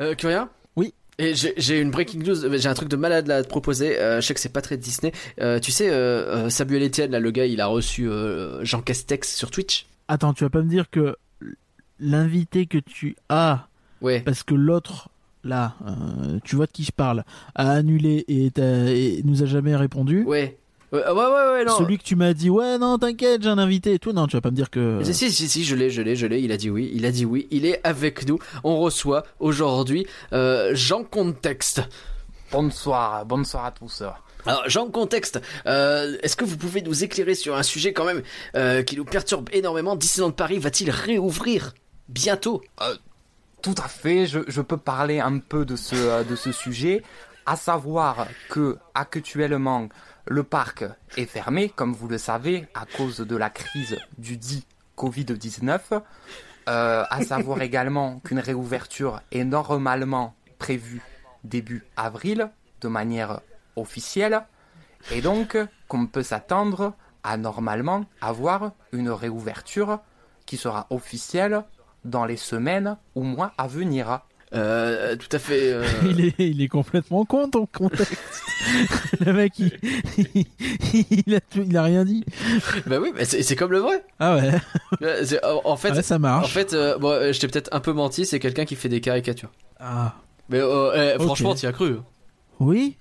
Euh, Curien Oui. Et j'ai une breaking news, j'ai un truc de malade là à te proposer. Euh, je sais que c'est pas très Disney. Euh, tu sais, euh, Samuel Etienne, là, le gars, il a reçu Jean Castex sur Twitch. Attends, tu vas pas me dire que l'invité que tu as, Ouais. parce que l'autre, là, euh, tu vois de qui je parle, a annulé et, et nous a jamais répondu. Ouais. Ouais, ouais, ouais, ouais, non. Celui que tu m'as dit, ouais, non, t'inquiète, j'ai un invité et tout. Non, tu vas pas me dire que. Si, si, si, si, je l'ai, je l'ai, je l'ai. Il a dit oui, il a dit oui. Il est avec nous. On reçoit aujourd'hui euh, Jean Contexte. Bonsoir, bonsoir à tous. Alors, Jean Contexte, euh, est-ce que vous pouvez nous éclairer sur un sujet quand même euh, qui nous perturbe énormément? Disneyland Paris va-t-il réouvrir bientôt? Tout à fait, je, je peux parler un peu de ce, euh, de ce sujet, à savoir que actuellement le parc est fermé, comme vous le savez, à cause de la crise du dit Covid-19. Euh, à savoir également qu'une réouverture est normalement prévue début avril, de manière officielle, et donc qu'on peut s'attendre à normalement avoir une réouverture qui sera officielle dans les semaines ou mois à venir. Euh, Tout à fait. euh, Il est, il est complètement con ton contexte. le mec, il, il, a, tout- il a rien dit. bah oui, mais c'est comme le vrai. Ah ouais, Euh, En en fait, ouais ça en marche. fait, euh, bon, euh, je t'ai peut-être un peu menti. C'est quelqu'un qui fait des caricatures. Ah. Mais euh, eh, franchement, t'y as cru. Oui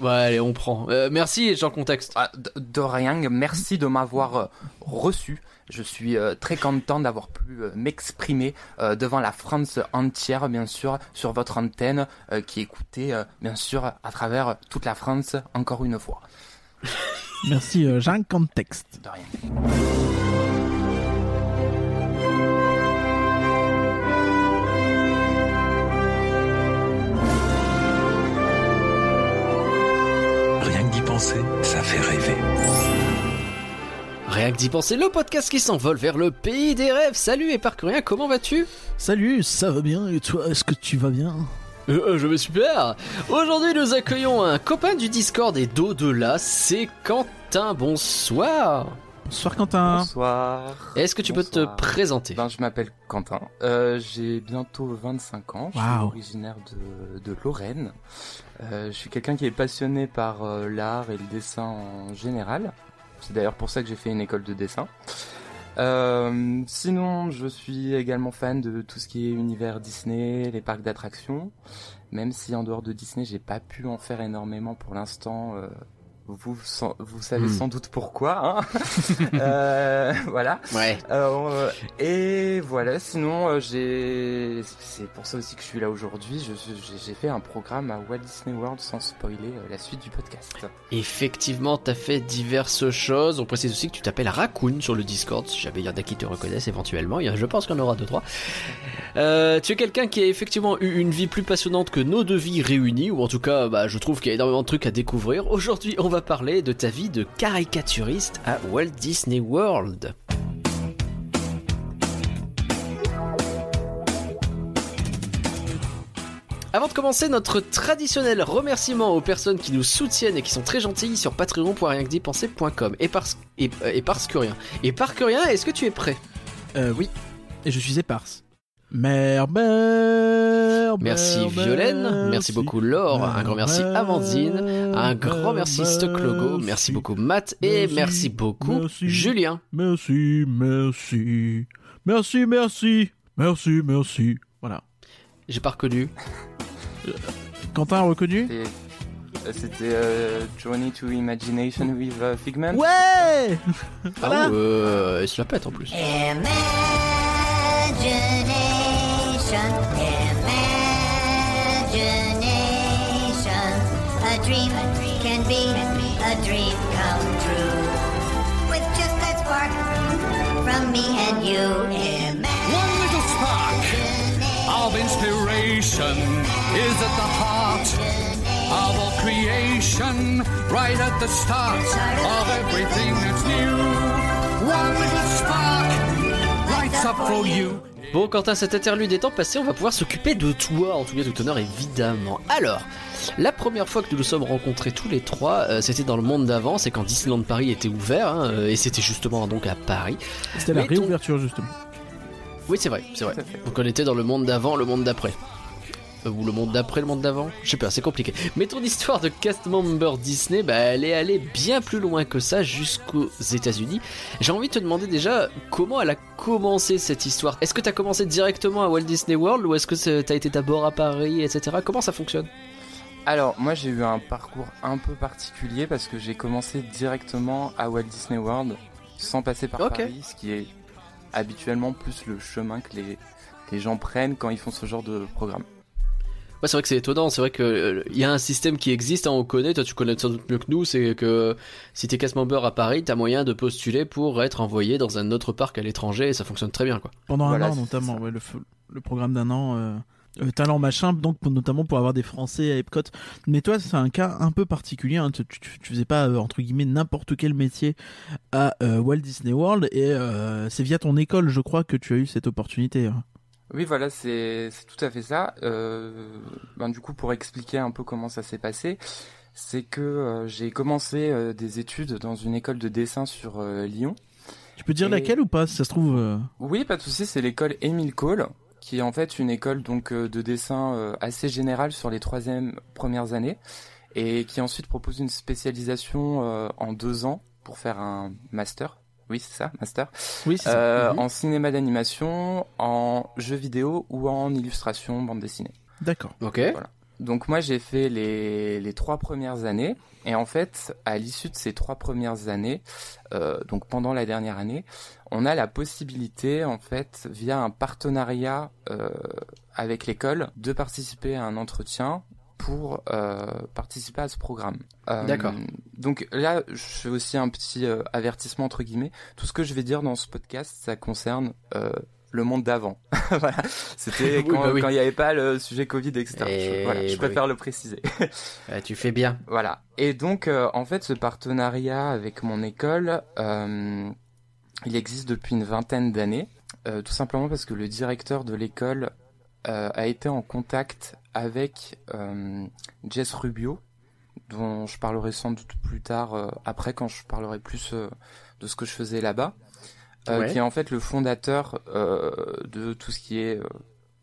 Ouais, allez, on prend. Euh, merci, Jean Contexte. Ah, de, de rien, merci de m'avoir euh, reçu. Je suis euh, très content d'avoir pu euh, m'exprimer euh, devant la France entière, bien sûr, sur votre antenne, euh, qui écoutait, euh, bien sûr, à travers toute la France, encore une fois. Merci euh, Jean Contexte. De rien. Penser, ça fait rêver. Rien que d'y penser, le podcast qui s'envole vers le pays des rêves. Salut et Parcurien, comment vas-tu? Salut, ça va bien. Et toi, est-ce que tu vas bien? Euh, euh, je vais super. Aujourd'hui nous accueillons un copain du Discord et d'au-delà, c'est Quentin, bonsoir Bonsoir Quentin. Bonsoir. Est-ce que tu peux te présenter Ben, je m'appelle Quentin. Euh, j'ai bientôt 25 ans. Je suis originaire de, de Lorraine. Euh, je suis quelqu'un qui est passionné par euh, l'art et le dessin en général. C'est d'ailleurs pour ça que j'ai fait une école de dessin. Euh, sinon, je suis également fan de tout ce qui est univers Disney, les parcs d'attractions. Même si en dehors de Disney, j'ai pas pu en faire énormément pour l'instant. Vous, sans- vous savez Hmm. sans doute pourquoi. Hein Euh, voilà. Ouais. Euh, et voilà, sinon euh, j'ai, c'est pour ça aussi que je suis là aujourd'hui. Je, je- j'ai- fait un programme à Walt Disney World sans spoiler euh, la suite du podcast. Effectivement, t'as fait diverses choses. On précise aussi que tu t'appelles Raccoon sur le Discord, si jamais il y en a qui te reconnaissent éventuellement. Il y a- Je pense qu'il y en aura deux, trois. Euh, tu es quelqu'un qui a effectivement eu une vie plus passionnante que nos deux vies réunies, ou en tout cas, bah, je trouve qu'il y a énormément de trucs à découvrir. Aujourd'hui, on va parler de ta vie de caricaturiste à Walt Disney World. Avant de commencer, notre traditionnel remerciement aux personnes qui nous soutiennent et qui sont très gentilles sur patreon.rienquedipenser.com et parce et, euh, et parce que rien. Et par que rien, est-ce que tu es prêt? Euh, oui, et je suis éparse. Mère, mère, Merci mère, Violaine, merci. merci beaucoup Laure, un grand merci Amandine, un grand merci Stock Logo, merci beaucoup Matt et merci, beaucoup merci. Julien. Merci, merci. Merci, merci. Merci, merci. Voilà. J'ai pas reconnu. Quentin a reconnu? Et, euh, C'était euh, Journey to Imagination with euh, Figment. Ouais Voilà. Ah, euh, il se la pète en plus. Imagination, imagination. A dream can be a dream come true. With just that spark from me and you. One little spark of inspiration is at the heart of all creation, right at the start of everything that's new. One little spark lights up for you. Bon Quentin, cet interlude étant passé, on va pouvoir s'occuper de toi, en tout cas tout honneur évidemment. Alors, la première fois que nous nous sommes rencontrés tous les trois, euh, c'était dans le monde d'avant, c'est quand Disneyland Paris était ouvert, hein, euh, et c'était justement donc à Paris. C'était la Mais ton- réouverture, justement. Oui c'est vrai, c'est vrai. À. Donc on était dans le monde d'avant, le monde d'après. Ou le monde d'après, le monde d'avant Je sais pas, c'est compliqué. Mais ton histoire de cast member Disney, bah, elle est allée bien plus loin que ça, jusqu'aux États-Unis. J'ai envie de te demander déjà comment elle a commencé cette histoire? Est-ce que t'as commencé directement à Walt Disney World ou est-ce que t'as été d'abord à Paris, etc. Comment ça fonctionne? Alors, moi j'ai eu un parcours un peu particulier parce que j'ai commencé directement à Walt Disney World sans passer par. Paris, ce qui est habituellement plus le chemin que les, les gens prennent quand ils font ce genre de programme. Ouais, c'est vrai que c'est étonnant. C'est vrai que euh, il y a un système qui existe, hein, on connaît. Toi, tu connais sans doute mieux que nous. C'est que si t'es cast member à Paris, t'as moyen de postuler pour être envoyé dans un autre parc à l'étranger et ça fonctionne très bien, quoi. Pendant Voilà, un an notamment, ouais, le, programme d'un an. euh, euh, talent machin, donc pour- notamment pour avoir des Français à Epcot. Mais toi, c'est un cas un peu particulier. hein. Tu, tu, tu faisais pas euh, entre guillemets n'importe quel métier à euh, Walt Disney World et euh, c'est via ton école, je crois, que tu as eu cette opportunité. hein. Oui, voilà, c'est c'est tout à fait ça. Euh, ben, du coup, pour expliquer un peu comment ça s'est passé, c'est que euh, j'ai commencé euh, des études dans une école de dessin sur euh, Lyon. Tu peux dire Et- laquelle ou pas Si ça se trouve. Oui, pas de souci, c'est l'école Émile Cole, qui est en fait une école donc de dessin assez générale sur les troisième premières années, et qui ensuite propose une spécialisation en deux ans pour faire un master. Oui, c'est ça, master. Oui, c'est Euh, ça. Mhm. En cinéma d'animation, en jeux vidéo ou en illustration, bande dessinée. D'accord. Ok. Donc moi j'ai fait les, les trois premières années et en fait à l'issue de ces trois premières années, euh, donc pendant la dernière année, on a la possibilité en fait via un partenariat euh, avec l'école de participer à un entretien pour euh, participer à ce programme. Euh, D'accord. Donc là je fais aussi un petit euh, avertissement entre guillemets. Tout ce que je vais dire dans ce podcast ça concerne le monde d'avant. voilà. C'était Oui, quand bah oui. quand il n'y avait pas le sujet Covid, etc. Et Je, voilà, je bah préfère le préciser. Tu fais bien. voilà. Et donc, en fait, ce partenariat avec mon école, il existe depuis une vingtaine d'années, tout simplement parce que le directeur de l'école a été en contact avec euh, Jess Rubio, dont je parlerai sans doute plus tard, euh, après, quand je parlerai plus euh, de ce que je faisais là-bas, euh, Ouais. qui est en fait le fondateur euh, de tout ce qui est euh,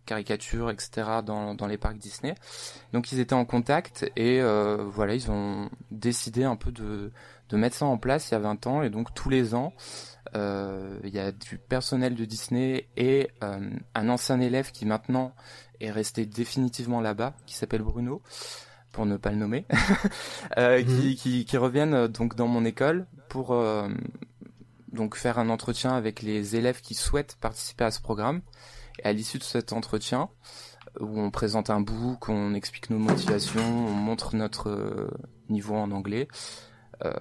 caricature, etc. dans, dans les parcs Disney. Donc ils étaient en contact et euh, voilà, ils ont décidé un peu de, de mettre ça en place il y a 20 ans et donc tous les ans, euh, il y a du personnel de Disney et euh, un ancien élève qui maintenant est resté définitivement là-bas, qui s'appelle Bruno, pour ne pas le nommer, euh, qui, qui, qui reviennent euh, donc dans mon école pour euh, donc faire un entretien avec les élèves qui souhaitent participer à ce programme. Et à l'issue de cet entretien, où on présente un book, on explique nos motivations, on montre notre euh, niveau en anglais, euh,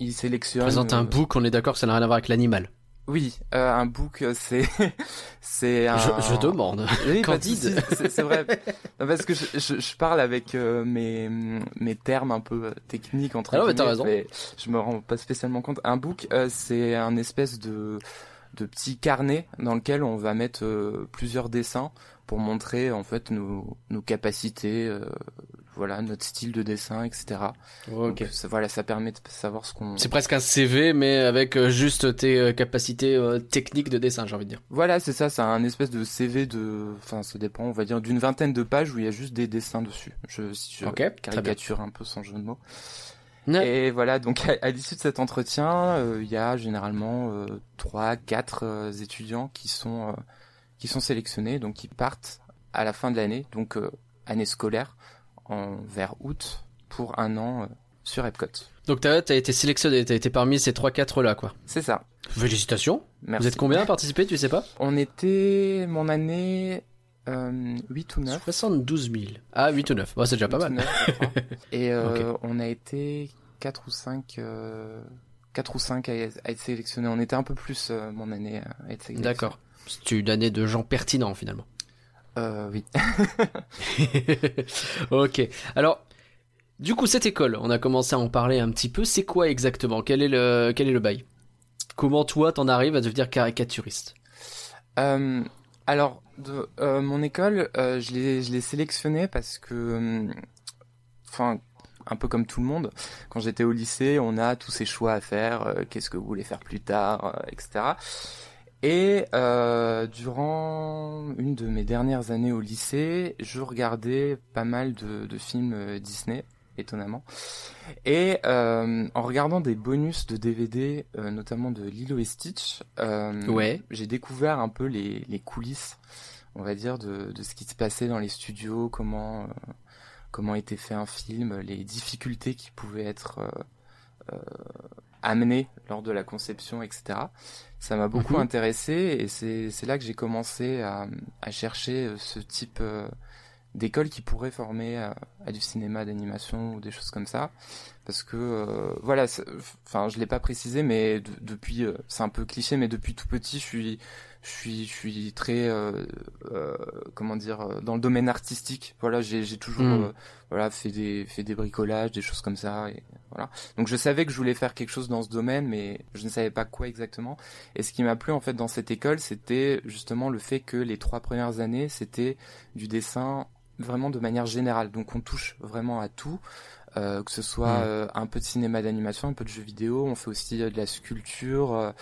ils sélectionnent. Présente un euh, book, on est d'accord que ça n'a rien à voir avec l'animal. Oui, euh, un book, euh, c'est c'est un. Je, je demande. Oui, de Candide. c'est vrai. Non, Parce que je, je, je parle avec euh, mes, mes termes un peu techniques entre Ah non, mais t'as guillemets, raison. mais je me rends pas spécialement compte. Un book, euh, c'est un espèce de, de petit carnet dans lequel on va mettre plusieurs dessins pour montrer en fait nos, nos capacités, euh, voilà, notre style de dessin, etc. Ok. Donc, ça, voilà, ça permet de savoir ce qu'on. C'est presque un CV, mais avec euh, juste tes euh, capacités euh, techniques de dessin, j'ai envie de dire. Voilà, c'est ça, c'est un espèce de CV de, enfin, ça dépend, on va dire d'une vingtaine de pages où il y a juste des dessins dessus. Je, si je Ok, très bien. caricature un peu sans jeu de mots. Ouais. Et voilà, donc à, à l'issue de cet entretien, euh, il y a généralement euh, trois, quatre euh, étudiants qui sont euh, qui sont sélectionnés, donc qui partent à la fin de l'année, donc euh, année scolaire, en vers août pour un an euh, sur Epcot. Donc t'as as été sélectionné, t'as été parmi ces 3-4 là, quoi. C'est ça. Félicitations. Merci. Vous êtes combien à participer, tu sais pas? On était mon année euh, 8 ou 9. 72 000. Ah, 8 ou 9. Bah, c'est déjà pas mal. Et euh, on a été 4 ou 5, euh, 4 ou 5 à, être sélectionnés. On était un peu plus euh, mon année à être sélectionné. D'accord. C'est une année de gens pertinents, finalement. Euh, oui. ok. Alors, du coup, cette école, on a commencé à en parler un petit peu. C'est quoi exactement? Quel est le quel est le bail? Comment toi t'en arrives à devenir caricaturiste? Euh, alors, de, euh, mon école, euh, je l'ai je l'ai sélectionnée parce que, enfin, un peu comme tout le monde, quand j'étais au lycée, on a tous ces choix à faire. Qu'est-ce que vous voulez faire plus tard, etc. Et euh, durant une de mes dernières années au lycée, je regardais pas mal de, de films euh, Disney, étonnamment. Et euh, en regardant des bonus de DVD, euh, notamment de Lilo et Stitch, Ouais. j'ai découvert un peu les, les coulisses, on va dire, de, de ce qui se passait dans les studios, comment comment était fait un film, les difficultés qui pouvaient être euh, euh, amenées lors de la conception, etc. Ça m'a beaucoup Mhm. intéressé et c'est c'est là que j'ai commencé à, à chercher euh, ce type euh, d'école qui pourrait former à, à du cinéma d'animation ou des choses comme ça parce que euh, voilà enfin je l'ai pas précisé mais de- depuis euh, c'est un peu cliché mais depuis tout petit je suis je suis je suis très euh, euh, comment dire euh, dans le domaine artistique. Voilà j'ai j'ai toujours Mm. euh, voilà fait des fait des bricolages des choses comme ça et voilà. Donc je savais que je voulais faire quelque chose dans ce domaine mais je ne savais pas quoi exactement. Et ce qui m'a plu en fait dans cette école c'était justement le fait que les trois premières années c'était du dessin vraiment de manière générale. Donc on touche vraiment à tout euh, que ce soit Mm. euh, un peu de cinéma d'animation, un peu de jeux vidéo, on fait aussi euh, de la sculpture, euh,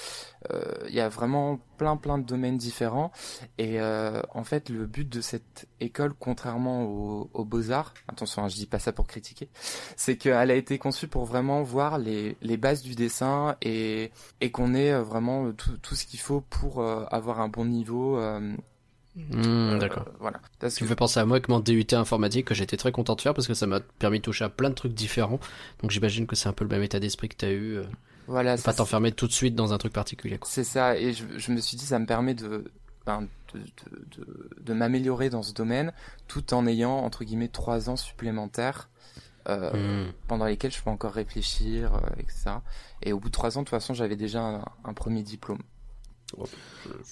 euh, il y a vraiment plein plein de domaines différents et euh, en fait le but de cette école, contrairement aux, aux beaux-arts, attention hein, je dis pas ça pour critiquer, c'est qu'elle a été conçue pour vraiment voir les, les bases du dessin et, et qu'on ait vraiment tout, tout ce qu'il faut pour avoir un bon niveau. Hmm, euh, D'accord. voilà. Parce Tu que me fais penser à moi avec mon DUT informatique que j'étais très content de faire parce que ça m'a permis de toucher à plein de trucs différents. Donc j'imagine que c'est un peu le même état d'esprit que t'as eu. euh, voilà, pas t'enfermer tout de suite dans un truc particulier. C'est ça, et je, je me suis dit, ça me permet de, ben, de, de, de, de m'améliorer dans ce domaine, tout en ayant, entre guillemets, trois ans supplémentaires, euh, Hmm. pendant lesquels je peux encore réfléchir, euh, etc. Et au bout de trois ans, de toute façon, j'avais déjà un, un premier diplôme.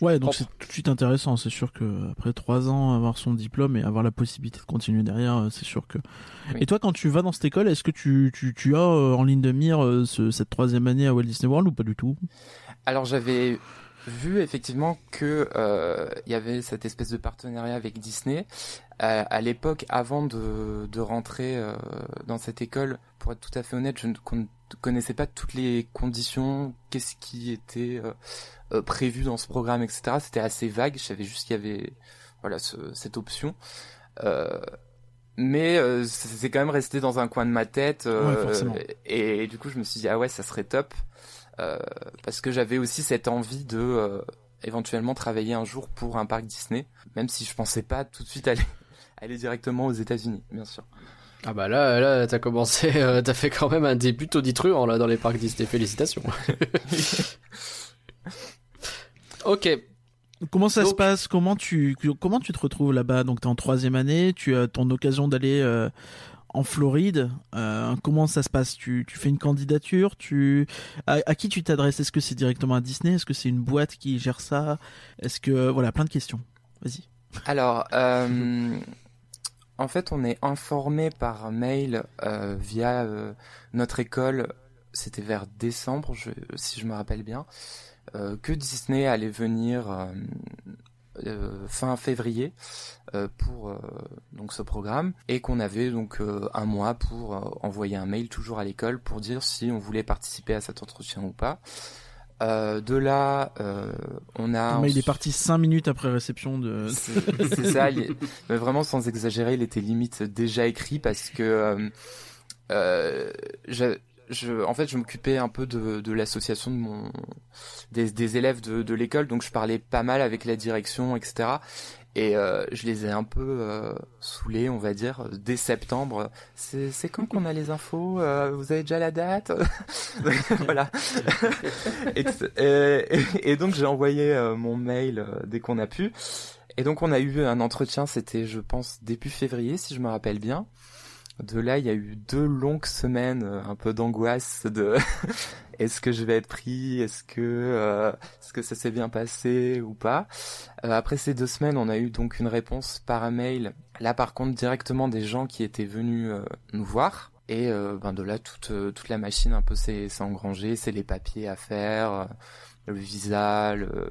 Ouais, donc c'est tout de suite intéressant. C'est sûr que après trois ans, avoir son diplôme et avoir la possibilité de continuer derrière, euh, c'est sûr que. Oui. Et toi, quand tu vas dans cette école, est-ce que tu, tu, tu as euh, en ligne de mire euh, ce- cette troisième année à Walt Disney World ou pas du tout? Alors j'avais vu effectivement que euh, il y avait cette espèce de partenariat avec Disney. Euh, à l'époque, avant de, de rentrer euh, dans cette école, pour être tout à fait honnête, je ne connaissais pas toutes les conditions, qu'est-ce qui était euh, euh, prévu dans ce programme, etc. C'était assez vague. Je savais juste qu'il y avait voilà ce- cette option. Euh, mais euh, c'est quand même resté dans un coin de ma tête. Ouais, et, et du coup, je me suis dit ah ouais, ça serait top. Parce que j'avais aussi cette envie de éventuellement travailler un jour pour un parc Disney, même si je pensais pas tout de suite aller aller directement aux États-Unis, bien sûr. Ah bah là, là t'as commencé, euh, t'as fait quand même un début tonitruant là dans les parcs Disney. Félicitations. ok. Comment ça se passe? Comment tu comment tu te retrouves là-bas? Donc t'es en troisième année, tu as ton occasion d'aller euh, en Floride. Euh, comment ça se passe? Tu, tu fais une candidature? Tu à, à qui tu t'adresses? Est-ce que c'est directement à Disney? Est-ce que c'est une boîte qui gère ça? Est-ce que voilà plein de questions. Vas-y. Alors, euh, en fait, on est informé par mail euh, via euh, notre école. C'était vers décembre, si je me rappelle bien, euh, que Disney allait venir fin février pour donc ce programme et qu'on avait donc un mois pour envoyer un mail toujours à l'école pour dire si on voulait participer à cet entretien ou pas. Euh, de là, euh, on a Mais il est parti cinq minutes après réception de. c'est ça, il- mais vraiment sans exagérer, il était limite déjà écrit parce que euh, euh, je, je, en fait, je m'occupais un peu de, de l'association de mon des, des élèves de, de l'école, donc je parlais pas mal avec la direction, etc. Et euh, je les ai un peu euh, saoulés, on va dire, dès septembre. C'est quand qu'on a les infos Euh, Vous avez déjà la date Voilà. et, et- et donc j'ai envoyé euh, mon mail euh, dès qu'on a pu. Et donc on a eu un entretien, c'était je pense début février si je me rappelle bien. De là, il y a eu deux longues semaines, euh, un peu d'angoisse de est-ce que je vais être pris, est-ce que euh, est-ce que ça s'est bien passé ou pas. Euh, après ces deux semaines, on a eu donc une réponse par mail. Là, par contre, directement des gens qui étaient venus euh, nous voir. Et ben de là, toute toute la machine un peu s'est engrangée, c'est les papiers à faire, le visa, le,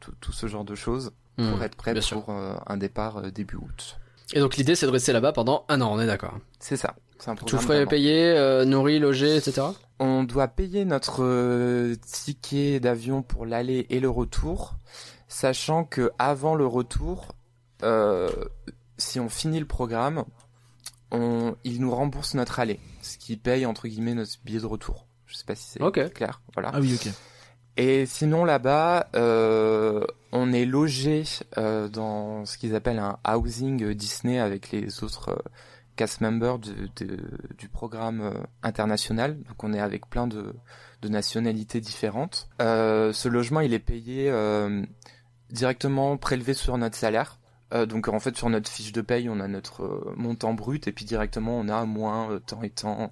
tout, tout ce genre de choses pour Hmm, être prêt pour un départ début août. Et donc l'idée c'est de rester là-bas pendant un an, on est d'accord. C'est ça. C'est un Tout frais payé, nourri, logé, etc. on doit payer notre euh, ticket d'avion pour l'aller et le retour, sachant que avant le retour, euh, si on finit le programme, on, il nous rembourse notre aller, ce qui paye entre guillemets notre billet de retour. Je sais pas si c'est clair. Voilà. Ah oui, ok. Et sinon là-bas, euh, on est logé euh, dans ce qu'ils appellent un housing Disney avec les autres euh, cast de, de- du programme euh, international. Donc on est avec plein de, de nationalités différentes. Euh, ce logement, il est payé euh, directement prélevé sur notre salaire. Euh, donc en fait sur notre fiche de paye, on a notre montant brut et puis directement on a moins temps et temps.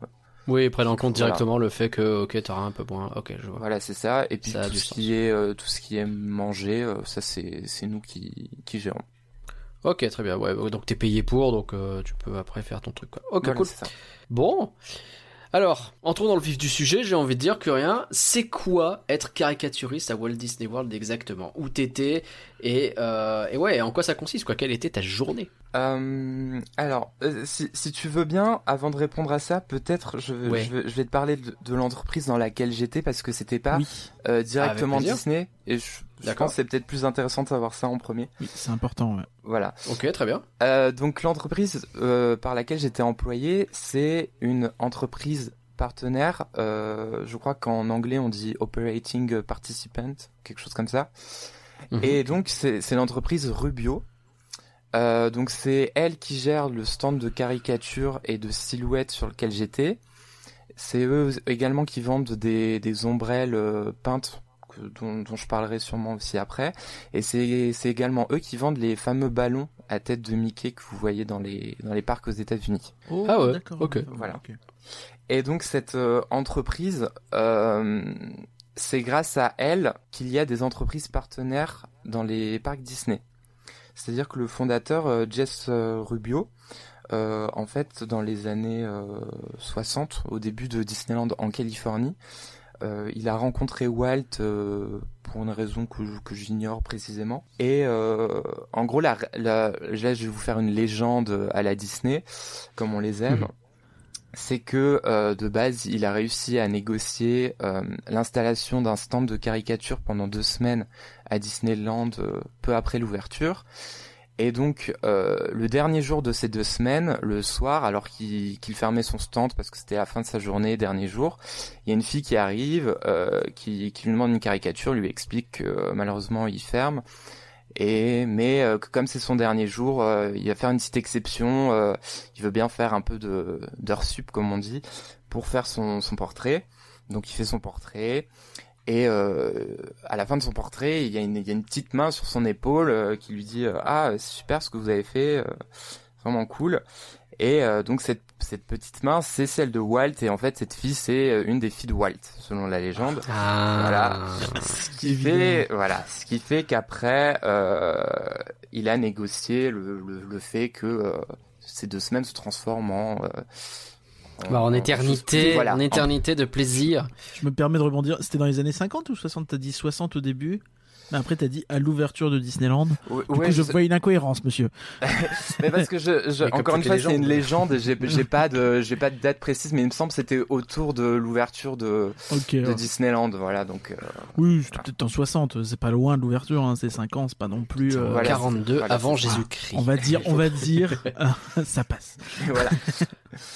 Oui, ils prennent en compte Voilà. directement le fait que, ok, t'auras un peu moins. Ok, je vois. Voilà, c'est ça. Et puis Ça tout ce sens. qui est euh, tout ce qui est mangé, euh, ça c'est c'est nous qui qui gérons. Ok, très bien. Ouais, donc t'es payé pour, donc euh, tu peux après faire ton truc. Quoi. Ok, Voilà, cool. ça. Bon. Alors, entrons dans le vif du sujet, j'ai envie de dire que rien, c'est quoi être caricaturiste à Walt Disney World exactement? Où t'étais et, euh, et ouais, en quoi ça consiste quoi? Quelle était ta journée? Euh, alors, si, si tu veux bien, avant de répondre à ça, peut-être je, Ouais. je, vais- je vais te parler de, de l'entreprise dans laquelle j'étais parce que c'était pas Oui, euh, directement. Disney et je, je D'accord. pense que c'est peut-être plus intéressant de savoir ça en premier. oui, c'est important. ouais. Voilà. Ok, très bien. Euh, donc l'entreprise euh, par laquelle j'étais employé, c'est une entreprise partenaire. euh, je crois qu'en anglais on dit operating participant, quelque chose comme ça. Mhm. Et donc c'est l'entreprise Rubio. Euh, donc c'est elle qui gère le stand de caricature et de silhouettes sur lequel j'étais. C'est eux également qui vendent des, des ombrelles peintes que- dont, dont je parlerai sûrement aussi après. Et c'est également eux qui vendent les fameux ballons à tête de Mickey que vous voyez dans les, dans les parcs aux États-Unis. Oh, Ah ouais, d'accord. ok. Voilà. Et donc cette euh, entreprise, euh, c'est grâce à elle qu'il y a des entreprises partenaires dans les parcs Disney. C'est-à-dire que le fondateur euh, Jess euh, Rubio, euh, en fait, dans les années euh, 60, au début de Disneyland en Californie, euh, il a rencontré Walt euh, pour une raison que, j'ignore précisément. Et euh, en gros, la, la- là, je vais vous faire une légende à la Disney, comme on les aime. Mhm. C'est que de base, il a réussi à négocier l'installation d'un stand de caricature pendant deux semaines à Disneyland peu après l'ouverture. Et donc, euh, le dernier jour de ces deux semaines, le soir, alors qu'il fermait son stand parce que c'était la fin de sa journée, dernier jour, il y a une fille qui arrive, euh, qui, lui demande une caricature, lui explique que euh, malheureusement il ferme. Et mais que comme c'est son dernier jour, il va faire une petite exception. il veut bien faire un peu de d'heures sup comme on dit pour faire son son portrait. Donc il fait son portrait. Et euh, à la fin de son portrait, il y, a une, il y a une petite main sur son épaule euh, qui lui dit euh, Ah, c'est super ce que vous avez fait, euh, vraiment cool. Et euh, donc cette, cette petite main, c'est celle de Walt. Et en fait, cette fille, c'est une des filles de Walt, selon la légende. Ah. Voilà. Ce qui fait, voilà, ce qui fait qu'après, euh, il a négocié le, le, le fait que euh, ces deux semaines se transforment en, euh, Bah, en chose- éternité, voilà, en éternité de plaisir. Je me permets de rebondir. C'était dans les années 50 ou 60 T'as dit 60 au début. Mais après, t'as dit à l'ouverture de Disneyland. Ouais, Du ouais, coup, je vois une incohérence, monsieur. mais parce que je, je encore une fois, c'est une légende. et J'ai, j'ai pas de, j'ai pas de date précise, mais il me semble que c'était autour de l'ouverture de. Disneyland. Voilà, donc euh, Oui, c'était peut-être en 60. C'est pas loin de l'ouverture. Hein, c'est 5 ans. C'est pas non plus. euh, Voilà. 42 Voilà, avant. Jésus-Christ. On va dire, on va dire, euh, ça passe. voilà.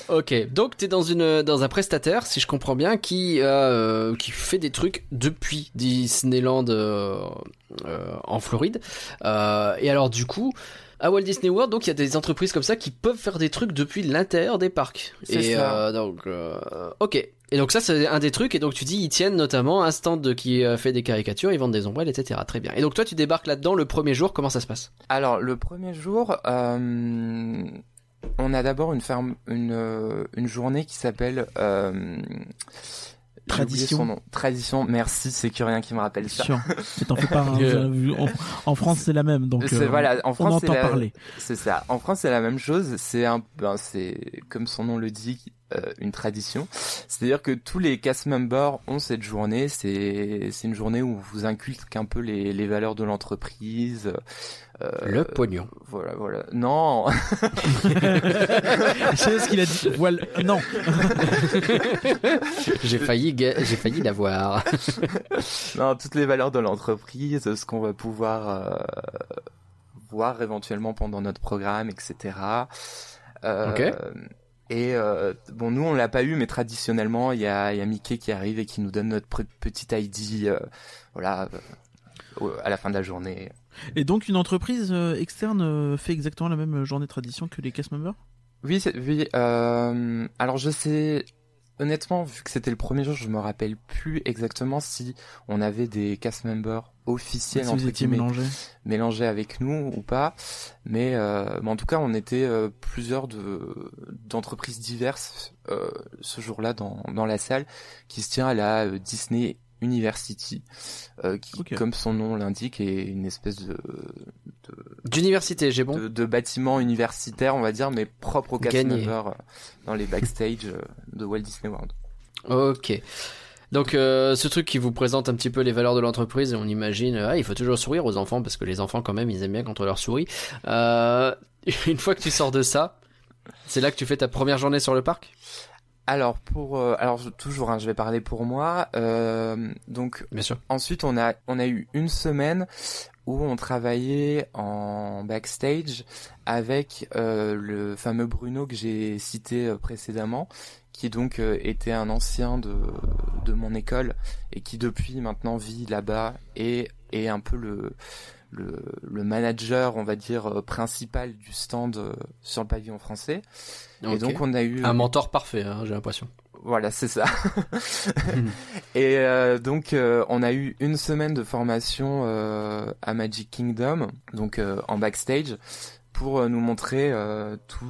Ok, donc t'es dans une dans un prestataire, si je comprends bien, qui euh, qui fait des trucs depuis Disneyland euh, euh, en Floride. Et alors du coup, à Walt Disney World, donc il y a des entreprises comme ça qui peuvent faire des trucs depuis l'intérieur des parcs. C'est Et ça. donc ok. Et donc ça c'est un des trucs. Et donc tu dis ils tiennent notamment un stand qui fait des caricatures, ils vendent des ombrelles, etc. Très bien. Et donc toi tu débarques là-dedans le premier jour. Comment ça se passe? Alors le premier jour, on a d'abord une ferme, une euh, une journée qui s'appelle euh, Tradition. son nom. Tradition. Merci, c'est que rien qui me rappelle ça. Mais t'en fais pas. hein, en, en France, c'est la même. Donc, euh, voilà, en on France, c'est entend la- parler. C'est ça. En France, c'est la même chose. C'est un, ben, c'est comme son nom le dit, euh, une tradition. C'est-à-dire que tous les cast members ont cette journée. C'est c'est une journée où vous inculque un peu les, les valeurs de l'entreprise. Euh, Le pognon. Voilà, voilà. Non, Je sais ce qu'il a dit. Voilà. Non. J'ai failli, j'ai failli l'avoir. non, toutes les valeurs de l'entreprise, ce qu'on va pouvoir euh, voir éventuellement pendant notre programme, etc. Euh, Ok. Et euh, bon, nous on l'a pas eu, mais traditionnellement, il y a, il y a Mickey qui arrive et qui nous donne notre pr- petit ID, euh, voilà, euh, à la fin de la journée. Et donc une entreprise euh, externe euh, fait exactement la même journée de tradition que les cast members Oui, oui. Euh, alors je sais, honnêtement, vu que c'était le premier jour, je me rappelle plus exactement si on avait des cast members officiels Si entre guillemets, mélangés. mélangés avec nous ou pas. Mais, euh, mais en tout cas, on était euh, plusieurs de d'entreprises diverses euh, ce jour-là dans dans la salle qui se tient à la euh, Disney University, euh, qui, comme son nom l'indique, est une espèce de D'université, j'ai bon. de, de bâtiment universitaire, on va dire, mais propre Gagné. members euh, dans les backstage euh, de Walt Disney World. Ok. Donc euh, ce truc qui vous présente un petit peu les valeurs de l'entreprise et on imagine ah, il faut toujours sourire aux enfants parce que les enfants quand même ils aiment bien quand on leur sourit. Euh, une fois que tu sors de ça, c'est là que tu fais ta première journée sur le parc? Alors pour, euh, alors toujours, hein, je vais parler pour moi. euh, donc Bien sûr. ensuite on a on a eu une semaine où on travaillait en backstage avec euh, le fameux Bruno que j'ai cité précédemment, qui donc euh, était un ancien de de mon école et qui depuis maintenant vit là-bas et est un peu le le, le manager, on va dire, euh, principal du stand euh, sur le pavillon français. Et donc on a eu Un mentor parfait, hein, j'ai l'impression. voilà, c'est ça. et euh, donc euh, on a eu une semaine de formation euh, à Magic Kingdom, donc euh, en backstage, pour euh, nous montrer euh, tout,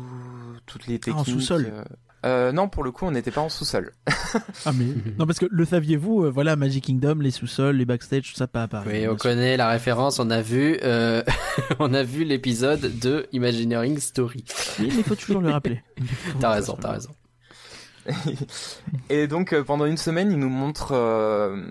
toutes les Ah, techniques. en sous-sol. Euh, non, pour le coup, on n'était pas en sous-sol. Ah mais non parce que le saviez-vous euh, Voilà Magic Kingdom, les sous-sols, les backstage, tout ça pas à Paris. Oui, on sûr. connaît la référence, on a vu, euh, on a vu l'épisode de Imagineering Story. Oui, mais il faut toujours le rappeler. T'as raison, t'as raison. Et donc euh, pendant une semaine, il nous montre. euh,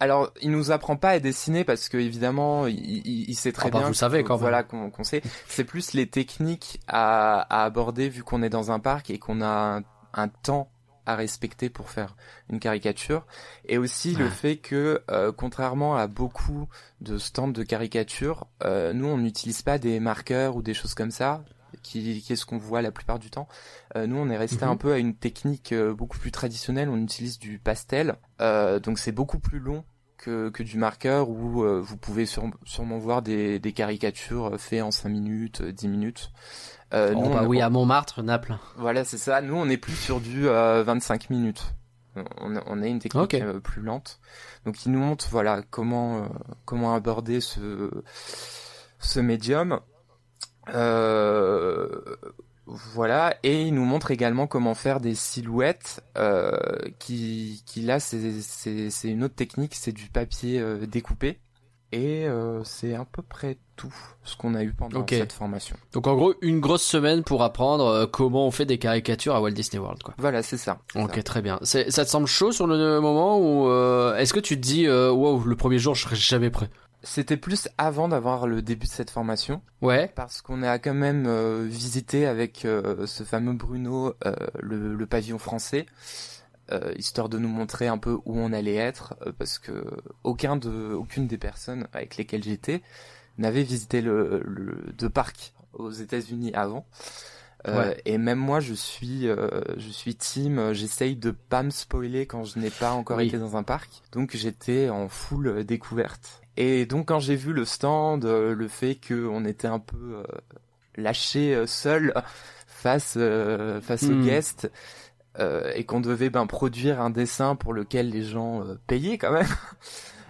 Alors, il nous apprend pas à dessiner parce que évidemment, il, il- il sait très Ah bah, bien. vous savez, quand même. Voilà qu'on sait. C'est plus les techniques à, à aborder vu qu'on est dans un parc et qu'on a un, un temps à respecter pour faire une caricature. Et aussi le fait que, euh, contrairement à beaucoup de stands de caricature, euh, nous on n'utilise pas des marqueurs ou des choses comme ça. Qui, qui est ce qu'on voit la plupart du temps. Euh, nous, on est resté Mhm. un peu à une technique beaucoup plus traditionnelle. On utilise du pastel, donc c'est beaucoup plus long que, que du marqueur où vous pouvez sur- sûrement voir des, des caricatures faites en 5 minutes, euh, 10 minutes. Euh, Oh, nous, bah on- oui, à Montmartre, Naples. voilà, c'est ça. Nous, on est plus sur du euh, 25 minutes. On, on a une technique euh, plus lente. Donc, il nous montre voilà comment euh, comment aborder ce ce médium. Euh, voilà, et il nous montre également comment faire des silhouettes. Euh, qui qui là, c'est une autre technique, c'est du papier euh, découpé. Et euh, c'est à peu près tout ce qu'on a eu pendant cette formation. Donc en gros, une grosse semaine pour apprendre euh, comment on fait des caricatures à Walt Disney World, quoi. Voilà, c'est ça. Ok, ça. très bien. Ça te semble chaud sur le moment ou euh, est-ce que tu te dis, euh, wow, le premier jour, je serai jamais prêt? C'était plus avant d'avoir le début de cette formation, Ouais. parce qu'on a quand même euh, visité avec euh, ce fameux Bruno euh, le, le pavillon français, euh, histoire de nous montrer un peu où on allait être, euh, parce que aucun de, aucune des personnes avec lesquelles j'étais n'avait visité le, le de parc aux États-Unis avant. Euh, Ouais. Et même moi, je suis, euh, je suis team. euh, J'essaye de pas me spoiler quand je n'ai pas encore Oui. été dans un parc. Donc j'étais en full découverte. Et donc quand j'ai vu le stand, euh, le fait qu'on était un peu euh, lâché seul face euh, face aux Hmm. guests euh, et qu'on devait ben produire un dessin pour lequel les gens euh, payaient quand même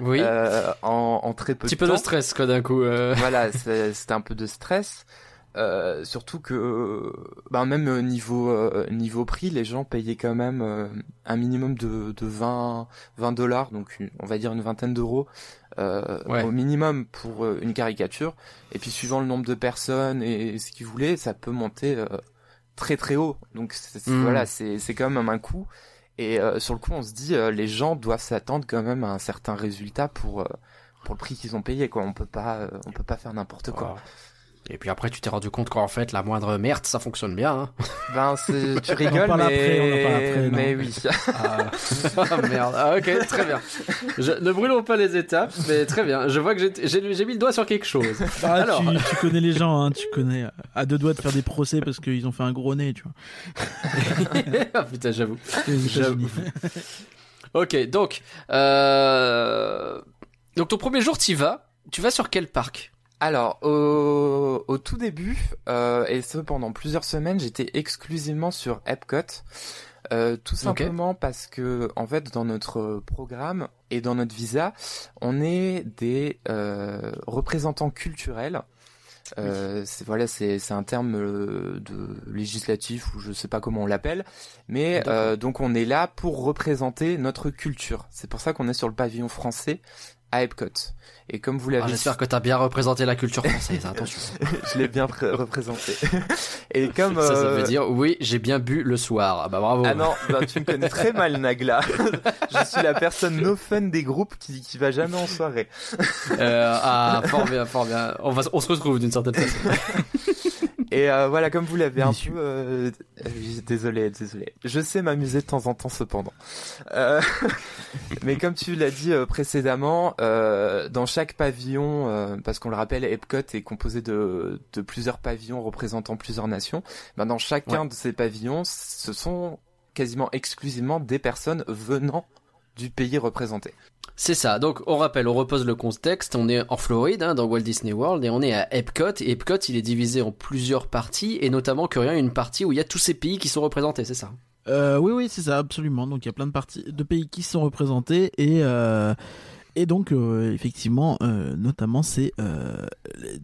Oui. euh, en, en très peu Petit de peu temps de stress, quoi, d'un coup. voilà, c'était un peu de stress. Surtout que, ben même niveau niveau prix, les gens payaient quand même un minimum de, de 20 20 dollars, donc on va dire une vingtaine d'euros euh, Ouais. au minimum pour une caricature. Et puis suivant le nombre de personnes et, ce qu'ils voulaient, ça peut monter euh, très très haut. Donc Mhm. voilà, c'est c'est quand même un coup. Et euh, sur le coup, on se dit, euh, les gens doivent s'attendre quand même à un certain résultat pour euh, pour le prix qu'ils ont payé. Quoi, on peut pas euh, on peut pas faire n'importe quoi. Et puis après, tu t'es rendu compte qu'en fait, la moindre merde, ça fonctionne bien. Hein. Ben tu rigoles, parle mais après, on en parle après, mais oui. Ah, Ah, merde. Ah, ok, très bien. Je, ne brûlons pas les étapes, mais très bien. Je vois que j'ai- mis le doigt sur quelque chose. Ah, Alors. tu, tu connais les gens, hein, tu connais. euh, À deux doigts de faire des procès parce qu'ils ont fait un gros nez, tu vois. ah putain, j'avoue. États-Unis. Ok, donc, euh... donc ton premier jour, tu vas. Tu vas sur quel parc? Alors, au, au tout début, euh, et ce pendant plusieurs semaines, j'étais exclusivement sur Epcot. Euh, tout simplement parce que, en fait, dans notre programme et dans notre visa, on est des euh, représentants culturels. Euh, c'est voilà, c'est un terme euh, de législatif ou je sais pas comment on l'appelle, mais euh, donc on est là pour représenter notre culture. C'est pour ça qu'on est sur le pavillon français à Epcot. Et comme vous l'avez Ah, J'espère que t'as bien représenté la culture française. Attention. je l'ai bien pré- représenté. Et comme Ça, ça euh, veut dire oui, j'ai bien bu le soir. Ah bah bravo. ah non, bah, tu me connais très mal Nagla. je suis la personne no fun des groupes qui qui va jamais en soirée. Euh, ah, fort bien, fort bien. On va, on se retrouve d'une certaine façon. Et euh, voilà, comme vous l'avez un peu, euh, euh, désolé, désolé. Je sais m'amuser de temps en temps cependant. Euh, mais comme tu l'as dit euh, précédemment, euh, dans chaque pavillon, euh, parce qu'on le rappelle, Epcot est composé de, de plusieurs pavillons représentant plusieurs nations. Ben, dans chacun de ces pavillons, ce sont quasiment exclusivement des personnes venant du pays représenté. C'est ça. Donc, on rappelle, on repose le contexte. On est en Floride, hein, dans Walt Disney World, et on est à Epcot. Et Epcot, il est divisé en plusieurs parties, et notamment que rien, une partie où il y a tous ces pays qui sont représentés, c'est ça? Euh, oui, oui, c'est ça, absolument. Donc il y a plein de parties, de pays qui sont représentés et euh, et donc euh, effectivement, euh, notamment c'est euh,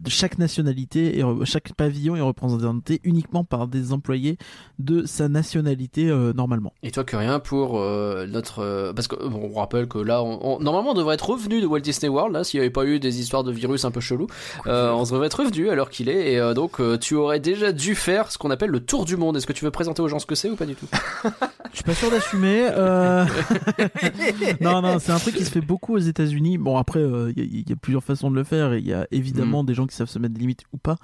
chaque nationalité et chaque pavillon est représenté uniquement par des employés de sa nationalité normalement. Et toi, que rien pour notre, parce que bon, on rappelle que là, on, on- normalement, on devrait être revenu de Walt Disney World, là, s'il n'y avait pas eu des histoires de virus un peu chelous. Euh, on se devrait être revenu à l'heure qu'il est, et donc tu aurais déjà dû faire ce qu'on appelle le tour du monde. Est-ce que tu veux présenter aux gens ce que c'est ou pas du tout? Je suis pas sûr d'assumer. non, non, c'est un truc qui se fait beaucoup aux États-Unis. Bon, après, euh, il y, a- y a plusieurs façons de le faire et il y a évidemment des gens qui savent se mettre des limites ou pas.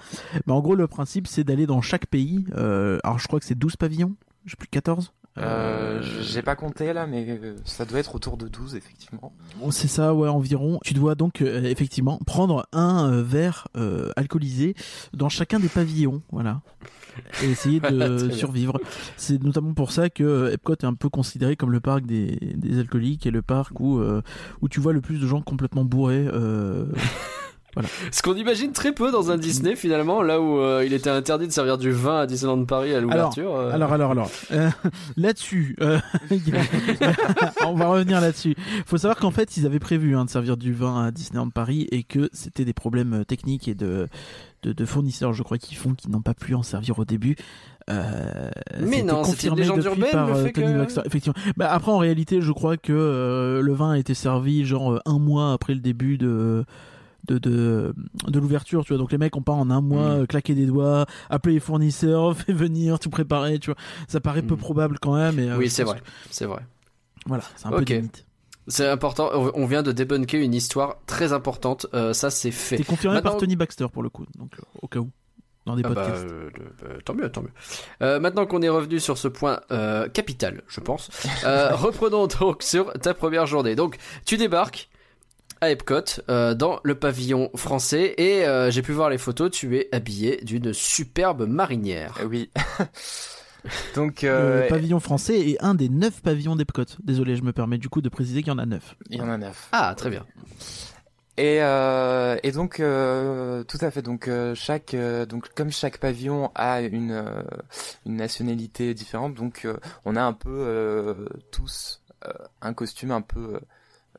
Mais en gros, le principe, c'est d'aller dans chaque pays. euh, alors, je crois que c'est 12 pavillons. Je sais plus 14. Euh, j'ai pas compté là, mais euh, ça doit être autour de 12 effectivement. C'est ça, ouais, environ. Tu dois donc euh, effectivement prendre un euh, verre euh, alcoolisé dans chacun des pavillons, voilà, et essayer de survivre. C'est notamment pour ça que euh, Epcot est un peu considéré comme le parc des, des alcooliques et le parc où euh, où tu vois le plus de gens complètement bourrés. Euh... Ce qu'on imagine très peu dans un Disney finalement, là où euh, il était interdit de servir du vin à Disneyland Paris à l'ouverture. euh. Alors, alors, alors, euh, là-dessus, euh, on va revenir là-dessus. Faut savoir qu'en fait, ils avaient prévu hein, de servir du vin à Disneyland Paris et que c'était des problèmes euh, techniques et de, de, de fournisseurs, je crois, qui font, qui n'ont pas pu en servir au début. Euh, Mais non, c'était une légende urbaine, par le fait que-. Effectivement. Bah, après, en réalité, je crois que euh, le vin a été servi genre un mois après le début de de, de, de l'ouverture, tu vois. Donc les mecs ont pas en un mois Mm. euh, claqué des doigts, appelé les fournisseurs, fait venir, tout préparer, tu vois. Ça paraît peu Mm. probable quand même. Et, euh, oui, c'est vrai, c'est vrai. Voilà, c'est un peu mythes. C'est important. On vient de débunker une histoire très importante. Euh, ça, c'est fait. Confirmé Maintenant- par Tony Baxter pour le coup, donc au cas où. Dans des Ah bah, podcasts. euh, tant mieux, tant mieux. Euh, maintenant qu'on est revenu sur ce point euh, capital, je pense, reprenons donc sur ta première journée. Donc, tu débarques à Epcot, euh, dans le pavillon français, et euh, j'ai pu voir les photos, tu es habillé d'une superbe marinière. Euh, oui. Donc Le pavillon français est un des neuf pavillons d'Epcot. Désolé, je me permets du coup de préciser qu'il y en a neuf. il y en a neuf. Ah, très bien. Et, euh, et donc euh, tout à fait. Donc chaque donc comme chaque pavillon a une une nationalité différente, donc euh, on a un peu euh, tous euh, un costume un peu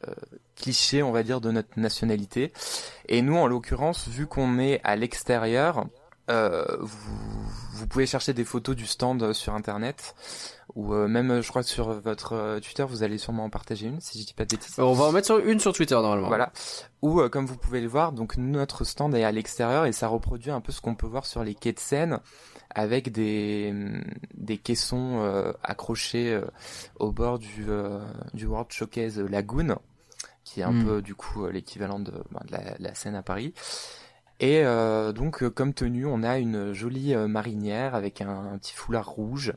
euh, cliché, on va dire, de notre nationalité. Et nous, en l'occurrence, vu qu'on est à l'extérieur, euh, vous, vous pouvez chercher des photos du stand sur internet ou euh, même, je crois, que sur votre Twitter, vous allez sûrement en partager une, si je dis pas de bêtises. On va en mettre sur une sur Twitter, normalement. Voilà. Ou euh, comme vous pouvez le voir, donc notre stand est à l'extérieur et ça reproduit un peu ce qu'on peut voir sur les quais de Seine avec des, des caissons accrochés au bord du, du World Showcase Lagoon, qui est un Mm. peu du coup euh, l'équivalent de, ben, de la, la scène à Paris. Et euh, donc euh, comme tenue, on a une jolie marinière avec un, un petit foulard rouge.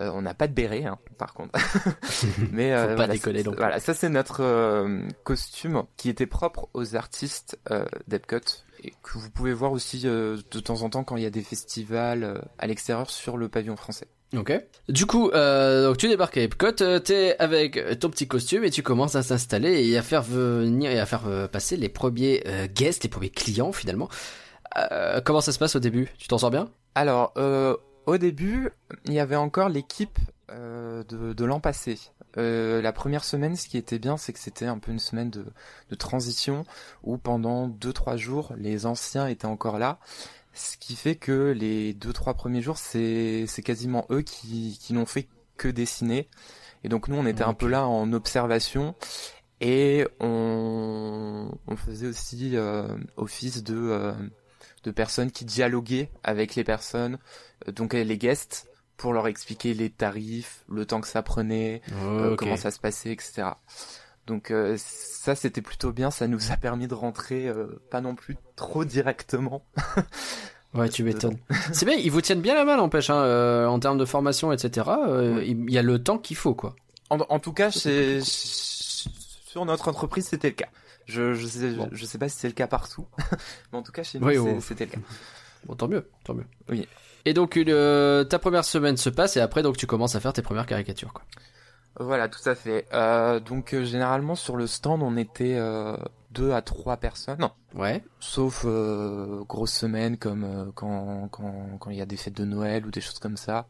Euh, on n'a pas de béret, hein, par contre. Mais Faut pas voilà, ça c'est notre costume qui était propre aux artistes d'Epcot et que vous pouvez voir aussi de temps en temps quand il y a des festivals à l'extérieur sur le pavillon français. Ok. Du coup, euh, donc tu débarques à Epcot, euh, t'es avec ton petit costume et tu commences à s'installer et à faire venir et à faire euh, passer les premiers euh, guests, les premiers clients finalement. Euh, comment ça se passe au début? Tu t'en sors bien? Alors, euh, au début, il y avait encore l'équipe euh, de, de l'an passé. Euh, la première semaine, ce qui était bien, c'est que c'était un peu une semaine de, de transition où pendant 2-3 jours, les anciens étaient encore là. Ce qui fait que les 2-3 premiers jours, c'est quasiment eux qui, qui n'ont fait que dessiner. Et donc nous, on était un peu là en observation. Et on, on faisait aussi euh, office de, euh, de personnes qui dialoguaient avec les personnes, euh, donc les guests, pour leur expliquer les tarifs, le temps que ça prenait, euh, Ok. comment ça se passait, etc. Donc euh, ça c'était plutôt bien, ça nous a permis de rentrer euh, pas non plus trop directement. Ouais, tu m'étonnes. C'est bien, ils vous tiennent bien la main, n'empêche, hein, euh, en termes de formation, etc. euh, Il y a le temps qu'il faut, quoi. En, en tout cas, sur notre entreprise c'était le cas. Je je sais, Bon. je, je sais pas si c'est le cas partout, mais en tout cas chez nous Oui, oh. c'était le cas. Bon, tant mieux, tant mieux. Oui. Et donc, une, euh, ta première semaine se passe et après, donc, tu commences à faire tes premières caricatures, quoi. Voilà, tout à fait. Euh, donc euh, généralement sur le stand on était euh, deux à trois personnes. Ouais. Sauf euh, grosses semaines comme euh, quand quand quand il y a des fêtes de Noël ou des choses comme ça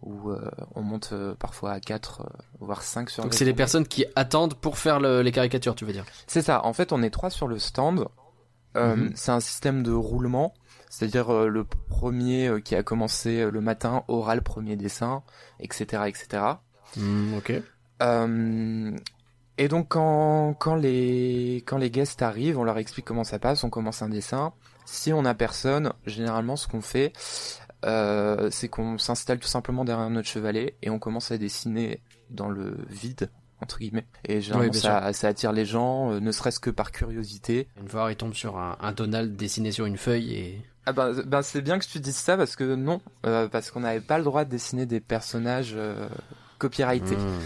où euh, on monte euh, parfois à 4 voire 5 sur Donc, c'est les personnes qui attendent pour faire le- les caricatures, tu veux dire? C'est ça. En fait, on est trois sur le stand. Euh, Mhm. C'est un système de roulement, c'est-à-dire euh, le premier qui a commencé le matin aura le premier dessin, etc., etc. Hmm, ok. Euh, et donc quand, quand les quand les guests arrivent, on leur explique comment ça passe, on commence un dessin. Si on a personne, généralement ce qu'on fait, euh, c'est qu'on s'installe tout simplement derrière notre chevalet et on commence à dessiner dans le vide entre guillemets. Et généralement ça, ça attire les gens, euh, ne serait-ce que par curiosité. Une fois, il tombe sur un, un Donald dessiné sur une feuille et. Ah ben, ben c'est bien que tu dises ça parce que non, euh, parce qu'on n'avait pas le droit de dessiner des personnages euh, copyrightés. Hmm.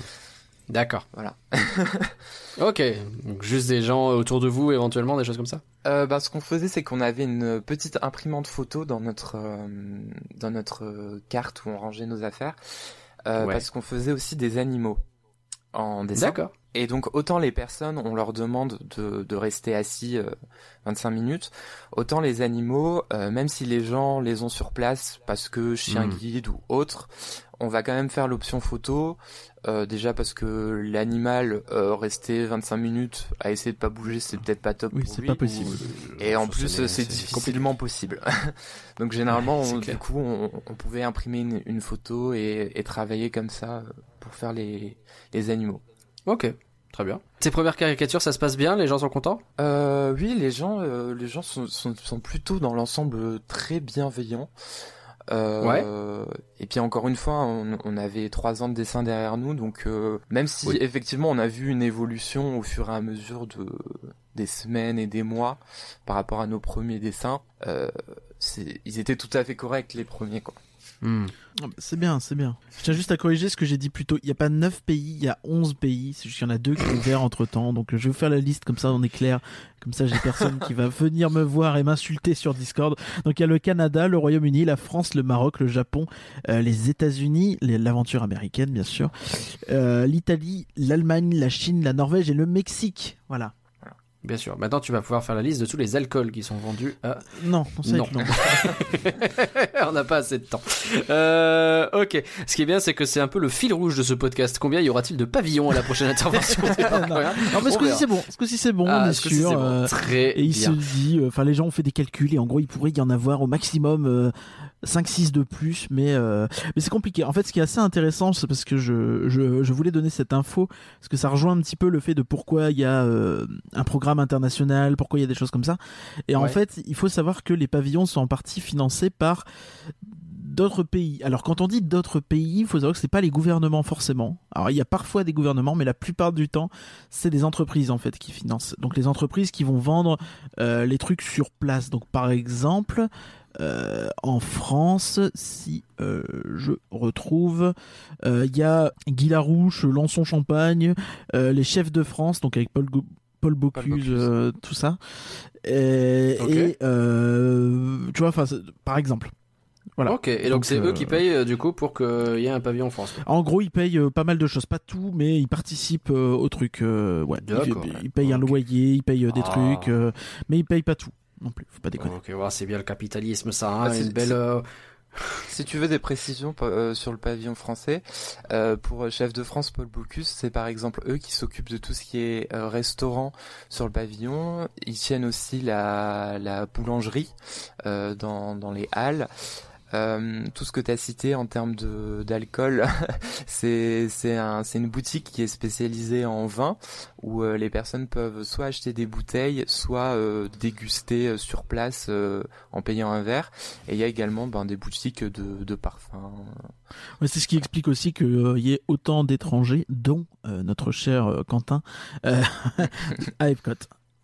D'accord. Voilà. ok. Donc, juste des gens autour de vous, éventuellement, des choses comme ça. Euh, bah, ce qu'on faisait, c'est qu'on avait une petite imprimante photo dans notre euh, dans notre euh, carte où on rangeait nos affaires, euh, Ouais. parce qu'on faisait aussi des animaux en dessin. D'accord. Et donc autant les personnes, on leur demande de, de rester assis euh, 25 minutes, autant les animaux, euh, même si les gens les ont sur place parce que chien Mm. guide ou autre, on va quand même faire l'option photo. euh, déjà parce que l'animal euh, rester 25 minutes à essayer de pas bouger, c'est peut-être pas top Oui, c'est pas ou- possible. et en Ça, plus, c'est- difficilement possible. Donc généralement, Ouais, on- du coup, on, on pouvait imprimer une, une photo et, et travailler comme ça euh, pour faire les, les animaux. Ok. Très bien. Tes premières caricatures, ça se passe bien Les gens sont contents? Euh, oui, les gens, euh, les gens sont, sont, sont plutôt dans l'ensemble très bienveillants. Euh, Et puis encore une fois, on, on avait trois ans de dessin derrière nous, donc euh, même si Oui. effectivement on a vu une évolution au fur et à mesure de des semaines et des mois par rapport à nos premiers dessins, euh, c'est- ils étaient tout à fait corrects les premiers quoi. Hmm. Ah bah, C'est bien, c'est bien. Je tiens juste à corriger ce que j'ai dit plus tôt. Il n'y a pas 9 pays, il y a 11 pays. C'est juste qu'il y en a deux qui ont ouvert entre temps. Donc je vais vous faire la liste comme ça on est clair. Comme ça j'ai personne qui va venir me voir et m'insulter sur Discord. Donc il y a le Canada, le Royaume-Uni, la France, le Maroc, le Japon, euh, les États-Unis, l'aventure américaine bien sûr, euh, l'Italie, l'Allemagne, la Chine, la Norvège et le Mexique. Voilà. Bien sûr. Maintenant, tu vas pouvoir faire la liste de tous les alcools qui sont vendus à Non, non, ça va Non. long. On n'a pas assez de temps. Euh, ok. Ce qui est bien, c'est que c'est un peu le fil rouge de ce podcast. Combien y aura-t-il de pavillons à la prochaine intervention Non. Non mais ce On coup-ci c'est bon. Ce coup-ci c'est bon, Ah, on est ce sûr. c'est bon. euh, Très Et il bien. se dit, euh, enfin les gens ont fait des calculs et en gros il pourrait y en avoir au maximum euh, 5-6 de plus, mais euh, mais c'est compliqué. En fait, ce qui est assez intéressant, c'est parce que je, je je voulais donner cette info parce que ça rejoint un petit peu le fait de pourquoi il y a euh, un programme international, pourquoi il y a des choses comme ça. Et en fait, il faut savoir que les pavillons sont en partie financés par d'autres pays. Alors quand on dit d'autres pays, il faut savoir que c'est pas les gouvernements forcément. Alors il y a parfois des gouvernements, mais la plupart du temps, c'est des entreprises en fait qui financent. Donc les entreprises qui vont vendre euh, les trucs sur place. Donc par exemple, euh, en France, si euh, je retrouve, euh, il y a Guy Larouche, Lançon Champagne, les chefs de France, donc avec Paul, Go- Paul Bocuse, Bocuse. tout ça. Et, tu vois, par exemple. Voilà. Ok, et donc c'est euh, eux qui payent euh, du coup pour qu'il y ait un pavillon en France. En gros, ils payent pas mal de choses, pas tout, mais ils participent au truc. ouais, ils, payent un loyer, ils payent des Ah. trucs, mais ils payent pas tout non plus. Faut pas déconner. Ok, ouais, c'est bien le capitalisme ça, hein, Ah, c'est- une belle... euh, Si tu veux des précisions euh, sur le pavillon français, euh, pour euh, chef de France Paul Bocuse, c'est par exemple eux qui s'occupent de tout ce qui est euh, restaurant sur le pavillon. Ils tiennent aussi la, la boulangerie euh, dans, dans les halles. Euh, tout ce que tu as cité en termes de d'alcool, c'est c'est un c'est une boutique qui est spécialisée en vin où euh, les personnes peuvent soit acheter des bouteilles, soit euh, déguster euh, sur place euh, en payant un verre. Et il y a également ben, des boutiques de, de parfums. Ouais, c'est ce qui explique aussi qu'il y ait autant d'étrangers, dont euh, notre cher euh, Quentin, euh, à Epcot.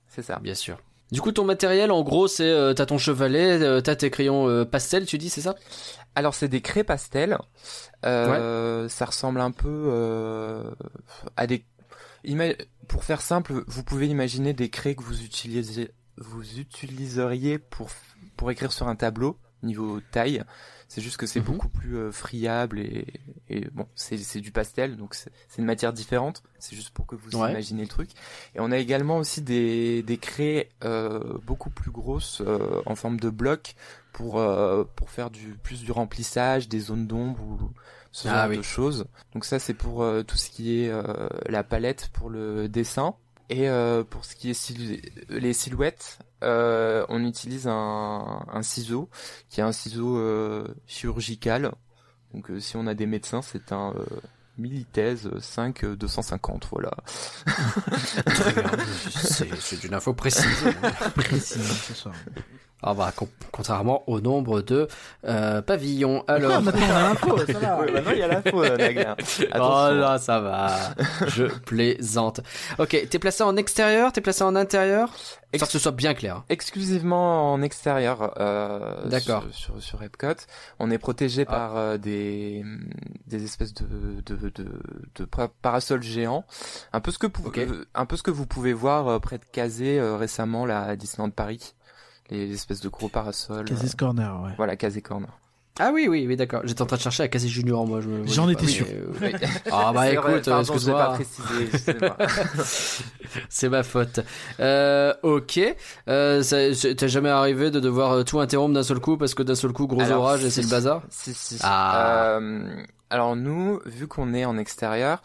C'est ça. Bien sûr. Du coup, ton matériel, en gros, c'est euh, t'as ton chevalet, euh, t'as tes crayons euh, pastel, tu dis, c'est ça? Alors c'est des craies pastel. Euh, Ça ressemble un peu euh, à des. Ima- Pour faire simple, vous pouvez imaginer des craies que vous utilisez, vous utiliseriez pour pour écrire sur un tableau niveau taille. C'est juste que c'est Mhm. beaucoup plus euh, friable et, et bon, c'est c'est du pastel, donc c'est c'est une matière différente. C'est juste pour que vous Ouais. imaginez le truc. Et on a également aussi des des craies euh, beaucoup plus grosses euh, en forme de bloc pour euh, pour faire du plus du remplissage, des zones d'ombre ou ce Ah genre oui. de choses. Donc ça c'est pour euh, tout ce qui est euh, la palette pour le dessin et euh, pour ce qui est silu- les silhouettes, euh, on utilise un, un ciseau qui est un ciseau euh, chirurgical. Donc euh, si on a des médecins, c'est un euh, Militez 5 euh, 250, voilà. C'est c'est une info précise. Précis, ce soir. Ah bah, contrairement au nombre de euh, pavillons. Alors... Ah, maintenant on a l'info, ça va. Ouais, maintenant il y a l'info, euh, Nagla. Oh là, ça va. Je plaisante. Ok, t'es placé en extérieur, t'es placé en intérieur? Ex- Histoire que ce soit bien clair. exclusivement en extérieur euh, D'accord. sur, sur, sur Epcot. On est protégé Ah. par euh, des, des espèces de, de, de, de pa- parasols géants. Un peu ce que, pou- Ok. euh, un peu ce que vous pouvez voir près de Kazé euh, récemment là, à Disneyland Paris. Les espèces de gros parasols. Casis euh, Corner, ouais. voilà, Kazé Corner. Ah oui, oui, oui, d'accord. J'étais en train de chercher à Casey Junior, moi. Je J'en étais sûr. euh, oui. Ah bah écoute, vrai, pardon, je l'ai pas excuse-moi. C'est ma faute. Euh, ok. Euh, T'es jamais arrivé de devoir euh, tout interrompre d'un seul coup parce que d'un seul coup, gros Alors, orage et si, c'est le bazar? Si, si. Ah. Euh, alors nous, vu qu'on est en extérieur,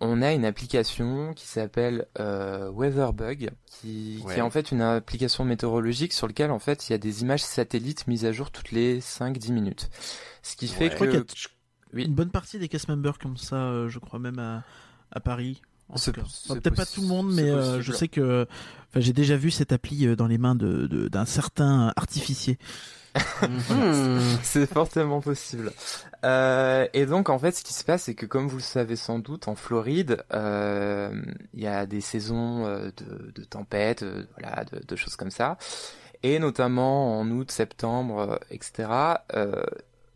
on a une application qui s'appelle euh, Weatherbug, qui, Ouais. qui est en fait une application météorologique sur laquelle en fait il y a des images satellites mises à jour toutes les 5-10 minutes. Ce qui fait Ouais. Que... Oui. une bonne partie des cast members comme ça, euh, je crois même à, à Paris. Enfin, Peut-être pas tout le monde, mais euh, je sais que j'ai déjà vu cette appli dans les mains de de- d'un certain artificier. Mhm. C'est fortement possible. Euh, et donc en fait, ce qui se passe, c'est que comme vous le savez sans doute, en Floride, euh, il y a des saisons euh, de, de tempêtes, euh, voilà, de, de choses comme ça. Et notamment en août, septembre, etc.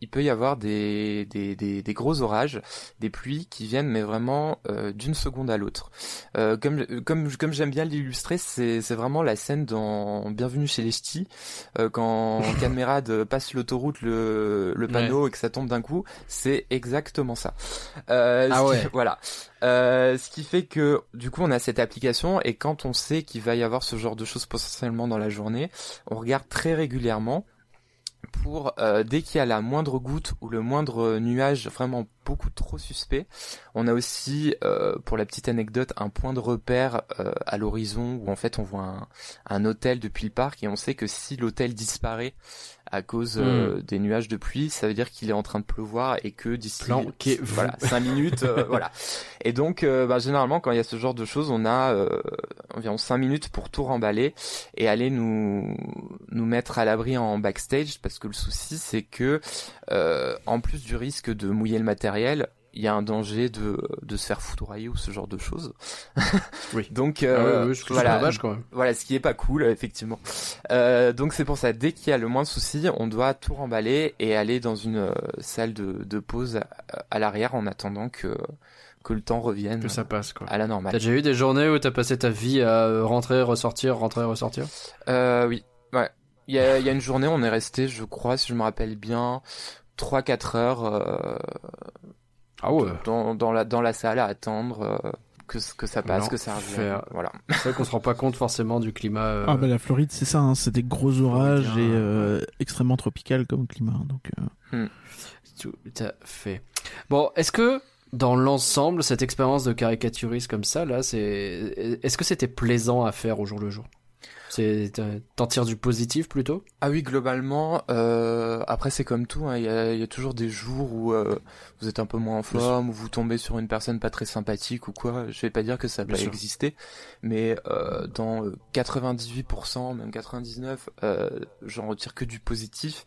il peut y avoir des, des, des, des gros orages, des pluies qui viennent mais vraiment euh, d'une seconde à l'autre. Euh, comme comme comme j'aime bien l'illustrer, c'est c'est vraiment la scène dans Bienvenue chez les Ch'tis euh, quand Camerade passe l'autoroute le le panneau et que ça tombe d'un coup, c'est exactement ça. Euh, Ah qui- ouais. voilà. Euh, ce qui fait que du coup on a cette application et quand on sait qu'il va y avoir ce genre de choses potentiellement dans la journée, on regarde très régulièrement pour euh, dès qu'il y a la moindre goutte ou le moindre nuage vraiment beaucoup trop suspect. On a aussi, euh, pour la petite anecdote, un point de repère euh, à l'horizon où en fait on voit un hôtel depuis le parc et on sait que si l'hôtel disparaît à cause euh, des nuages de pluie, ça veut dire qu'il est en train de pleuvoir et que d'ici voilà cinq minutes, euh, voilà. Et donc, euh, bah, généralement, quand il y a ce genre de choses, on a euh, environ cinq minutes pour tout remballer et aller nous nous mettre à l'abri en backstage, parce que le souci, c'est que euh, en plus du risque de mouiller le matériel, il y a un danger de, de se faire foudroyer ou ce genre de choses. Oui. Donc Ah euh, ouais, ouais, je voilà, dommage quand même. voilà, ce qui est pas cool, effectivement. Euh, donc c'est pour ça, dès qu'il y a le moins de soucis, on doit tout remballer et aller dans une euh, salle de, de pause à, à l'arrière en attendant que que le temps revienne Que ça passe quoi. à la T'as normale. déjà eu des journées où t'as passé ta vie à rentrer, ressortir, rentrer, ressortir? Euh, oui, ouais. Il y a, il y a une journée, on est resté, je crois, si je me rappelle bien, 3-4 heures euh, Ah ouais. dans, dans, la, dans la salle à attendre euh, que, que ça passe, Non, que ça revienne. Voilà. C'est vrai qu'on se rend pas compte forcément du climat. euh, Ah bah la Floride c'est ça, hein, c'est des gros orages Floridien, et euh, extrêmement tropical comme climat. Donc euh, Tout à fait. Bon, est-ce que dans l'ensemble, cette expérience de caricaturiste comme ça, là, c'est, est-ce que c'était plaisant à faire au jour le jour? C'est, t'en tires du positif plutôt? Ah oui, globalement, euh, après c'est comme tout, hein, il y, a, il y a toujours des jours où euh, vous êtes un peu moins en forme, où vous tombez sur une personne pas très sympathique ou quoi. Je vais pas dire que ça sûr. exister, mais euh, dans euh, 98%, même 99%, euh, j'en retire que du positif.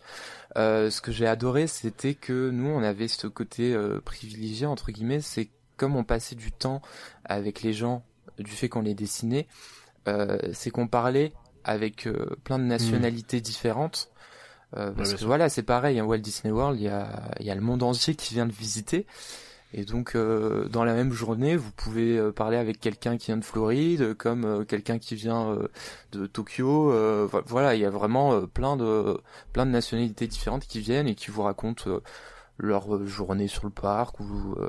Ce que j'ai adoré, c'était que nous, on avait ce côté privilégié, entre guillemets, c'est comme on passait du temps avec les gens, du fait qu'on les dessinait, c'est qu'on parlait avec euh, plein de nationalités différentes. Euh, parce que sûr. voilà, c'est pareil, à Walt Disney World, il y a, il y a le monde entier qui vient de visiter. Et donc, euh, dans la même journée, vous pouvez euh, parler avec quelqu'un qui vient de Floride, comme euh, quelqu'un qui vient euh, de Tokyo. euh, vo- voilà, il y a vraiment euh, plein de plein de nationalités différentes qui viennent et qui vous racontent euh, leur euh, journée sur le parc ou euh,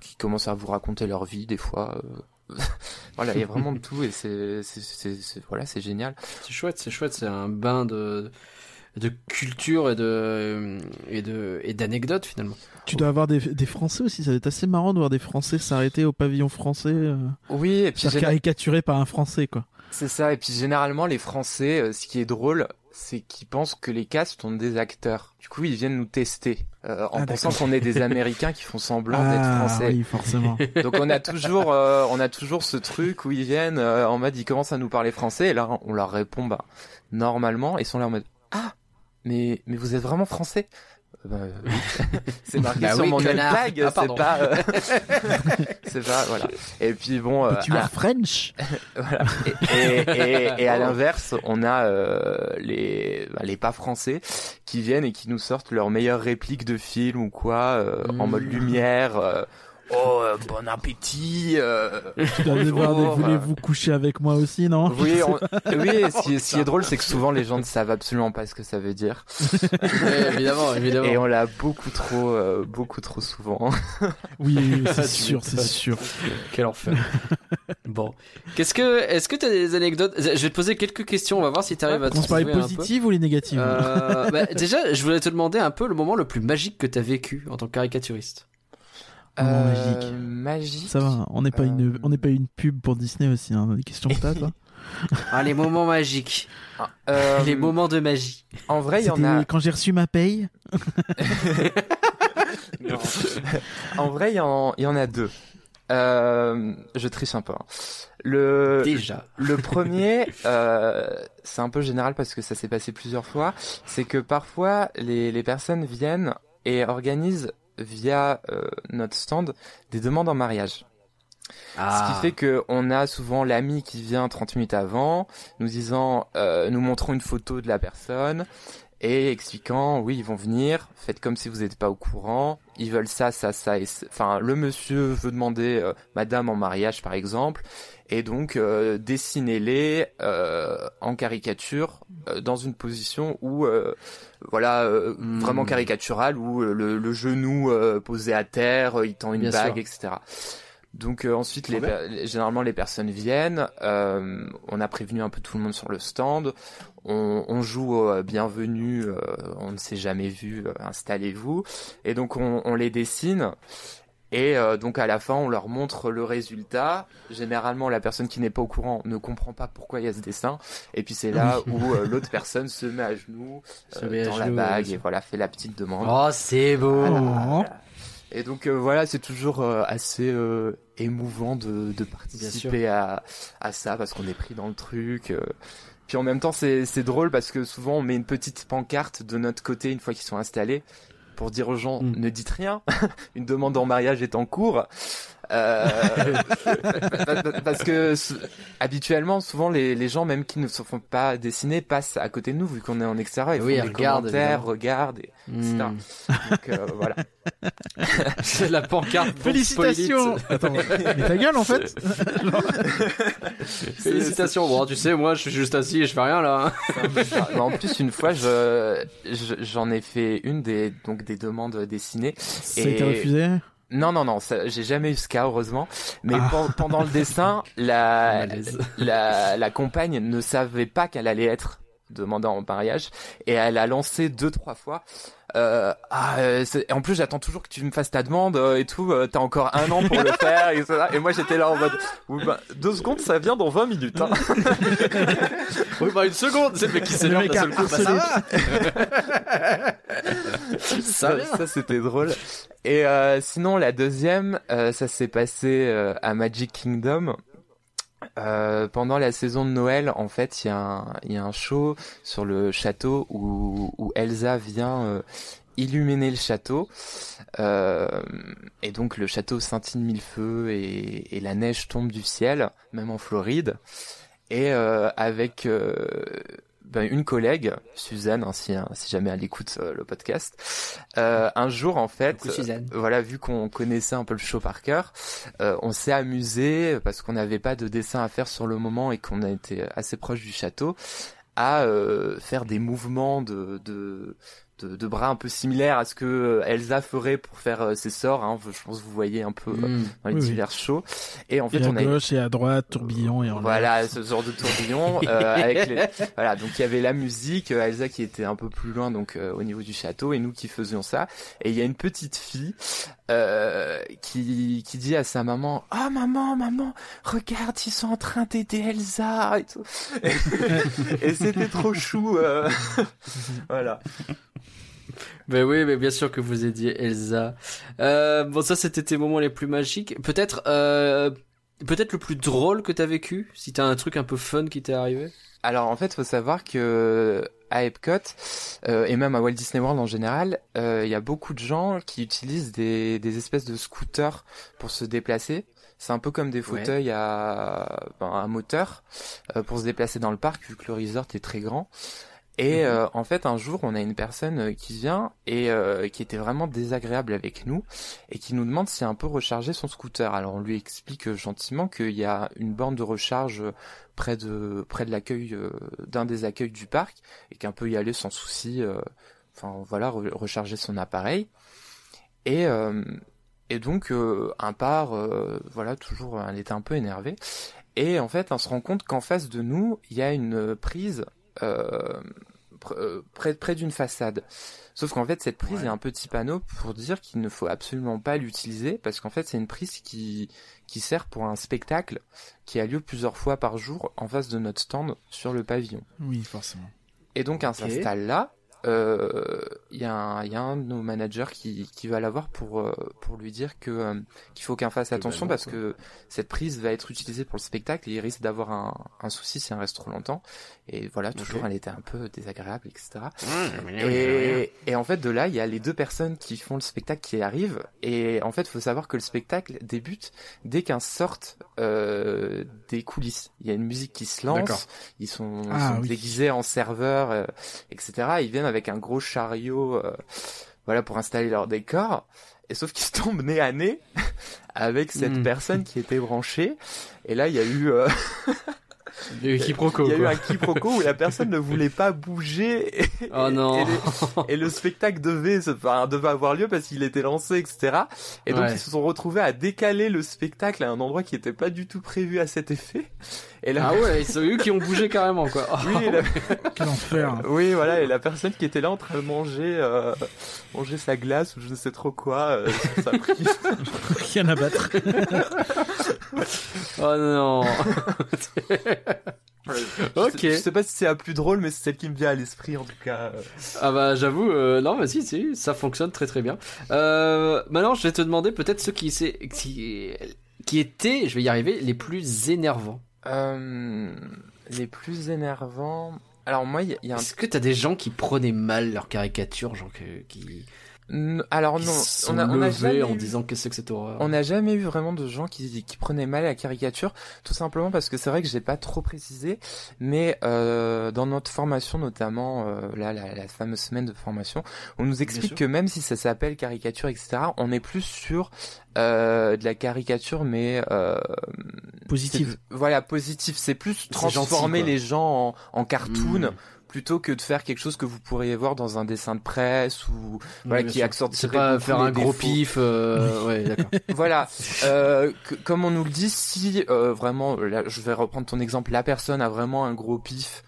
qui commencent à vous raconter leur vie des fois. voilà, il y a vraiment de tout et c'est c'est c'est c'est- voilà, c'est génial. C'est chouette, c'est chouette, c'est un bain de de culture et de et de et d'anecdotes finalement. tu dois avoir des, des Français aussi, ça va être assez marrant de voir des Français s'arrêter au pavillon français, euh, Oui, et puis caricaturer par un Français quoi. C'est ça. Et puis généralement, les Français, euh, ce qui est drôle, c'est qu'ils pensent que les castes sont des acteurs. Du coup, ils viennent nous tester euh, en Ah, pensant qu'on est des Américains qui font semblant d'être Ah français. oui forcément. Donc on a toujours, euh, on a toujours ce truc où ils viennent euh, en mode, ils commencent à nous parler français et là on leur répond bah normalement et ils sont là en mode ah mais mais vous êtes vraiment français? Euh, oui. c'est marqué Bah sur oui, mon tag, Ah, c'est pas, euh, c'est pas voilà. Et puis bon, euh, But you are French. voilà. Et, et, et, et à l'inverse, on a euh, les bah, les pas français qui viennent et qui nous sortent leurs meilleures répliques de films ou quoi euh, en Mm. mode lumière. Oh euh, bon appétit. euh, bonjour, voulez-vous coucher avec moi aussi non? Oui, on- oui. Ce qui, est, ce qui est drôle, c'est que souvent les gens ne savent absolument pas ce que ça veut dire, Ouais, évidemment, évidemment. et on l'a beaucoup trop, euh, beaucoup trop souvent. Oui, oui, c'est sûr, c'est m'étonnes. sûr. Quel enfer. bon, qu'est-ce que est-ce que t'as des anecdotes? Je vais te poser quelques questions, on va voir si t'arrives à Qu'on se parlait positives ou les négatives? Euh, bah, déjà, je voulais te demander un peu le moment le plus magique que t'as vécu en tant que caricaturiste. Moment magique. Euh, magique. Ça va, on n'est pas une, Euh, on n'est pas une pub pour Disney aussi. Hein. Des questions que t'as, toi Ah, les moments magiques, Euh, les moments de magie. En vrai, il y en a. quand j'ai reçu ma paye. Non. en vrai, il y en, il y en a deux. Euh, je triche un peu. hein. Le, Déjà. le premier, euh, c'est un peu général parce que ça s'est passé plusieurs fois. C'est que parfois, les, les personnes viennent et organisent via euh, notre stand des demandes en mariage. Ah. Ce qui fait que on a souvent l'ami qui vient 30 minutes avant, nous disant, euh, nous montrons une photo de la personne et expliquant, oui, ils vont venir, faites comme si vous n'étiez pas au courant, ils veulent ça, ça, ça, et enfin, le monsieur veut demander euh, madame en mariage, par exemple, et donc euh, dessinez-les euh, en caricature euh, dans une position où, euh, voilà, euh, Hmm. vraiment caricaturale, où euh, le, le genou euh, posé à terre, il tend une Bien bague, sûr. etc. Donc euh, ensuite, les, généralement les personnes viennent. euh, on a prévenu un peu tout le monde sur le stand. On, on joue au bienvenue. euh, on ne s'est jamais vu. Installez-vous. Et donc on, on les dessine. Et euh, donc à la fin, on leur montre le résultat. Généralement, la personne qui n'est pas au courant ne comprend pas pourquoi il y a ce dessin. Et puis c'est là où euh, l'autre personne se met à genoux, Se euh, met à dans la genoux, bague oui. et voilà, fait la petite demande. Oh, c'est beau. Et donc euh, voilà, c'est toujours euh, assez euh, émouvant de, de participer à, à ça parce qu'on est pris dans le truc. euh. Puis en même temps, c'est c'est drôle parce que souvent on met une petite pancarte de notre côté une fois qu'ils sont installés pour dire aux gens Mm. ne dites rien, une demande en mariage est en cours. Euh, parce que habituellement, souvent les, les gens, même qui ne se font pas dessiner, passent à côté de nous vu qu'on est en extérieur. Ils Oui, font des regardent, commentaires, regardent, et, etc. Hmm. Donc euh, voilà. C'est la pancarte. pour Félicitations. Attends, mais ta gueule en fait Félicitations. Bon, tu sais, moi, je suis juste assis et je fais rien là. hein. Mais en plus, une fois, je je- j'en ai fait une des donc des demandes dessinées. Ça a Et- été refusé? Non, non, non, ça- j'ai jamais eu ce cas heureusement. Mais Ah. pen- pendant le dessin, la, la la compagne ne savait pas qu'elle allait être demandée en mariage et elle a lancé deux trois fois. Euh, ah, euh, en plus, j'attends toujours que tu me fasses ta demande euh, et tout. euh, T'as encore un an pour le faire et, ça. et moi, j'étais là en mode oui, bah, deux secondes, ça vient dans 20 minutes. Hein. Oui, bah une seconde. C'est le mec qui s'énerve d'un a seul coup. Bah, ça va. ça ça, c'était drôle. Et euh, sinon, la deuxième, euh, ça s'est passé euh, à Magic Kingdom. Euh, pendant la saison de Noël, en fait, il y, y a un show sur le château où, où Elsa vient euh, illuminer le château. Euh, et donc le château scintille mille feux et, et la neige tombe du ciel, même en Floride. Et euh, avec euh, ben, une collègue, Suzanne, hein, si, hein, si jamais elle écoute euh, le podcast, euh, un jour en fait, euh, voilà, vu qu'on connaissait un peu le show par cœur, euh, on s'est amusé parce qu'on n'avait pas de dessin à faire sur le moment et qu'on a été assez proche du château à euh, faire des mouvements de, de de, de bras un peu similaires à ce que euh, Elsa ferait pour faire euh, ses sorts. Hein. Je pense que vous voyez un peu euh, Hmm. dans les Oui, oui. divers shows. Et en Et fait, à on a gauche et à droite, tourbillon et en l'air. voilà ce genre de tourbillon euh, avec les... voilà donc il y avait la musique Elsa qui était un peu plus loin donc euh, au niveau du château et nous qui faisions ça et il y a une petite fille euh, qui qui dit à sa maman ah maman maman regarde ils sont en train d'aider Elsa et tout et, c'était trop chou euh. voilà Ben oui, mais bien sûr que vous aidiez Elsa. Euh, bon, ça, c'était tes moments les plus magiques. Peut-être, peut-être le plus drôle que t'as vécu, si t'as un truc un peu fun qui t'est arrivé? Alors en fait, faut savoir que à Epcot euh, et même à Walt Disney World en général, euh, il y a beaucoup de gens qui utilisent des, des espèces de scooters pour se déplacer. C'est un peu comme des fauteuils à, ben, à moteur euh, pour se déplacer dans le parc vu que le resort est très grand. Et euh, en fait, un jour, on a une personne euh, qui vient et euh, qui était vraiment désagréable avec nous et qui nous demande si on peut recharger son scooter. Alors on lui explique gentiment qu'il y a une borne de recharge près de près de l'accueil euh, d'un des accueils du parc et qu'on peut y aller sans souci. euh, Enfin voilà, re- recharger son appareil. Et euh, et donc euh, un part, euh, voilà, toujours, elle était un peu énervée. Et en fait, on se rend compte qu'en face de nous, il y a une prise euh, euh, près, près d'une façade. Sauf qu'en fait, cette prise, il y a un petit panneau pour dire qu'il ne faut absolument pas l'utiliser parce qu'en fait, c'est une prise qui, qui sert pour un spectacle qui a lieu plusieurs fois par jour en face de notre stand sur le pavillon. Oui, forcément. Et donc, on s'installe là. Euh, Il y, a un- il y a un de nos managers qui, qui va l'avoir pour, euh, pour lui dire que euh, qu'il faut qu'on fasse attention parce que cette prise va être utilisée pour le spectacle et il risque d'avoir un, un souci si elle reste trop longtemps. Et voilà, toujours, elle était un peu désagréable, etc. Et, et en fait, de là, il y a les deux personnes qui font le spectacle qui arrivent. Et en fait, il faut savoir que le spectacle débute dès qu'un sortent euh, des coulisses. Il y a une musique qui se lance. Ils sont, ils Ah, sont oui. déguisés en serveurs, euh, etc. Ils viennent avec un gros chariot, euh, voilà, pour installer leur décor. Et sauf qu'ils se tombent nez à nez avec cette Mm. personne qui était branchée. Et là, il y a eu, euh, Le quiproquo, Il y a eu un quiproquo où la personne ne voulait pas bouger et, Oh non. et le, et le spectacle devait, se, enfin, devait avoir lieu parce qu'il était lancé, etc. Et donc Ouais. ils se sont retrouvés à décaler le spectacle à un endroit qui n'était pas du tout prévu à cet effet. Et la, Ah ouais, c'est eux qui ont bougé carrément, quoi. Oh. oui, la- Quel enfer. oui, voilà, et la personne qui était là en train de manger, euh, manger sa glace ou je ne sais trop quoi, euh, sur sa prise. Rien à battre. Oh non. Ok. Je sais, je sais pas si c'est la plus drôle, mais c'est celle qui me vient à l'esprit en tout cas. Ah bah j'avoue, euh, non mais si, si, ça fonctionne très très bien. Euh, maintenant je vais te demander peut-être ceux qui, c'est- qui, qui étaient, je vais y arriver, les plus énervants. Euh, les plus énervants. Alors moi, il y, a- il y a un. Est-ce que t'as des gens qui prenaient mal leur caricature, genre que- qui, Alors non, sont on a, on a jamais en eu- disant qu'est-ce que c'est cette horreur On n'a jamais eu vraiment de gens qui, qui prenaient mal à la caricature, tout simplement parce que c'est vrai que j'ai pas trop précisé, mais euh, dans notre formation notamment, euh, là la, la fameuse semaine de formation, on nous explique que même si ça s'appelle caricature, etc., on est plus sur euh, de la caricature, mais euh, Positive. Voilà, positif. C'est plus gentil, transformer les gens en, en cartoon. Mmh. Plutôt que de faire quelque chose que vous pourriez voir dans un dessin de presse ou voilà qui C'est pas faire un gros défauts. pif, euh, ouais voilà, euh, que- comme on nous le dit, si euh, vraiment, là, je vais reprendre ton exemple, la personne a vraiment un gros pif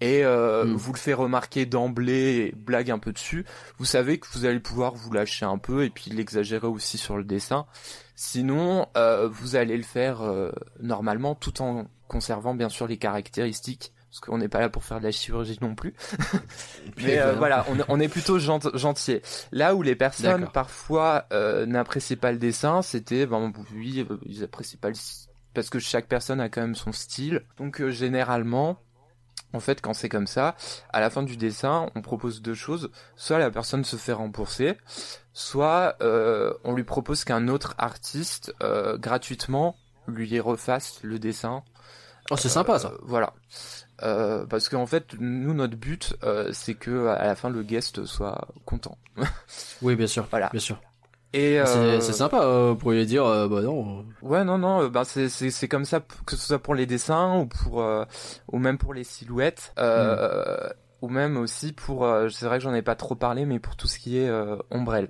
et euh, Mm. vous le fait remarquer d'emblée et blague un peu dessus, vous savez que vous allez pouvoir vous lâcher un peu et puis l'exagérer aussi sur le dessin. Sinon, euh, vous allez le faire euh, normalement tout en conservant bien sûr les caractéristiques. Parce qu'on n'est pas là pour faire de la chirurgie non plus. Mais euh, voilà, on, est- on est plutôt gent gentil. Là où les personnes parfois euh, n'apprécient pas le dessin, c'était ben oui, euh, ils apprécient pas le parce que chaque personne a quand même son style. Donc euh, généralement, en fait, quand c'est comme ça, à la fin du dessin, on propose deux choses. Soit la personne se fait rembourser, soit euh, on lui propose qu'un autre artiste euh, gratuitement lui refasse le dessin. Oh c'est sympa ça. Euh, voilà. Euh, parce qu'en fait, nous, notre but, euh, c'est que à la fin, le guest soit content. Oui bien sûr. voilà. Bien sûr. Et C'est euh, c'est sympa. Vous pourriez dire bah non. Ouais, non, non, ben c'est c'est c'est comme ça que ce soit pour les dessins ou pour ou même pour les silhouettes, euh, ou même aussi pour. euh, c'est vrai que j'en ai pas trop parlé, mais pour tout ce qui est euh, ombrelle.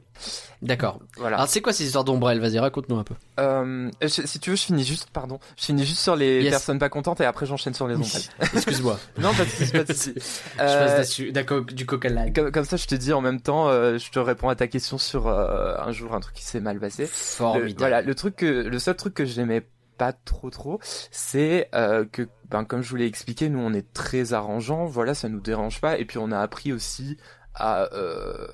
D'accord. Voilà. Alors c'est quoi ces histoires d'ombrelle Vas-y raconte-nous un peu. Euh, je- si tu veux, je finis juste, pardon, je finis juste sur les Yes. personnes pas contentes et après j'enchaîne sur les ombrelles. Excuse-moi. non, pas de souci, pas de souci. Je passe Euh, du coca comme, comme ça, je te dis en même temps, je te réponds à ta question sur un jour un truc qui s'est mal passé. Le, Formidable. voilà, le truc que, le seul truc que j'aimais pas trop trop, c'est euh, que, ben, comme je vous l'ai expliqué, nous on est très arrangeants, voilà, ça nous dérange pas, et puis on a appris aussi à, euh,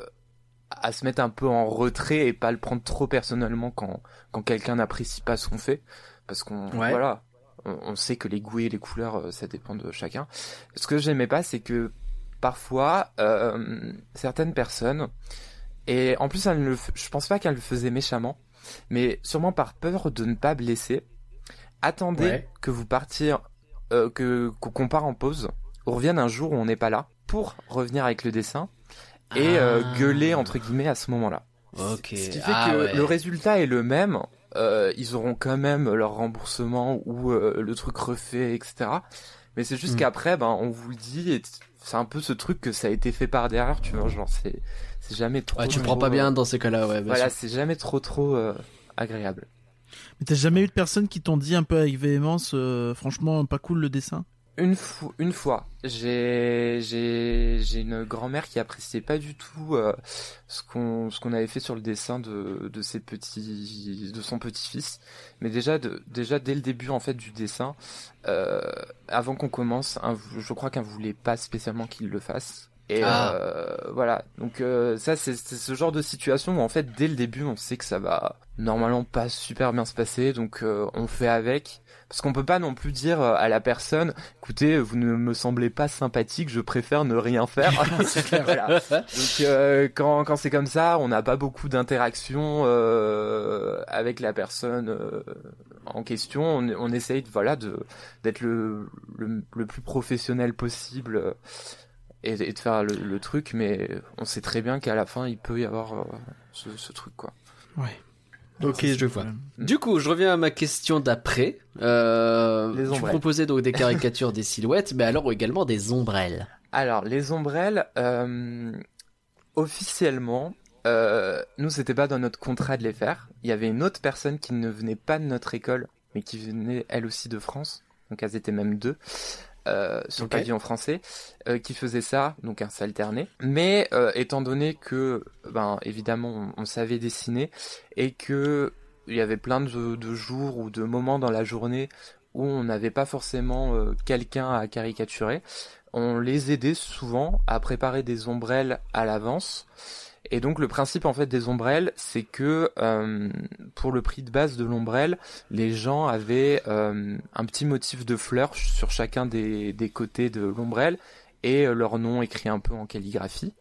à se mettre un peu en retrait et pas le prendre trop personnellement quand, quand quelqu'un n'apprécie pas ce qu'on fait, parce qu'on, Ouais. voilà, on, on sait que les goûts et les couleurs, euh, ça dépend de chacun. Ce que j'aimais pas, c'est que parfois, euh, certaines personnes, et en plus, elle ne le f- je pense pas qu'elle le faisait méchamment, mais sûrement par peur de ne pas blesser, attendez Ouais. que vous partiez, euh, que qu'on part en pause, on revienne un jour où on n'est pas là, pour revenir avec le dessin et euh, Ah. gueuler entre guillemets à ce moment-là. Ce qui fait Ah, que ouais. le résultat est le même. euh, ils auront quand même leur remboursement ou le truc refait, etc. Mais c'est juste Mm. qu'après, ben, on vous le dit et c'est un peu ce truc que ça a été fait par derrière, tu vois, genre c'est c'est jamais trop. Ouais, tu prends pas bien dans ces cas-là, ouais. Voilà, c'est jamais trop trop agréable. Mais t'as jamais eu de personnes qui t'ont dit un peu avec véhémence, euh, franchement, pas cool le dessin? Une fois, j'ai une grand-mère qui appréciait pas du tout euh, ce qu'on avait fait sur le dessin de son petit-fils. Mais déjà dès le début en fait du dessin, euh, avant qu'on commence, je crois qu'elle voulait pas spécialement qu'il le fasse. Et Ah. euh, voilà, donc euh, ça c'est ce genre de situation où en fait dès le début on sait que ça va normalement pas super bien se passer, donc euh, on fait avec. Parce qu'on peut pas non plus dire euh, à la personne, écoutez, vous ne me semblez pas sympathique, je préfère ne rien faire. Voilà. Donc euh, quand, quand c'est comme ça, on n'a pas beaucoup d'interaction euh, avec la personne euh, en question. On, on essaye de, voilà de d'être le, le le plus professionnel possible et, et de faire le, le truc, mais on sait très bien qu'à la fin il peut y avoir euh, ce, ce truc quoi. Ouais. Ok, je vois. Du coup, je reviens à ma question d'après. Euh, Les tu proposais donc des caricatures des silhouettes, mais alors également des ombrelles. Alors, les ombrelles, euh, officiellement, euh, nous, c'était pas dans notre contrat de les faire. Il y avait une autre personne qui ne venait pas de notre école, mais qui venait elle aussi de France. Donc, elles étaient même deux. Euh, sur Ok. le pavillon français, euh, qui faisait ça, donc un s'alterner. Mais euh, étant donné que, ben évidemment, on, on savait dessiner et que il y avait plein de, de jours ou de moments dans la journée où on n'avait pas forcément euh, quelqu'un à caricaturer, on les aidait souvent à préparer des ombrelles à l'avance. Et donc le principe en fait des ombrelles, c'est que euh, pour le prix de base de l'ombrelle, les gens avaient euh, un petit motif de fleurs sur chacun des, des côtés de l'ombrelle et euh, leur nom écrit un peu en calligraphie.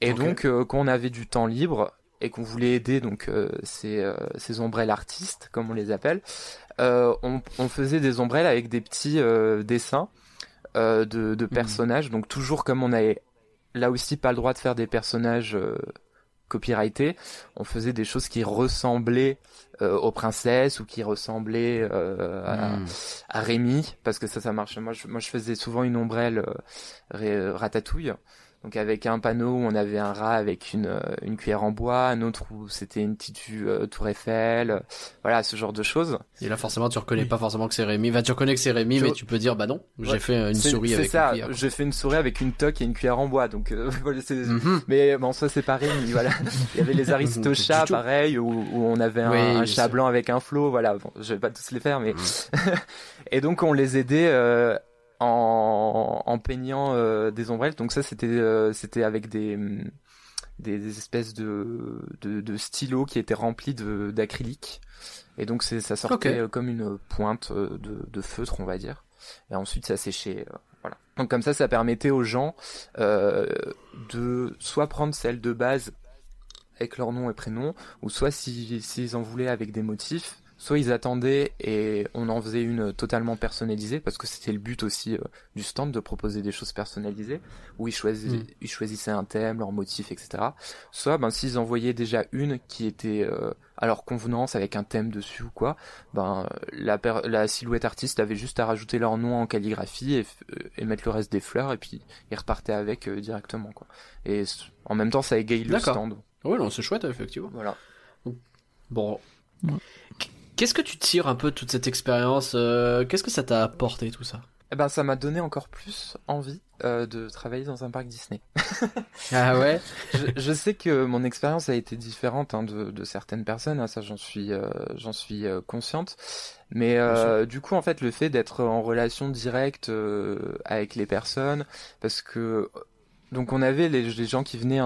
Et donc euh, quand on avait du temps libre et qu'on voulait aider donc ces, ces ombrelles artistes comme on les appelle, on, on faisait des ombrelles avec des petits dessins de, de personnages. Donc toujours comme on avait là aussi pas le droit de faire des personnages euh, copyrightés, on faisait des choses qui ressemblaient euh, aux princesses ou qui ressemblaient euh, à, Hmm. à Rémi parce que ça ça marche. Moi je, moi je faisais souvent une ombrelle euh, ratatouille. Donc avec un panneau où on avait un rat avec une, euh, une cuillère en bois, un autre où c'était une petite vue euh, tour Eiffel, euh, voilà ce genre de choses. Et là, forcément, tu reconnais pas forcément que c'est Rémi. Enfin, tu reconnais que c'est Rémi, Je- mais tu peux dire, bah non, j'ai fait une souris avec ça, une cuillère. J'ai fait une souris avec une toque et une cuillère en bois, donc euh, voilà, c'est- Mhm. Mais bon, ça c'est pas Rémi, voilà. Il y avait les aristochats, pareil, où, où on avait un, Oui, un bien chat blanc avec un flot, voilà. Bon, je vais pas tous les faire, mais et donc on les aidait euh, en, en peignant euh, des ombrelles. Donc ça c'était euh, c'était avec des, des des espèces de, de de stylos qui étaient remplis de d'acrylique. Et donc ça sortait euh, comme une pointe de, de feutre, on va dire. Et ensuite ça séchait. voilà. Donc comme ça, ça permettait aux gens euh, de soit prendre celle de base avec leur nom et prénom, ou soit si s'ils en voulaient avec des motifs, soit ils attendaient et on en faisait une totalement personnalisée parce que c'était le but aussi euh, du stand de proposer des choses personnalisées où ils choisissaient, Mm. ils choisissaient un thème, leur motif, etc. Soit ben s'ils envoyaient déjà une qui était euh, à leur convenance avec un thème dessus ou quoi, ben la, silhouette artiste avait juste à rajouter leur nom en calligraphie et, euh, mettre le reste des fleurs et puis ils repartaient avec euh, directement quoi. Et en même temps ça égaye le D'accord. stand. Oui, non, c'est chouette, effectivement. Voilà. Bon. Ouais. Qu'est-ce que tu tires un peu de toute cette expérience euh, Qu'est-ce que ça t'a apporté tout ça? Eh ben, ça m'a donné encore plus envie euh, de travailler dans un parc Disney. Ah ouais? Je, je sais que mon expérience a été différente hein, de, de certaines personnes, hein, ça j'en suis, euh, j'en suis euh, consciente. Mais du coup, en fait, le fait d'être en relation directe avec les personnes, parce que donc on avait les, les gens qui venaient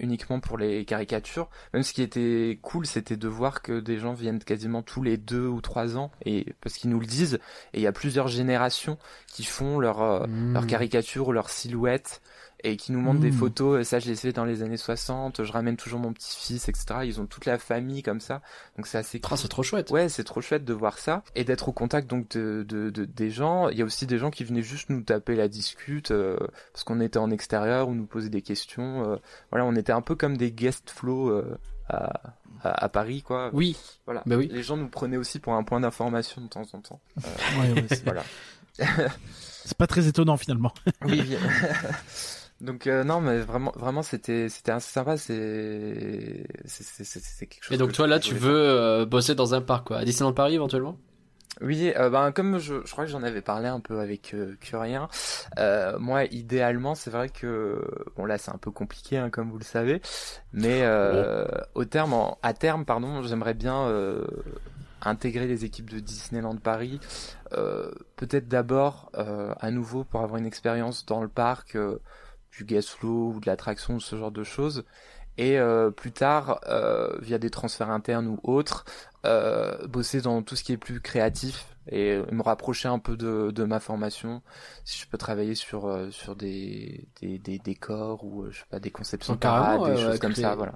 uniquement pour les caricatures. Même ce qui était cool, c'était de voir que des gens viennent quasiment tous les deux ou trois ans, et parce qu'ils nous le disent. Et il y a plusieurs générations qui font leur euh, Mmh. leur caricature ou leur silhouette et qui nous montrent des Mm. photos. Et ça, je les ai fait dans les années 60. Je ramène toujours mon petit-fils, etc. Ils ont toute la famille comme ça. Donc c'est assez Ah, c'est trop chouette. Ouais, c'est trop chouette de voir ça et d'être au contact donc de, de, de- des gens. Il y a aussi des gens qui venaient juste nous taper la discute euh, parce qu'on était en extérieur ou nous poser des questions. euh, voilà, on était un peu comme des guest flow euh, à, à, à Paris, quoi. Oui. Voilà. Bah oui. Les gens nous prenaient aussi pour un point d'information de temps en temps. Ouais, ouais, Voilà. c'est pas très étonnant finalement. Oui, oui. Donc euh, non, mais vraiment, vraiment, c'était, c'était assez sympa. C'est, c'est, quelque chose. Et donc toi là, tu veux euh, bosser dans un parc, quoi À Disneyland Paris, éventuellement? Oui, euh, ben comme je, je crois que j'en avais parlé un peu avec euh, Curien, euh, moi idéalement c'est vrai que bon là c'est un peu compliqué hein, comme vous le savez, mais euh, au terme en- à terme pardon j'aimerais bien euh, intégrer les équipes de Disneyland Paris, euh, peut-être d'abord euh, à nouveau pour avoir une expérience dans le parc euh, du gas flow ou de l'attraction ou ce genre de choses. Et euh, plus tard, euh, via des transferts internes ou autres, euh, bosser dans tout ce qui est plus créatif et euh, me rapprocher un peu de, de ma formation. Si je peux travailler sur euh, sur des, des, des décors ou euh, je sais pas des conceptions parades, des choses comme ça, voilà.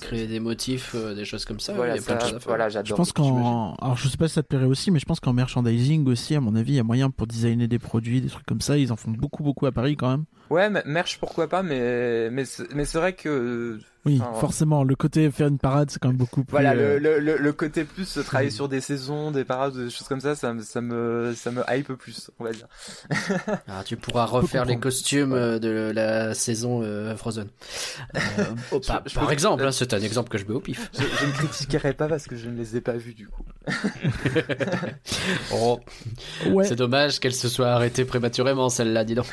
Créer des motifs, euh, des choses comme ça. Voilà, il y a plein de ça, choses à faire. voilà, Je j'adore. pense qu'en, alors je sais pas si ça te plairait aussi, mais je pense qu'en merchandising aussi, à mon avis, il y a moyen pour designer des produits, des trucs comme ça. Ils en font beaucoup, beaucoup à Paris quand même. Ouais, mais merch pourquoi pas, mais mais c'est vrai que Oui, Enfin, forcément, le côté faire une parade, c'est quand même beaucoup plus. Voilà, euh, le, le, le, côté plus travailler sur des saisons, des parades, des choses comme ça, ça, me- ça me ça me hype plus, on va dire. Ah, tu pourras refaire les costumes euh, de la saison euh, Frozen. Euh, oh, par, je par peux- exemple, hein, c'est un exemple que je mets au pif. Je, je ne critiquerai pas parce que je ne les ai pas vus du coup. Oh, Ouais, c'est dommage qu'elle se soit arrêtée prématurément, celle-là, dis donc.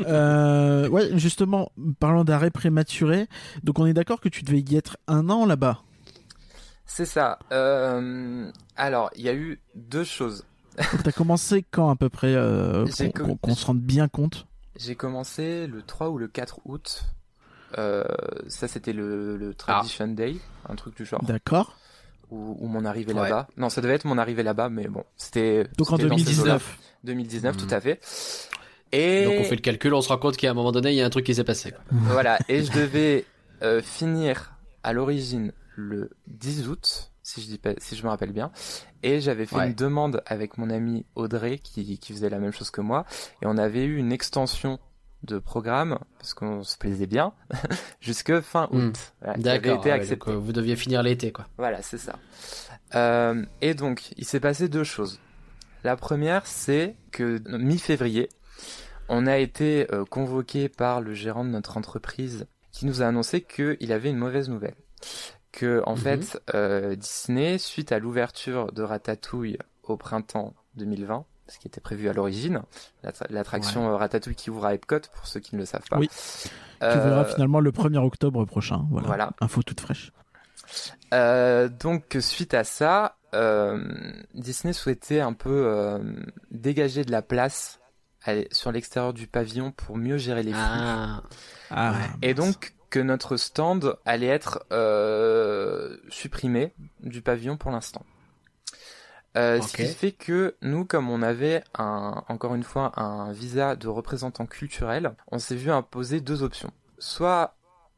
euh, ouais, justement, parlant d'arrêt prématuré, donc on est d'accord que tu devais y être un an là-bas. C'est ça. Euh, alors, il y a eu deux choses. Donc t'as commencé quand à peu près euh, J'ai qu'on se rende bien compte J'ai commencé le 3 ou le 4 août. Euh, ça, c'était le, le Tradition Day, un truc du genre, D'accord. ou, ou mon arrivée Ouais. là-bas. Non, ça devait être mon arrivée là-bas, mais bon, c'était. Donc en c'était dans ces eaux-là. 2019. 2019, Mhm. tout à fait. Et Donc on fait le calcul, on se rend compte qu'à un moment donné, il y a un truc qui s'est passé. voilà, et je devais euh, finir à l'origine le 10 août, si je dis pas, si je me rappelle bien, et j'avais fait Ouais. une demande avec mon ami Audrey qui, qui faisait la même chose que moi, et on avait eu une extension de programme parce qu'on se plaisait bien jusque fin août. Hmm. Voilà, qui avait D'accord, été ouais, accepté. donc, euh, vous deviez finir l'été, quoi. Voilà, c'est ça. Euh, et donc, il s'est passé deux choses. La première, c'est que mi-février, on a été euh, convoqué par le gérant de notre entreprise qui nous a annoncé qu'il avait une mauvaise nouvelle. Que, en Mhm. fait, euh, Disney, suite à l'ouverture de Ratatouille au printemps 2020, ce qui était prévu à l'origine, l'attra- l'attraction Ratatouille qui ouvre à Epcot, pour ceux qui ne le savent pas. Oui. Tu Euh, finalement le 1er octobre prochain. Voilà. voilà. Info toute fraîche. Euh, donc suite à ça, Disney souhaitait un peu dégager de la place sur l'extérieur du pavillon pour mieux gérer les flux. Ah, Ah, Et donc que notre stand allait être euh, supprimé du pavillon pour l'instant. Euh, Ce qui fait que nous, comme on avait un, encore une fois un visa de représentant culturel, on s'est vu imposer deux options. Soit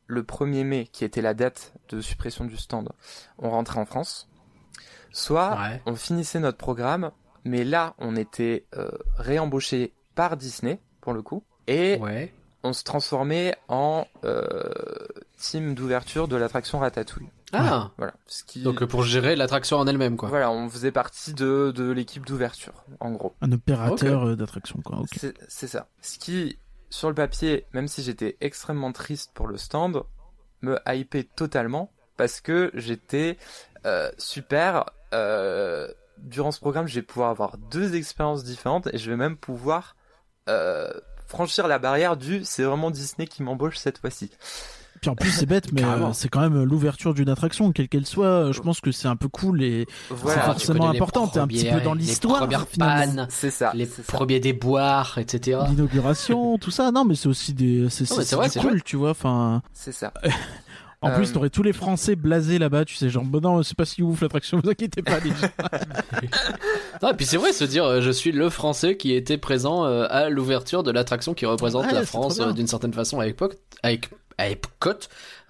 le 1er mai, qui était la date de suppression du stand, on rentrait en France. Soit ouais. on finissait notre programme, mais là, on était euh, réembauché par Disney, pour le coup. Et Ouais. on se transformait en euh, team d'ouverture de l'attraction Ratatouille. Ah, Voilà. Ce qui... donc pour gérer l'attraction en elle-même, quoi. Voilà, on faisait partie de, de l'équipe d'ouverture, en gros. un opérateur euh, d'attraction, quoi. ok. C'est c'est ça. Ce qui, sur le papier, même si j'étais extrêmement triste pour le stand, me hypait totalement parce que j'étais euh, super. euh, durant ce programme, je vais pouvoir avoir deux expériences différentes et je vais même pouvoir euh, franchir la barrière du c'est vraiment Disney qui m'embauche cette fois-ci. Puis en plus, c'est bête, mais euh, c'est quand même l'ouverture d'une attraction, quelle qu'elle soit. euh, Je pense que c'est un peu cool et Voilà. c'est forcément les important. T'es un petit peu premières- dans les l'histoire. premières finalement. pannes, C'est ça. les premiers déboires, etc. L'inauguration, tout ça. Non, mais c'est aussi des. C'est vrai, cool, tu vois. Enfin, C'est ça. en Euh, plus, t'aurais tous les Français blasés là-bas. Tu sais, genre, bon, non, c'est pas si ouf l'attraction. Vous inquiétez pas, les gens. Et puis c'est vrai se dire, euh, je suis le Français qui était présent euh, à l'ouverture de l'attraction qui représente Ouais, la France euh, d'une certaine façon à Epcot. À, Ep- à Epcot,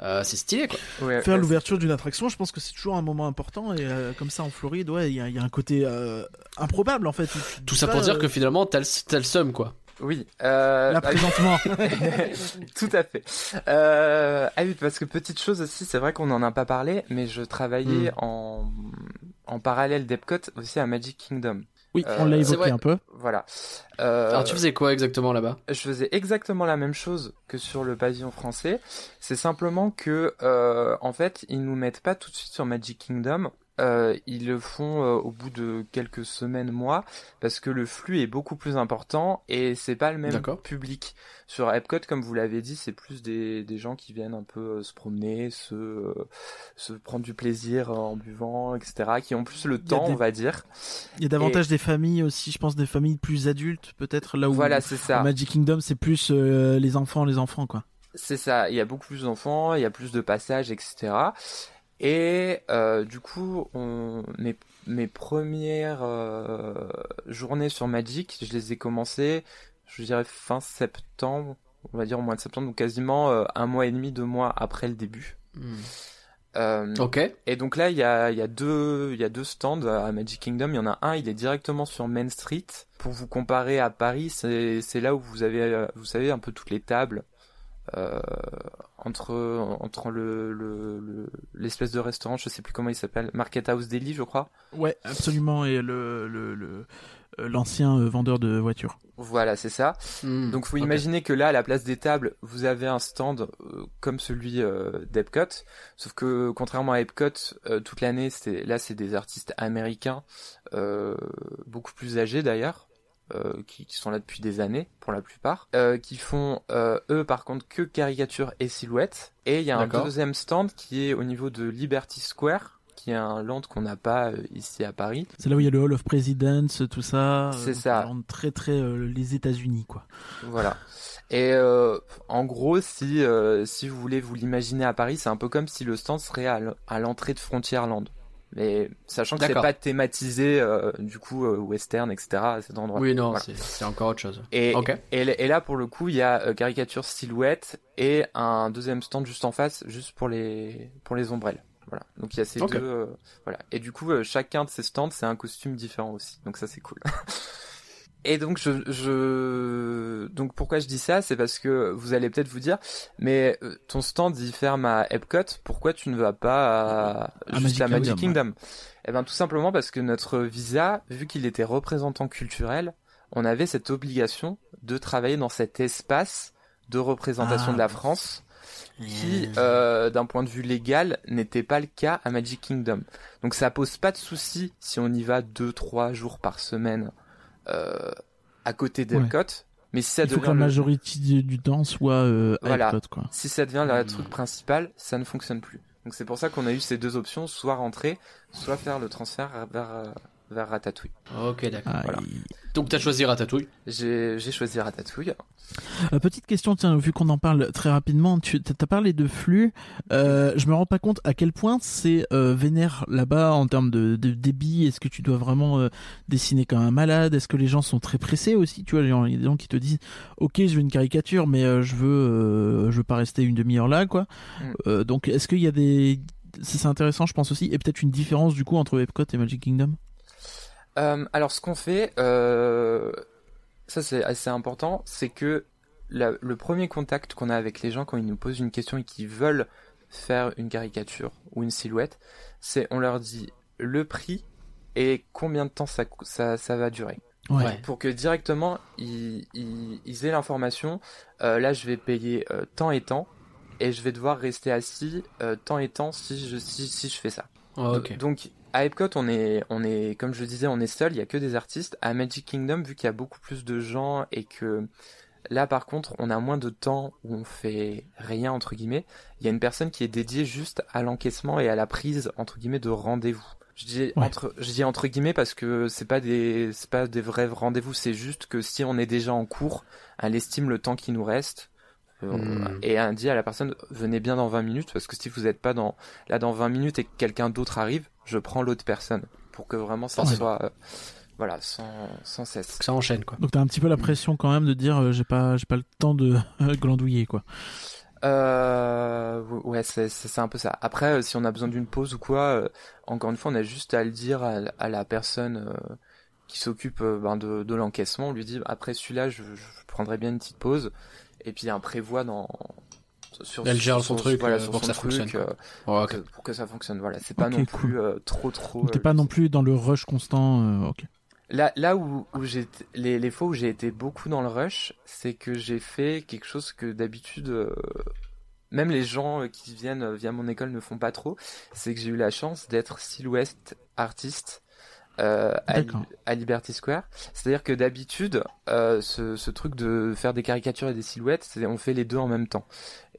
Euh, c'est stylé quoi. Ouais, Faire ouais, l'ouverture d'une attraction, je pense que c'est toujours un moment important. Et euh, comme ça, en Floride, ouais, il y, a- il y a un côté euh, improbable en fait. Tout ça pas, pour dire que finalement t'as le, seum quoi. Oui. Euh, Là, ah, présentement. Tout à fait. Euh, ah oui, parce que petite chose aussi, c'est vrai qu'on n'en a pas parlé, mais je travaillais Hmm. en, en parallèle d'Epcot aussi à Magic Kingdom. Oui, Euh, on l'a évoqué un peu. Voilà. Euh, Alors tu faisais quoi exactement là-bas? je faisais exactement la même chose que sur le pavillon français. C'est simplement que, euh, en fait, ils nous mettent pas tout de suite sur Magic Kingdom. Euh, ils le font euh, au bout de quelques semaines, mois, parce que le flux est beaucoup plus important et c'est pas le même public. Sur Epcot, comme vous l'avez dit, c'est plus des, des gens qui viennent un peu euh, se promener, se, se prendre du plaisir en buvant, etc., qui ont plus le temps, des- on va dire. Il y a davantage des familles aussi, je pense, des familles plus adultes, peut-être là où Voilà, c'est ça. au Magic Kingdom, c'est plus les enfants, les enfants, quoi. C'est ça, il y a beaucoup plus d'enfants, il y a plus de passages, etc. Et euh, du coup, on, mes, mes premières euh, journées sur Magic, je les ai commencées, je dirais fin septembre, on va dire au mois de septembre, donc quasiment euh, un mois et demi, deux mois après le début. Euh, Ok. et donc là, il y a, y, a deux, y a deux stands à Magic Kingdom. Il y en a un, il est directement sur Main Street. Pour vous comparer à Paris, c'est c'est là où vous avez, euh, vous savez, un peu toutes les tables. Euh, entre entre le le- le- l'espèce de restaurant, je sais plus comment il s'appelle, Market House Deli, je crois. Ouais, absolument. Et le le- euh, l'ancien euh, vendeur de voitures. Voilà, c'est ça. Hmm, Donc, faut ok. imaginer que là, à la place des tables, vous avez un stand euh, comme celui euh, d'Epcot. Sauf que, contrairement à Epcot, euh, toute l'année, c'est là, c'est des artistes américains, euh, beaucoup plus âgés d'ailleurs, euh, qui, qui sont là depuis des années, pour la plupart, euh, qui font, euh, eux, par contre, que caricatures et silhouettes. Et il y a un deuxième stand qui est au niveau de Liberty Square, qui est un land qu'on n'a pas euh, ici à Paris. C'est là où il y a le Hall of Presidents, tout ça. C'est Euh, ça. donc, Très très euh, les États-Unis quoi. Voilà. Et euh, en gros, si euh, si vous voulez vous l'imaginer à Paris, c'est un peu comme si le stand serait à l'entrée de Frontierland. Mais sachant que c'est pas thématisé euh, du coup euh, western, etc. à cet endroit. Oui, non, Voilà. c'est- encore autre chose. Et, Ok. et, et là pour le coup, il y a euh, caricature silhouette et un deuxième stand juste en face, juste pour les pour les ombrelles. Voilà. Donc il y a ces deux. euh, voilà. Et du coup, chacun de ces stands, c'est un costume différent aussi. Donc ça c'est cool. Et donc je, je donc pourquoi je dis ça, c'est parce que vous allez peut-être vous dire, mais euh, ton stand il ferme à Epcot, pourquoi tu ne vas pas à, À juste Magic à Magic Kingdom, Kingdom? Eh ben tout simplement parce que notre visa, vu qu'il était représentant culturel, on avait cette obligation de travailler dans cet espace de représentation Ah, de la. France qui, euh, d'un point de vue légal, n'était pas le cas à Magic Kingdom. Donc ça pose pas de souci si on y va deux, trois jours par semaine à côté d'Epcot. Mais si ça Il faut devient que la majorité du du temps soit euh, à Voilà. Epcot, quoi. si ça devient le Hmm. truc principal, ça ne fonctionne plus. Donc c'est pour ça qu'on a eu ces deux options, soit rentrer, soit faire le transfert vers euh, vers Ratatouille. Ok, d'accord. Voilà. Donc t'as choisi Ratatouille. J'ai j'ai choisi Ratatouille. Euh, petite question, tiens, vu qu'on en parle très rapidement, tu as parlé de flux. Euh, je me rends pas compte à quel point c'est euh, vénère là-bas en termes de, de débit. Est-ce que tu dois vraiment euh, dessiner comme un malade? Est-ce que les gens sont très pressés aussi? Tu vois, il y a des gens qui te disent, ok, je veux une caricature, mais euh, je veux, euh, je veux pas rester une demi-heure là, quoi. Mm. Euh, donc, est-ce qu'il y a des, c'est c'est intéressant, je pense aussi, et peut-être une différence du coup entre Epcot et Magic Kingdom? Euh, alors ce qu'on fait, euh, ça c'est assez important, c'est que la- le premier contact qu'on a avec les gens quand ils nous posent une question et qu'ils veulent faire une caricature ou une silhouette, c'est on leur dit le prix et combien de temps ça, ça, ça va durer. Ouais. Ouais. Pour que directement ils, ils, ils aient l'information, euh, là je vais payer euh, temps et temps et je vais devoir rester assis euh, temps et temps si je, si, si je fais ça. Ah. Donc à Epcot, on est, on est, comme je le disais, on est seul. Il y a que des artistes. À Magic Kingdom, vu qu'il y a beaucoup plus de gens et que là, par contre, on a moins de temps où on fait rien entre guillemets. Il y a une personne qui est dédiée juste à l'encaissement et à la prise entre guillemets de rendez-vous. Je dis Ouais. entre, je dis entre guillemets parce que c'est pas des, c'est pas des vrais rendez-vous. C'est juste que si on est déjà en cours, elle estime le temps qui nous reste. Euh, Hmm. Et elle dit à la personne venez bien dans 20 minutes parce que si vous n'êtes pas dans là dans 20 minutes et que quelqu'un d'autre arrive, je prends l'autre personne pour que vraiment ça Ouais. soit euh, voilà sans, sans cesse. Que ça enchaîne quoi. Donc t'as un petit peu la pression quand même de dire, euh, j'ai pas, j'ai pas le temps de glandouiller, quoi. Euh, ouais, c'est un peu ça. Après, euh, si on a besoin d'une pause ou quoi, euh, encore une fois, on a juste à le dire à, à la personne euh, qui s'occupe euh, ben, de, de l'encaissement. On lui dit après celui-là, je, je prendrai bien une petite pause. Et puis un prévoit dans sur Elle gère son truc, voilà, euh, pour que ça truc, fonctionne, euh, Oh, pour, ok. que, pour que ça fonctionne. Voilà, c'est pas non plus euh, trop trop. T'es pas non plus dans le rush constant. ok. Là, là où, où j'ai été- les, les fois où j'ai été beaucoup dans le rush, c'est que j'ai fait quelque chose que d'habitude, euh, même les gens qui viennent via mon école ne font pas trop. C'est que j'ai eu la chance d'être silhouette artiste euh, à, Liberty Square. C'est-à-dire que d'habitude, euh, ce, ce truc de faire des caricatures et des silhouettes, on fait les deux en même temps.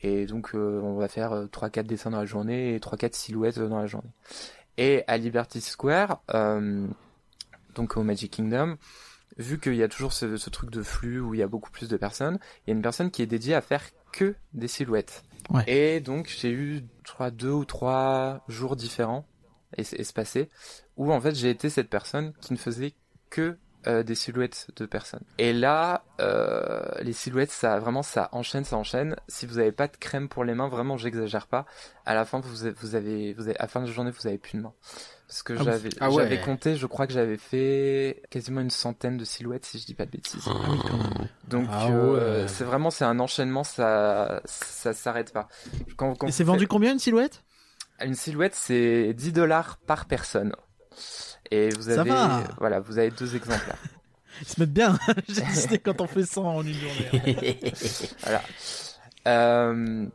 Et donc, euh, on va faire euh, 3-4 dessins dans la journée et 3-4 silhouettes dans la journée. Et à Liberty Square, donc au Magic Kingdom, vu qu'il y a toujours ce, ce truc de flux où il y a beaucoup plus de personnes, il y a une personne qui est dédiée à faire que des silhouettes. Ouais. Et donc j'ai eu, je crois, deux ou trois jours différents es- espacés où en fait j'ai été cette personne qui ne faisait que euh, des silhouettes de personnes. Et là, euh, les silhouettes, ça vraiment, ça enchaîne, ça enchaîne. Si vous avez pas de crème pour les mains, vraiment, j'exagère pas. À la fin, vous avez, vous avez, vous avez, à la fin de la journée, vous avez plus de mains. Parce que Ah, j'avais, ah ouais. j'avais compté, je crois que j'avais fait quasiment une centaine de silhouettes, si je dis pas de bêtises. Donc, Ah euh, ouais. c'est vraiment, c'est un enchaînement, ça, ça s'arrête pas. Quand, quand Et c'est vendu combien une silhouette? Une silhouette, c'est 10 dollars par personne. Et vous avez, voilà, vous avez deux exemplaires. Ils se mettent bien. J'ai hésité quand on fait ça en une journée. voilà. Euh,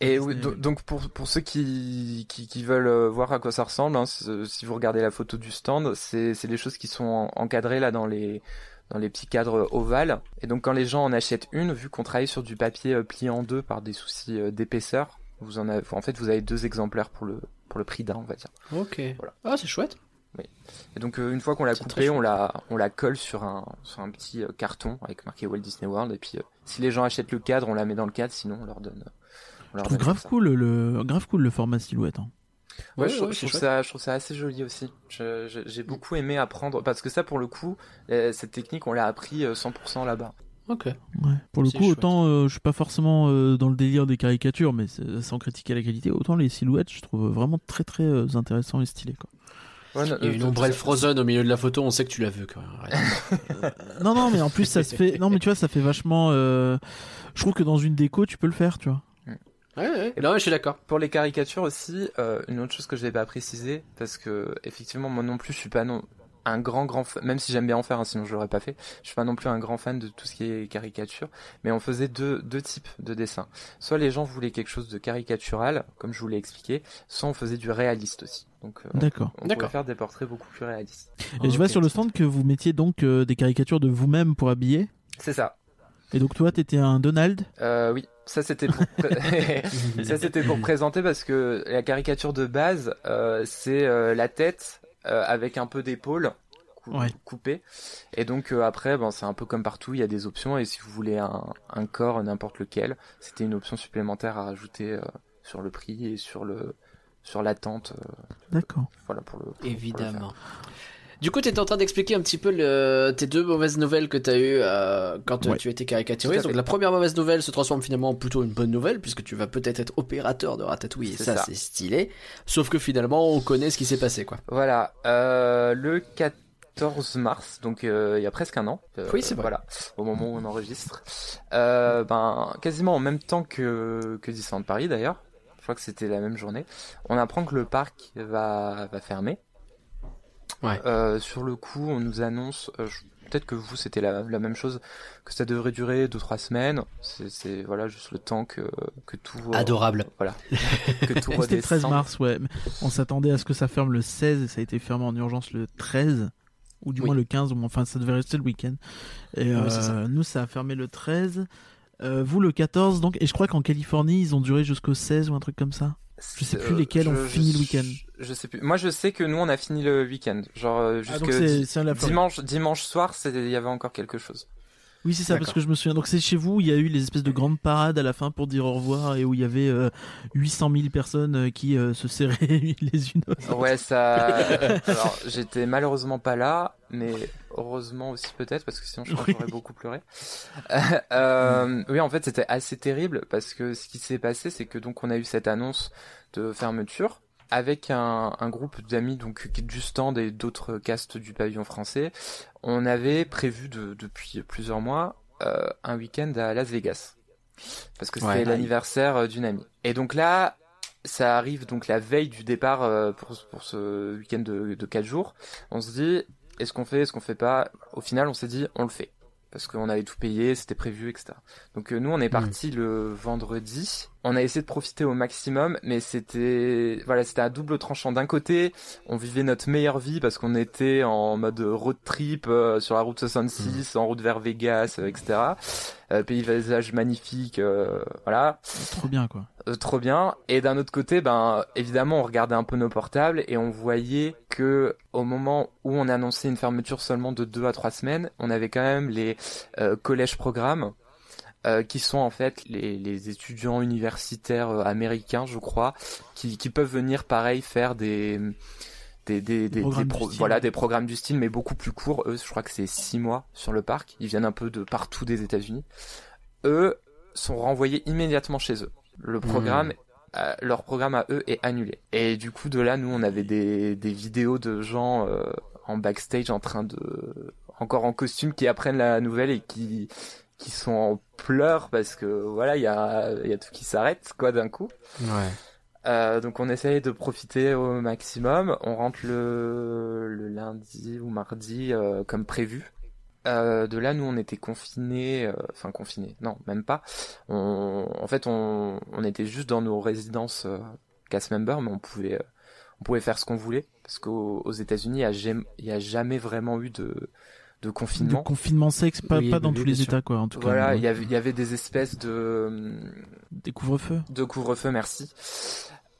et oui, donc pour, pour ceux qui, qui, qui veulent euh, voir à quoi ça ressemble, hein, si vous regardez la photo du stand, c'est c'est des choses qui sont en- encadrées là dans les dans les petits cadres ovales. Et donc quand les gens en achètent une, vu qu'on travaille sur du papier euh, plié en deux par des soucis euh, d'épaisseur, vous en avez, en fait vous avez deux exemplaires pour le pour le prix d'un, on va dire. Ok. Voilà. Ah, c'est chouette. Et donc euh, une fois qu'on l'a coupé, on la on la colle sur un sur un petit euh, carton avec marqué Walt Disney World. Et puis euh, si les gens achètent le cadre, on la met dans le cadre. Sinon, on leur donne. On Je trouve grave ça. cool le, grave cool le format silhouette. hein. Ouais, Ouais, je, ouais, je c'est trouve ça je trouve ça assez joli aussi. J'ai beaucoup aimé apprendre parce que ça pour le coup, euh, cette technique on l'a appris euh, 100% là-bas. Ok. Ouais. Pour le coup, chouette. autant euh, je suis pas forcément euh, dans le délire des caricatures, mais sans critiquer la qualité, autant les silhouettes, je trouve vraiment très très euh, intéressant et stylé. Quoi. Ouais, non, Il y a euh, une ombrelle Frozen au milieu de la photo, on sait que tu la veux quand même. Non, non, mais en plus ça se fait. Non, mais tu vois, ça fait vachement. euh, Je trouve que dans une déco, tu peux le faire, tu vois. ouais, ouais. Non, ouais, je suis d'accord. Pour les caricatures aussi, euh, une autre chose que je n'avais pas précisé, parce que effectivement moi non plus je suis pas non un grand grand fan, même si j'aime bien en faire, hein, sinon je l'aurais pas fait. Je suis pas non plus un grand fan de tout ce qui est caricature, mais on faisait deux deux types de dessins. Soit les gens voulaient quelque chose de caricatural, comme je vous l'ai expliqué, soit on faisait du réaliste aussi. Donc euh, on- D'accord. on, D'accord. faire des portraits beaucoup plus réalistes. Et je vois sur le stand que vous mettiez donc euh, des caricatures de vous-même pour habiller. C'est ça. Et donc toi, t'étais un Donald? Euh, oui, ça c'était pour ça c'était pour présenter parce que la caricature de base euh, c'est euh, la tête avec un peu d'épaule cou- Ouais. coupée et donc euh, après ben c'est un peu comme partout il y a des options et si vous voulez un, un corps n'importe lequel c'était une option supplémentaire à rajouter euh, sur le prix et sur le sur l'attente euh, D'accord. voilà pour le pour le faire. Évidemment. Du coup, tu étais en train d'expliquer un petit peu le... tes deux mauvaises nouvelles que tu as eues euh, quand euh, Ouais. tu étais fait. Donc la première mauvaise nouvelle se transforme finalement en plutôt une bonne nouvelle puisque tu vas peut-être être opérateur de Ratatouille et C'est ça, ça. c'est stylé. Sauf que finalement, on connaît ce qui s'est passé quoi. Voilà, euh, le 14 mars, donc euh, il y a presque un an. euh, Oui, c'est vrai. Voilà, au moment où on enregistre. Euh, ben, quasiment en même temps que, que Disneyland Paris d'ailleurs. Je crois que c'était la même journée. On apprend que le parc va, va fermer. Ouais. Euh, sur le coup, on nous annonce, euh, je- peut-être que vous c'était la, la même chose, que ça devrait durer 2-3 semaines. C'est- voilà juste le temps que, que tout euh, Adorable. voilà que tout C'était le 13 redescende. mars, ouais. On s'attendait à ce que ça ferme le 16 et ça a été fermé en urgence le 13. Ou du Oui. moins le 15, ou enfin ça devait rester le week-end. Et oui, c'est ça. nous, ça a fermé le 13. Euh, vous, le 14, donc. Et je crois qu'en Californie, ils ont duré jusqu'au 16 ou un truc comme ça. Je sais plus Euh, lesquels ont fini je- le week-end. Je, sais plus. Moi, je sais que nous, on a fini le week-end. Genre, euh, Ah, jusque Floride. dimanche, dimanche soir, c'est- il y avait encore quelque chose. Oui, c'est ça, parce que je me souviens. Donc c'est chez vous où il y a eu les espèces de grandes parades à la fin pour dire au revoir et où il y avait euh, 800 000 personnes euh, qui euh, se serraient les unes aux autres. Ouais, ça. Alors, j'étais malheureusement pas là, mais heureusement aussi peut-être parce que sinon je crois que j'aurais beaucoup pleuré. Euh, oui, en fait, c'était assez terrible parce que ce qui s'est passé, c'est que donc on a eu cette annonce de fermeture avec un, un groupe d'amis donc du stand et d'autres castes du pavillon français. On avait prévu de, depuis plusieurs mois euh, un week-end à Las Vegas parce que c'était Ouais. l'anniversaire euh, d'une amie. Et donc là, ça arrive donc la veille du départ euh, pour, pour ce week-end de, de 4 jours. On se dit, est-ce qu'on fait, est-ce qu'on fait pas? Au final, on s'est dit, on le fait. Parce qu'on avait tout payé, c'était prévu, etc. Donc euh, nous, on est parti le vendredi. On a essayé de profiter au maximum, mais c'était voilà, c'était à double tranchant. D'un côté, on vivait notre meilleure vie parce qu'on était en mode road trip euh, sur la route 66, en route vers Vegas, euh, etc. Euh, paysage magnifique, euh, voilà. Trop bien, quoi. Trop bien. Et d'un autre côté, ben évidemment, on regardait un peu nos portables et on voyait que au moment où on annonçait une fermeture seulement de deux à trois semaines, on avait quand même les euh, collèges programmes. Euh, qui sont en fait les, les étudiants universitaires euh, américains, je crois, qui, qui peuvent venir pareil faire des, des, des, des, pro- voilà, des programmes du style, mais beaucoup plus courts. Eux, je crois que c'est six mois sur le parc. Ils viennent un peu de partout des États-Unis. Eux sont renvoyés immédiatement chez eux. Le programme, euh, leur programme à eux est annulé. Et du coup, de là, nous, on avait des, des vidéos de gens euh, en backstage en train de, encore en costume, qui apprennent la nouvelle et qui qui sont en pleurs parce que voilà, il y a, y a tout qui s'arrête quoi d'un coup. Ouais. Euh, donc on essaye de profiter au maximum. On rentre le, le lundi ou mardi euh, comme prévu. Euh, de là, nous, on était confinés, enfin confinés, non, même pas. On, en fait, on, on était juste dans nos résidences cast member, mais on pouvait, on pouvait faire ce qu'on voulait parce qu'aux aux États-Unis, il y a jamais, il y a jamais vraiment eu de, de confinement. confinement sexe, pas, Oui, pas dans tous les états, quoi, en tout cas. Voilà, il y avait, il y avait des espèces de, Des couvre-feux. de couvre-feu, merci.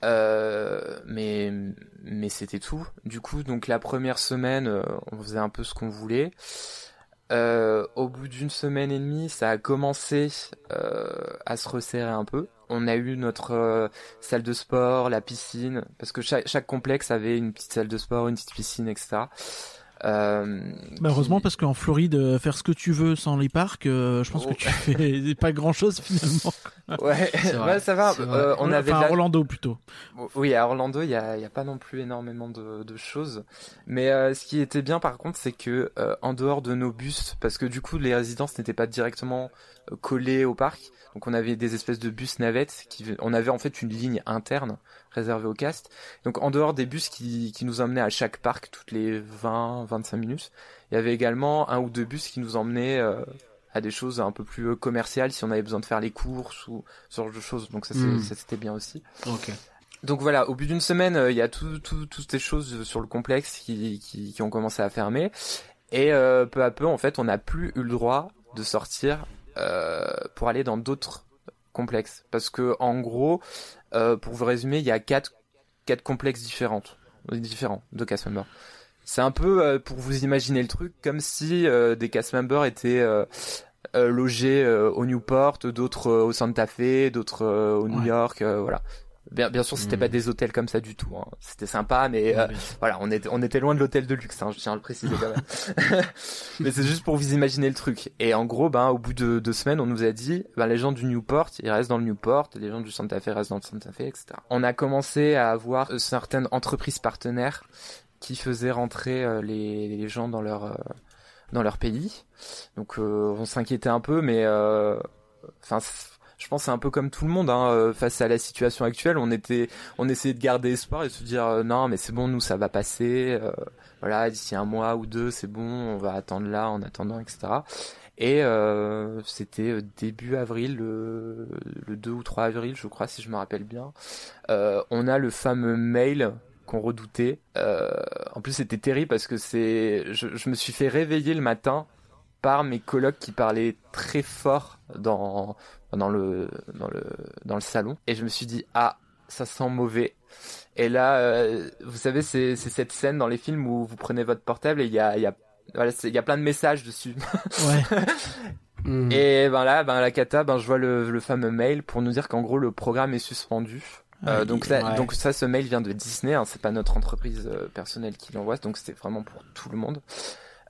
Euh, mais mais c'était tout. Du coup, donc la première semaine, euh, on faisait un peu ce qu'on voulait. Euh, au bout d'une semaine et demie, ça a commencé euh, à se resserrer un peu. On a eu notre euh, salle de sport, la piscine, parce que chaque, chaque complexe avait une petite salle de sport, une petite piscine, etc. Euh, Bah, qui- parce qu'en Floride, euh, faire ce que tu veux sans les parcs, euh, je pense Oh. que tu fais pas grand chose finalement. Ouais, ça va. Euh, on avait enfin, la- Orlando plutôt. Oui, à Orlando, il y a, y a pas non plus énormément de, de choses. Mais euh, ce qui était bien, par contre, c'est que euh, en dehors de nos bus, parce que du coup, les résidences n'étaient pas directement collées au parc, donc on avait des espèces de bus navettes. Qui, on avait en fait une ligne interne réservée au cast. Donc en dehors des bus qui, qui nous emmenaient à chaque parc toutes les 20-25 minutes, il y avait également un ou deux bus qui nous emmenaient euh, à des choses un peu plus euh, commerciales si on avait besoin de faire les courses ou ce genre de choses. Donc ça, Mm. ça, c'était bien aussi. Donc voilà, au bout d'une semaine, euh, il y a tout, tout, toutes ces choses sur le complexe qui, qui, qui ont commencé à fermer. Et euh, peu à peu, en fait, on n'a plus eu le droit de sortir pour aller dans d'autres complexes. Parce que en gros, euh, pour vous résumer, il y a quatre, quatre complexes différentes, différents de cast members. C'est un peu euh, pour vous imaginer le truc, comme si euh, des cast members étaient euh, logés euh, au Newport, d'autres au Santa Fe, d'autres euh, au New Ouais. York, euh, voilà. Bien, bien sûr, c'était Mm. pas des hôtels comme ça du tout. hein. C'était sympa, mais euh, voilà, on était, on était loin de l'hôtel de luxe. Hein, je tiens à le préciser quand même. mais c'est juste pour vous imaginer le truc. Et en gros, ben, au bout de deux semaines, on nous a dit, ben, les gens du Newport, ils restent dans le Newport, les gens du Santa Fe restent dans le Santa Fe, etc. On a commencé à avoir euh, certaines entreprises partenaires qui faisaient rentrer euh, les, les gens dans leur, euh, dans leur pays. Donc, euh, on s'inquiétait un peu, mais euh, enfin. Je pense c'est un peu comme tout le monde hein, euh, face à la situation actuelle. On était, on essayait de garder espoir et de se dire euh, non mais c'est bon, nous ça va passer. euh, voilà, d'ici un mois ou deux, c'est bon, on va attendre là en attendant, etc. Et c'était début avril, le, le 2 ou 3 avril, je crois, si je me rappelle bien. On a le fameux mail qu'on redoutait. En plus, c'était terrible parce que c'est, je, je me suis fait réveiller le matin par mes colocs qui parlaient très fort dans dans le dans le dans le salon et je me suis dit ah ça sent mauvais et là euh, vous savez c'est cette scène dans les films où vous prenez votre portable et il y a y a voilà, y a plein de messages dessus. Ouais. Mhm. Et ben là, ben la cata, ben je vois le, le fameux mail pour nous dire qu'en gros le programme est suspendu. Euh, Ouais, donc ça, ouais. donc ça, ce mail vient de Disney. Hein, c'est pas notre entreprise euh, personnelle qui l'envoie, donc c'était vraiment pour tout le monde.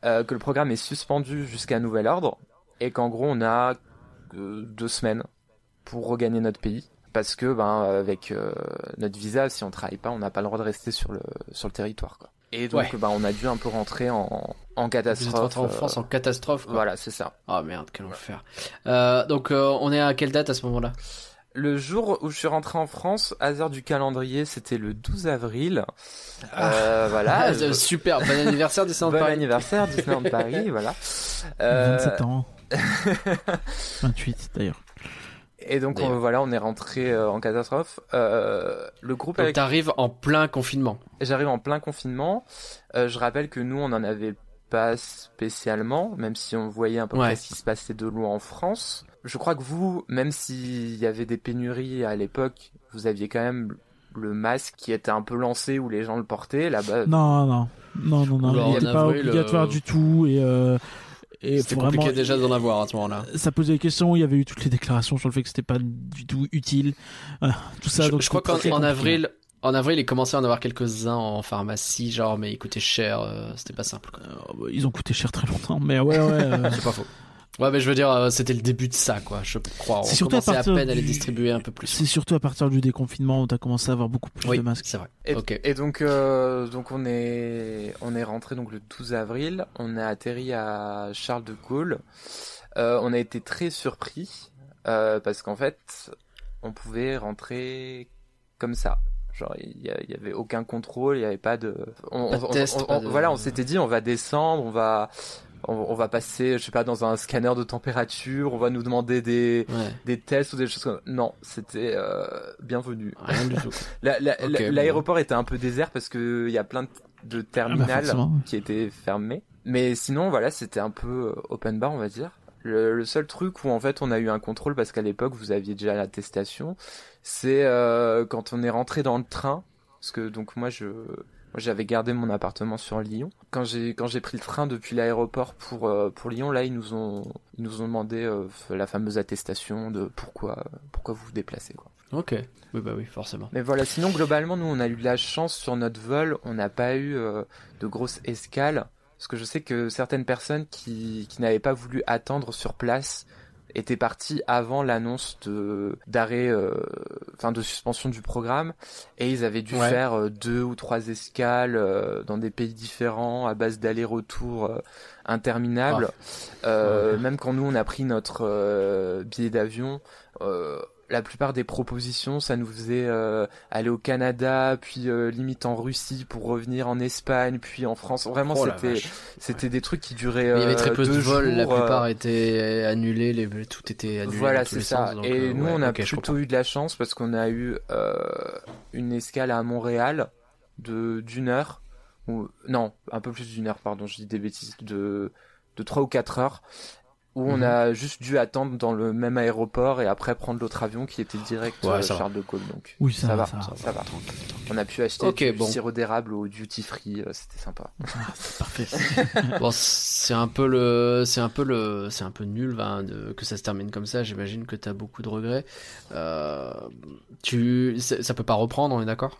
Euh, que le programme est suspendu jusqu'à nouvel ordre et qu'en gros on a deux semaines pour regagner notre pays parce que ben avec euh, notre visa, si on travaille pas, on n'a pas le droit de rester sur le sur le territoire quoi. Et donc Ouais. ben on a dû un peu rentrer en en Vous êtes catastrophe. rentré en euh, France en catastrophe. Quoi. Voilà, c'est ça. Ah merde, quel enfer. Euh, donc euh, on est à quelle date à ce moment-là? Le jour où je suis rentré en France, hasard du calendrier, c'était le 12 avril. Euh, voilà. Ah, Je- super, bon anniversaire Disneyland Bon Paris. anniversaire, Disneyland Paris, voilà. Euh, 27 ans. 28 d'ailleurs. et donc on- voilà, on est rentré euh, en catastrophe. Euh, le groupe Donc avec t'arrives en plein confinement. J'arrive en plein confinement. Euh, je rappelle que nous, on n'en avait pas spécialement, même si on voyait un peu Ouais. près ce qui se passait de loin en France. Je crois que vous, même s'il y avait des pénuries à l'époque, vous aviez quand même le masque qui était un peu lancé où les gens le portaient là-bas. Non, non, non, non, non. Il en n'était pas avril, obligatoire euh, du tout et euh, et C'était faut compliqué vraiment. déjà d'en avoir à ce moment-là. Ça posait des questions. Il y avait eu toutes les déclarations sur le fait que c'était pas du tout utile. Voilà, tout ça. je, donc je crois c'était qu'en avril, En avril, il commençait à en avoir quelques-uns en pharmacie, genre, mais ils coûtaient cher, euh, c'était pas simple. quoi. Euh, ils ont coûté cher très longtemps, mais ouais, ouais. euh, C'est pas faux. Ouais, mais je veux dire, euh, c'était le début de ça, quoi, je crois. On C'est surtout à commençait à, partir peine à les distribuer un peu plus. c'est surtout à partir du déconfinement où t'as commencé à avoir beaucoup plus Oui, de masques. c'est vrai. Et, Ok. et donc, euh, donc on est, on est rentré donc le 12 avril. On a atterri à Charles de Gaulle. Euh, on a été très surpris euh, parce qu'en fait, on pouvait rentrer comme ça. Genre, il y, a- il y avait aucun contrôle, il y avait pas de. On, Pas de on- test, on- pas on- de- Voilà, on s'était dit, on va descendre, on va. On, on va passer, je sais pas, dans un scanner de température, on va nous demander des, Ouais, des tests ou des choses comme Non, c'était euh, bienvenu. rien du tout. La- la- Ok, la- bon. L'aéroport était un peu désert parce que il y a plein de, Ah bah, ouais. qui étaient fermés. Mais sinon, voilà, c'était un peu euh, open bar, on va dire. Le, le seul truc où en fait on a eu un contrôle parce qu'à l'époque vous aviez déjà l'attestation, c'est euh, quand on est rentré dans le train. Parce que donc moi je j'avais gardé mon appartement sur Lyon. Quand j'ai quand j'ai pris le train depuis l'aéroport pour euh, pour Lyon, là ils nous ont ils nous ont demandé euh, la fameuse attestation de pourquoi pourquoi vous vous déplacez quoi. Ok. Oui, bah oui, forcément. Mais voilà, sinon globalement, nous on a eu de la chance sur notre vol, on n'a pas eu euh, de grosses escales, parce que je sais que certaines personnes qui, qui n'avaient pas voulu attendre sur place étaient parties avant l'annonce de d'arrêt, euh, enfin de suspension du programme, et ils avaient dû Ouais. faire euh, deux ou trois escales euh, dans des pays différents à base d'aller-retour euh, interminables. Euh, Ouais. Même quand nous on a pris notre euh, billet d'avion. La plupart des propositions, ça nous faisait euh, aller au Canada, puis euh, limite en Russie pour revenir en Espagne, puis en France. Vraiment, Oh c'était c'était des trucs qui duraient. Il y avait euh, très peu de vols, la jours, euh, plupart étaient annulés, les... tout était annulé. Voilà, c'est ça. sens, donc, Et euh, nous, ouais, on a plutôt eu de la chance parce qu'on a eu euh, une escale à Montréal de d'une heure ou non, un peu plus d'une heure, pardon, je dis des bêtises, de de trois ou quatre heures où on Mhm. a juste dû attendre dans le même aéroport et après prendre l'autre avion qui était direct Ouais, euh, ça va. Charles de Gaulle. Donc Oui, ça, ça, va, va, ça ça, va. va. On a pu acheter Ok, du bon. sirop d'érable au duty free, euh, c'était sympa. Parfait. Bon, c'est un peu le, c'est un peu le, c'est un peu nul ben, de, que ça se termine comme ça. J'imagine que t'as beaucoup de regrets. Euh, tu, ça peut pas reprendre, on est d'accord?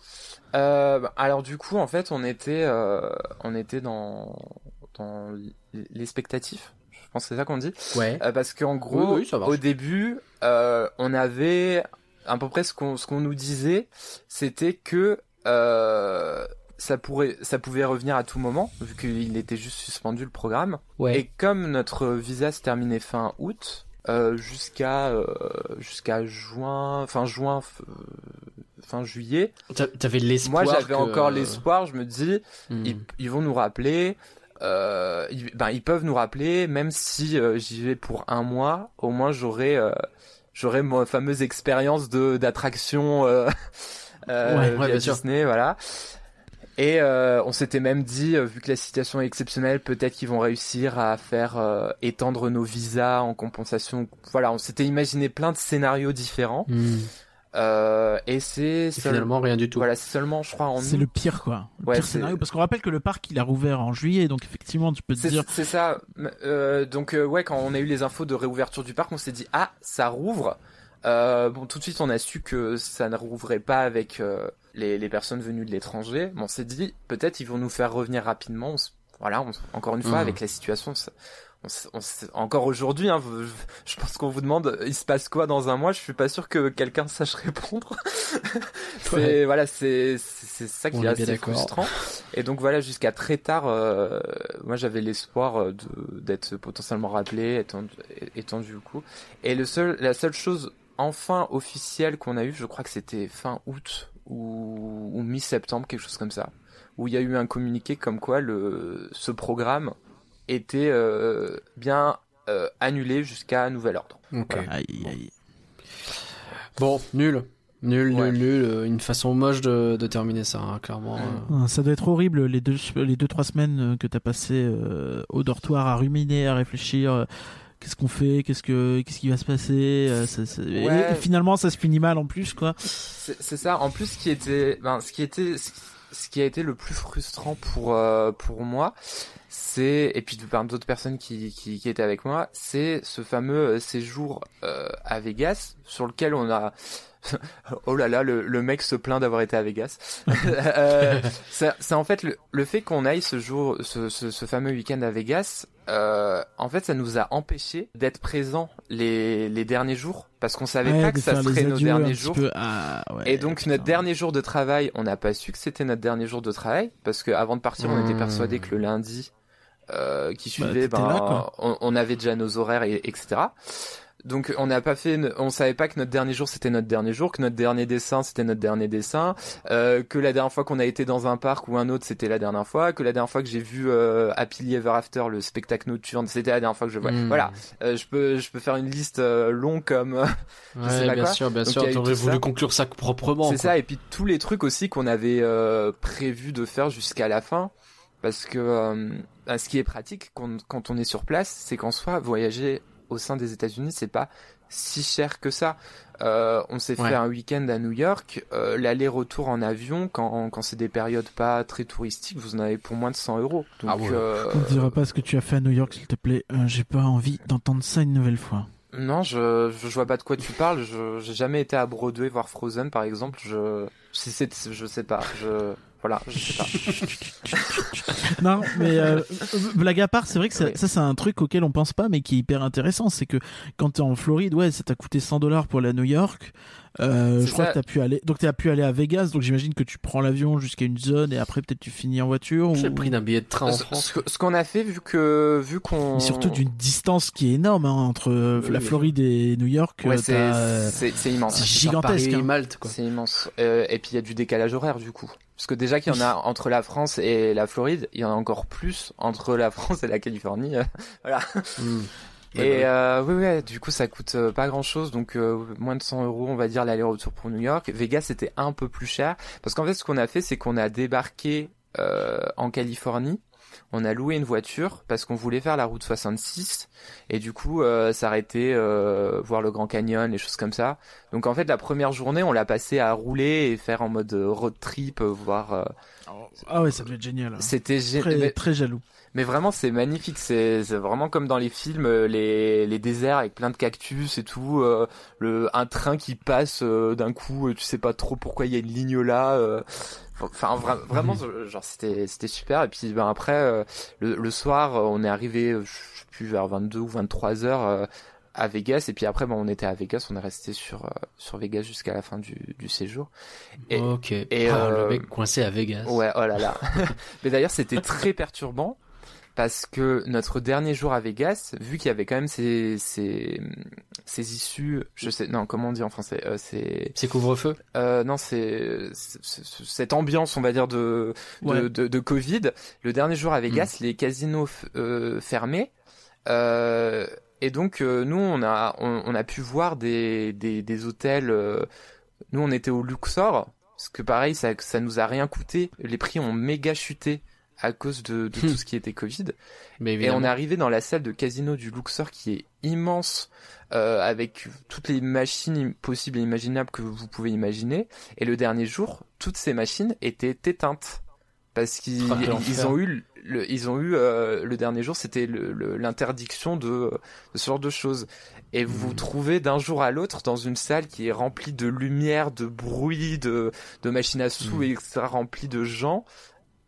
Euh, bah, alors du coup, en fait, on était, euh, on était dans, dans l'expectatif. Je pense que c'est ça qu'on dit. Ouais. Euh, parce qu'en gros, Oui, oui, au début, euh, on avait à peu près ce qu'on ce qu'on nous disait, c'était que euh, ça pourrait, ça pouvait revenir à tout moment, vu qu'il était juste suspendu le programme. Ouais. Et comme notre visa se terminait fin août, jusqu'à jusqu'à juin, fin juin, fin juillet, T'a- T'avais l'espoir. moi j'avais que- encore l'espoir. Je me dis, Hmm. ils, ils vont nous rappeler. Euh, ils, ben, ils peuvent nous rappeler, même si euh, j'y vais pour un mois, au moins j'aurai euh, j'aurai ma fameuse expérience de d'attraction euh, euh, Ouais, sûr. Disney, voilà. Et euh, on s'était même dit, euh, vu que la situation est exceptionnelle, peut-être qu'ils vont réussir à faire euh, étendre nos visas en compensation. Voilà, on s'était imaginé plein de scénarios différents. Hmm. Euh, et c'est seul- finalement rien du tout. voilà, c'est seulement, je crois, en C'est le pire, quoi. Le Ouais, pire scénario. Parce qu'on rappelle que le parc, il a rouvert en juillet, donc effectivement, tu peux te dire. c'est ça. Euh, donc euh, ouais, quand on a eu les infos de réouverture du parc, on s'est dit ah ça rouvre. Euh, bon, tout de suite on a su que ça ne rouvrait pas avec euh, les, les personnes venues de l'étranger. Mais on s'est dit peut-être ils vont nous faire revenir rapidement. On s- voilà, on s- encore une fois Mhm. avec la situation. ça- on on encore aujourd'hui, hein, je, pense qu'on vous demande il se passe quoi dans un mois? Je suis pas sûr que quelqu'un sache répondre. c'est Ouais. voilà, c'est c'est ça qui On est assez frustrant. Et donc voilà, jusqu'à très tard, euh, moi j'avais l'espoir euh, d'être potentiellement rappelé, étendu, étendu au coup. Et le seul, la seule chose enfin officielle qu'on a eu, je crois que c'était fin août ou, ou mi-septembre, quelque chose comme ça, où il y a eu un communiqué comme quoi le ce programme était euh, bien euh, annulé jusqu'à nouvel ordre. Ok. Aïe, aïe. Bon, nul. Nul, Ouais. nul, nul. euh, Une façon moche de, de terminer ça, hein, clairement. Euh. Ça doit être horrible les deux, les deux trois semaines que t'as passé euh, au dortoir à ruminer, à réfléchir. euh, Qu'est-ce qu'on fait Qu'est-ce que qu'est-ce qui va se passer ça- ça- et- Ouais. et finalement, ça se finit mal en plus, quoi. C'est ça. En plus, ce qui était, ben, ce qui était, ce qui a été le plus frustrant pour euh, pour moi, c'est et puis de par d'autres personnes qui, qui qui étaient avec moi, c'est ce fameux euh, séjour euh, à Vegas sur lequel on a oh là là, le, le mec se plaint d'avoir été à Vegas. euh, c'est en fait le, le fait qu'on aille ce jour, ce, ce, ce fameux week-end à Vegas. Euh, en fait, ça nous a empêché d'être présents les, les derniers jours parce qu'on savait Ouais, pas que ça serait nos derniers jours. Ah, ouais, Et donc notre dernier jour de travail, on n'a pas su que c'était notre dernier jour de travail parce que avant de partir, on était Mmh. persuadé que le lundi euh, qui suivait, t'étais ben, là, on, on avait déjà nos horaires et etc. Donc on n'a pas fait, on savait pas que notre dernier jour c'était notre dernier jour, que notre dernier dessin c'était notre dernier dessin, euh, que la dernière fois qu'on a été dans un parc ou un autre c'était la dernière fois, que la dernière fois que j'ai vu euh, Happily Ever After le spectacle nocturne c'était la dernière fois que je vois. Hmm. Voilà, Euh, je peux je peux faire une liste longue comme je sais Ouais, pas bien quoi. sûr, bien Donc, sûr. T'aurais voulu ça. conclure ça proprement. C'est ça, et puis tous les trucs aussi qu'on avait prévu de faire jusqu'à la fin, parce que bah, ce qui est pratique quand, quand on est sur place, c'est qu'en soi, voyager au sein des États-Unis, c'est pas si cher que ça. Euh, on s'est Ouais. fait un week-end à New York, euh, l'aller-retour en avion, quand, quand c'est des périodes pas très touristiques, vous en avez pour moins de 100 euros. Donc, Ah ouais. euh, Ne diras pas ce que tu as fait à New York, s'il te plaît. Euh, J'ai pas envie d'entendre ça une nouvelle fois. non, je, je, je vois pas de quoi tu parles. Je j'ai jamais été à Broadway voir Frozen, par exemple. Je si c'est je sais pas. Je voilà, je sais pas. non, mais euh, blague à part, c'est vrai que ça, Oui. ça, c'est un truc auquel on pense pas, mais qui est hyper intéressant. C'est que quand t'es en Floride, ouais, ça t'a coûté 100 dollars pour aller à New York. Euh, je crois ça. que t'as pu aller, donc t'as pu aller à Vegas. Donc j'imagine que tu prends l'avion jusqu'à une zone et après peut-être tu finis en voiture. C'est ou... le prix d'un billet de train en Ce- France. Ce, ce qu'on a fait, vu que vu qu'on Mais surtout d'une distance qui est énorme hein, entre euh, Oui, la oui. Floride et New York. ouais, c'est t'as, c'est c'est immense. c'est gigantesque, hein. Malte, quoi. C'est immense. Euh, et puis il y a du décalage horaire du coup. Parce que déjà qu'il y en a entre la France et la Floride, il y en a encore plus entre la France et la Californie. voilà. Hmm. Et euh, oui, ouais, du coup ça coûte euh, pas grand chose, donc euh, moins de 100 euros on va dire l'aller-retour pour New York. Vegas c'était un peu plus cher, parce qu'en fait ce qu'on a fait c'est qu'on a débarqué euh, en Californie, on a loué une voiture parce qu'on voulait faire la route 66, et du coup euh, s'arrêter, euh, voir le Grand Canyon, les choses comme ça. Donc en fait la première journée on l'a passé à rouler et faire en mode euh, road trip, voir... euh, Ah ouais, ça devait être génial. C'était gé- Très, mais- très jaloux. mais vraiment, c'est magnifique. C'est vraiment comme dans les films, les, les déserts avec plein de cactus et tout. euh, le, un train qui passe euh, d'un coup, tu sais pas trop pourquoi il y a une ligne là. Euh, Enfin, vra- vraiment, euh, genre c'était c'était super. Et puis ben après, euh, le, le soir, euh, on est arrivé, euh, je sais plus vers 22 ou 23 heures euh, à Vegas. Et puis après, ben on était à Vegas, on est resté sur euh, sur Vegas jusqu'à la fin du, du séjour. Et, ok. et, Ah, euh, Le mec coincé à Vegas. Ouais, oh là là. Mais d'ailleurs, c'était très perturbant parce que notre dernier jour à Vegas, vu qu'il y avait quand même ces, ces, ces issues, je sais, non, comment on dit en français, euh, c'est, C'est couvre-feu euh, non, c'est, cette ambiance, on va dire, de, de, Ouais. de, de Covid. Le dernier jour à Vegas, les casinos euh, fermés. Euh, et donc, euh, nous, on a, on, on a pu voir des, des, des hôtels. euh, nous, on était au Luxor. Parce que pareil, ça, ça nous a rien coûté. Les prix ont méga chuté à cause de, de tout ce qui était Covid. Mais Et on est arrivé dans la salle de casino du Luxor qui est immense, euh, avec toutes les machines possibles et imaginables que vous pouvez imaginer. Et le dernier jour, toutes ces machines étaient éteintes. Parce qu'ils Ah, ils ont eu, le, ils ont eu euh, le dernier jour, c'était l'interdiction de, de ce genre de choses. Et vous Hmm. vous trouvez d'un jour à l'autre dans une salle qui est remplie de lumière, de bruit, de, de machines à sous, Hmm. etc., remplie de gens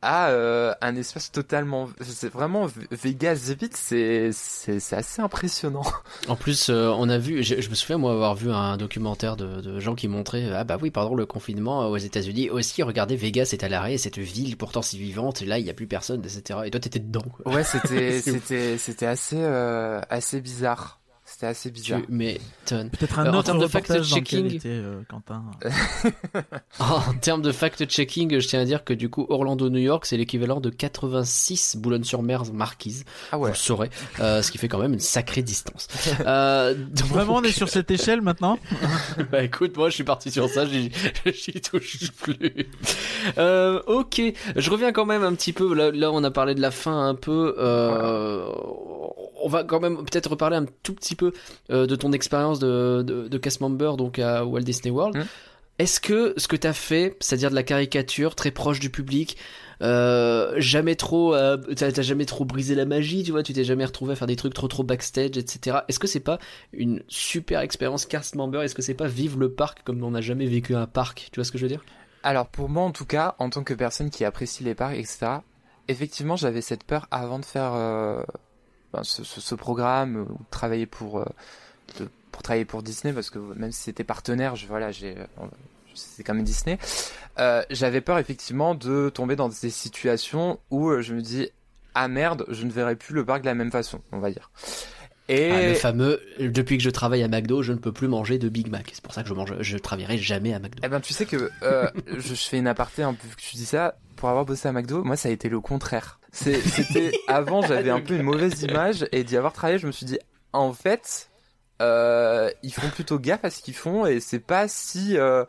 à euh, un espace totalement c'est vraiment Vegas vite c'est c'est c'est assez impressionnant En plus, euh, on a vu, je, je me souviens moi avoir vu un documentaire de, de gens qui montraient, ah bah oui, pendant le confinement euh, aux États-Unis aussi, regardez, Vegas est à l'arrêt, cette ville pourtant si vivante, et là il y a plus personne, etc. Et toi t'étais dedans. Quoi. ouais c'était c'était c'était assez euh, assez bizarre c'était assez bizarre Tu m'étonnes. Peut-être un Euh, en autre termes de reportage dans lequel fact-checking- était euh, Quentin. En termes de fact-checking, je tiens à dire que du coup, Orlando-New York, c'est l'équivalent de 86 Boulogne-sur-Mer marquise. ah Vous ouais le saurez, euh, ce qui fait quand même une sacrée distance. Euh, donc- Vraiment, on est sur cette échelle maintenant? Bah écoute, moi je suis parti sur ça, j'y touche plus. Euh, ok, je reviens quand même un petit peu, là, là on a parlé de la fin un peu, euh, on va quand même peut-être reparler un tout petit peu euh, de ton expérience de, de, de cast member donc à Walt Disney World. Hmm. Est-ce que ce que t'as fait, c'est-à-dire de la caricature très proche du public, euh, jamais trop, euh, t'as t'as jamais trop brisé la magie, tu vois, tu t'es jamais retrouvé à faire des trucs trop trop backstage, etc. Est-ce que c'est pas une super expérience cast member? Est-ce que c'est pas vivre le parc comme on n'a jamais vécu un parc? Tu vois ce que je veux dire? Alors pour moi en tout cas, en tant que personne qui apprécie les parcs, etc., effectivement j'avais cette peur avant de faire euh, ben, ce, ce- ce programme, ou de travailler pour, euh, de- pour travailler pour Disney, parce que même si c'était partenaire, je, voilà, j'ai, euh, c'est quand même Disney, euh, j'avais peur effectivement de tomber dans des situations où euh, je me dis, ah merde, je ne verrai plus le parc de la même façon, on va dire. Et Ah, Le fameux, depuis que je travaille à McDo, je ne peux plus manger de Big Mac. C'est pour ça que je mange, je travaillerai jamais à McDo. Eh ben, tu sais que euh, je, je fais une aparté un peu vu que tu dis ça. Pour avoir bossé à McDo, moi, ça a été le contraire. C'était avant, j'avais un peu une mauvaise image et d'y avoir travaillé, je me suis dit, en fait, euh, ils font plutôt gaffe à ce qu'ils font et c'est pas si, euh,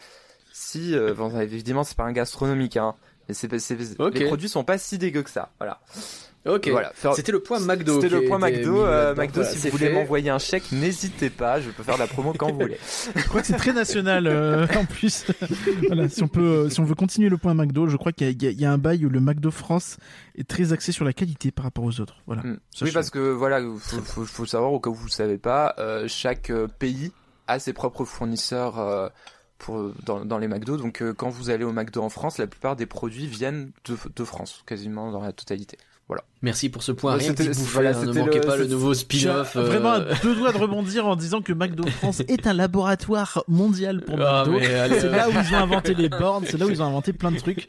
si, euh, bon, évidemment, c'est pas un gastronomique, hein. Mais c'est, les produits sont pas si dégueux que ça. Voilà. Ok. Voilà. Faire- C'était le point McDo. C'était le point McDo. euh, là-dedans. McDo, Voilà, si vous voulez m'envoyer un chèque, n'hésitez pas. Je peux faire la promo quand vous voulez. Je crois que c'est très national euh, en plus. voilà, si on peut, euh, si on veut continuer le point McDo, je crois qu'il y, a- y un bail où le McDo France est très axé sur la qualité par rapport aux autres. Voilà. Mm. Ça, Oui, parce que voilà, faut, faut, faut savoir au cas où vous le savez pas, euh, chaque euh, pays a ses propres fournisseurs euh, pour dans, dans les McDo. Donc euh, quand vous allez au McDo en France, la plupart des produits viennent de, de France, quasiment dans la totalité. Merci pour ce point. Ouais, Rien voilà, hein, ne manquez le- pas le nouveau spin-off. euh, vraiment à deux doigts de rebondir en disant que McDo France est un laboratoire mondial pour Ah, McDo. C'est euh, là où ils ont inventé les bornes, c'est là où ils ont inventé plein de trucs.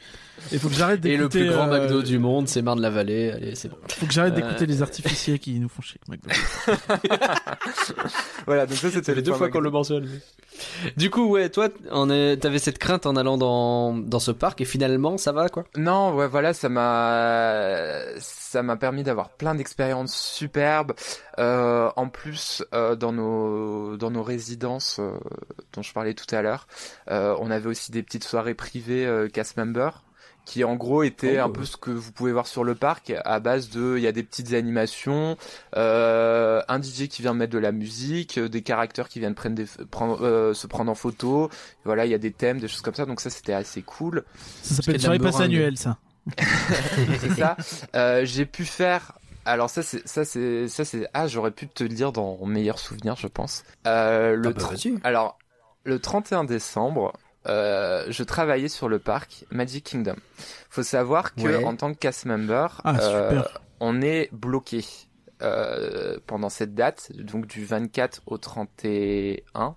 Il faut que j'arrête Et le plus grand euh, McDo du monde, c'est Marne-la-Vallée. Allez, c'est bon. Faut que j'arrête Euh, d'écouter les artificiers qui nous font chier. McDo. Voilà, donc ça c'était les deux point fois qu'on le mentionne. Du coup, ouais, toi, t'avais cette crainte en allant dans, dans ce parc et finalement, ça va, quoi? Non, ouais, voilà, ça m'a, ça m'a permis d'avoir plein d'expériences superbes. Euh, en plus, euh, dans nos, dans nos résidences euh, dont je parlais tout à l'heure, euh, on avait aussi des petites soirées privées euh, cast members qui en gros étaient Oh. un peu ce que vous pouvez voir sur le parc à base de il y a des petites animations euh, un DJ qui vient mettre de la musique des caractères qui viennent prendre des, prendre, euh, se prendre en photo voilà il y a des thèmes des choses comme ça donc ça c'était assez cool Ça s'appelle soirée passe annuelle, ça. C'est ça. Euh, j'ai pu faire. Alors ça c'est ça c'est ça c'est ah j'aurais pu te le dire dans mon meilleur souvenir je pense. Euh, le Ah bah, alors le 31 décembre euh, je travaillais sur le parc Magic Kingdom. Faut savoir que Ouais. en tant que cast member Ah, euh, on est bloqué pendant cette date donc du 24 au 31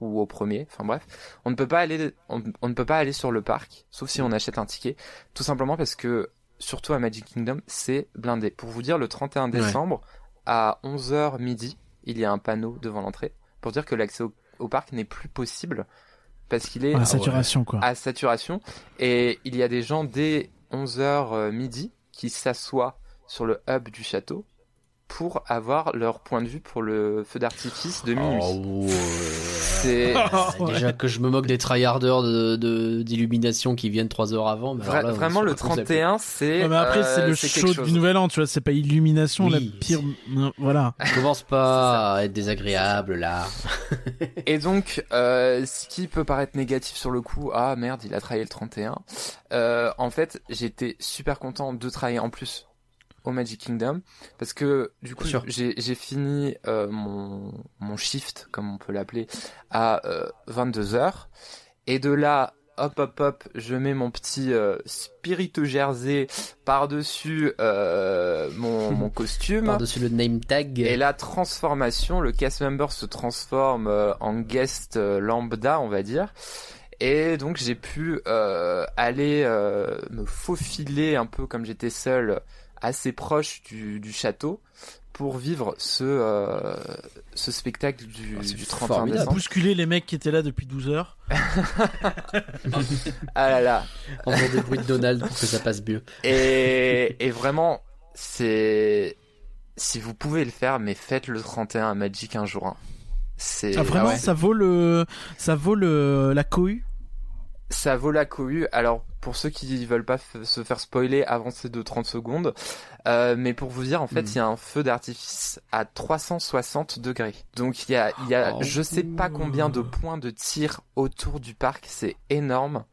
ou au premier, enfin bref, on ne peut pas aller, on, on ne peut pas aller sur le parc, sauf si on achète un ticket, tout simplement parce que, surtout à Magic Kingdom, c'est blindé. Pour vous dire, le 31 décembre, à 11h midi, il y a un panneau devant l'entrée, pour dire que l'accès au, au parc n'est plus possible, parce qu'il est Ah, saturation, quoi. à saturation, et il y a des gens dès 11h midi qui s'assoient sur le hub du château pour avoir leur point de vue pour le feu d'artifice de minuit. Oh, C'est euh, Déjà que je me moque des tryharders de, de- d'illumination qui viennent trois heures avant. Mais Vra- alors là, vraiment c'est le pas concept. 31, c'est. Ouais, mais après, euh, c'est le c'est show quelque chose. du nouvel an, tu vois. C'est pas illumination, la Oui, pire. euh, Voilà. Commence pas à être désagréable là. Et donc, euh, ce qui peut paraître négatif sur le coup, ah merde, il a travaillé le 31. Euh, en fait, j'étais super content de travailler en plus au Magic Kingdom parce que du coup, j'ai fini euh, mon mon shift, comme on peut l'appeler, à euh, 22 heures. Et de là, hop hop hop, je mets mon petit euh, spirit jersey par dessus euh, mon mon costume. Par-dessus le name tag. Et la transformation, le cast member se transforme euh, en guest euh, lambda, on va dire. Et donc j'ai pu euh, aller euh, me faufiler un peu comme j'étais seul, assez proche du, du château, pour vivre ce, euh, ce spectacle du, Ah, du 31 formidable. décembre. Bousculer les mecs qui étaient là depuis 12 heures. Ah là là. En faisant des bruits de Donald pour que ça passe mieux. Et, et vraiment, c'est... Si vous pouvez le faire, mais faites le 31 à Magic un jour. hein. C'est Ah, vraiment, ouais. ça vaut le, ça vaut le, la cohue? Ça vaut la cohue. Alors pour ceux qui veulent pas se faire spoiler, avancez de 30 secondes. Euh, mais pour vous dire, en fait, Hmm. il y a un feu d'artifice à 360 degrés. Donc il y a, il y a Oh. je sais pas combien de points de tir autour du parc, c'est énorme.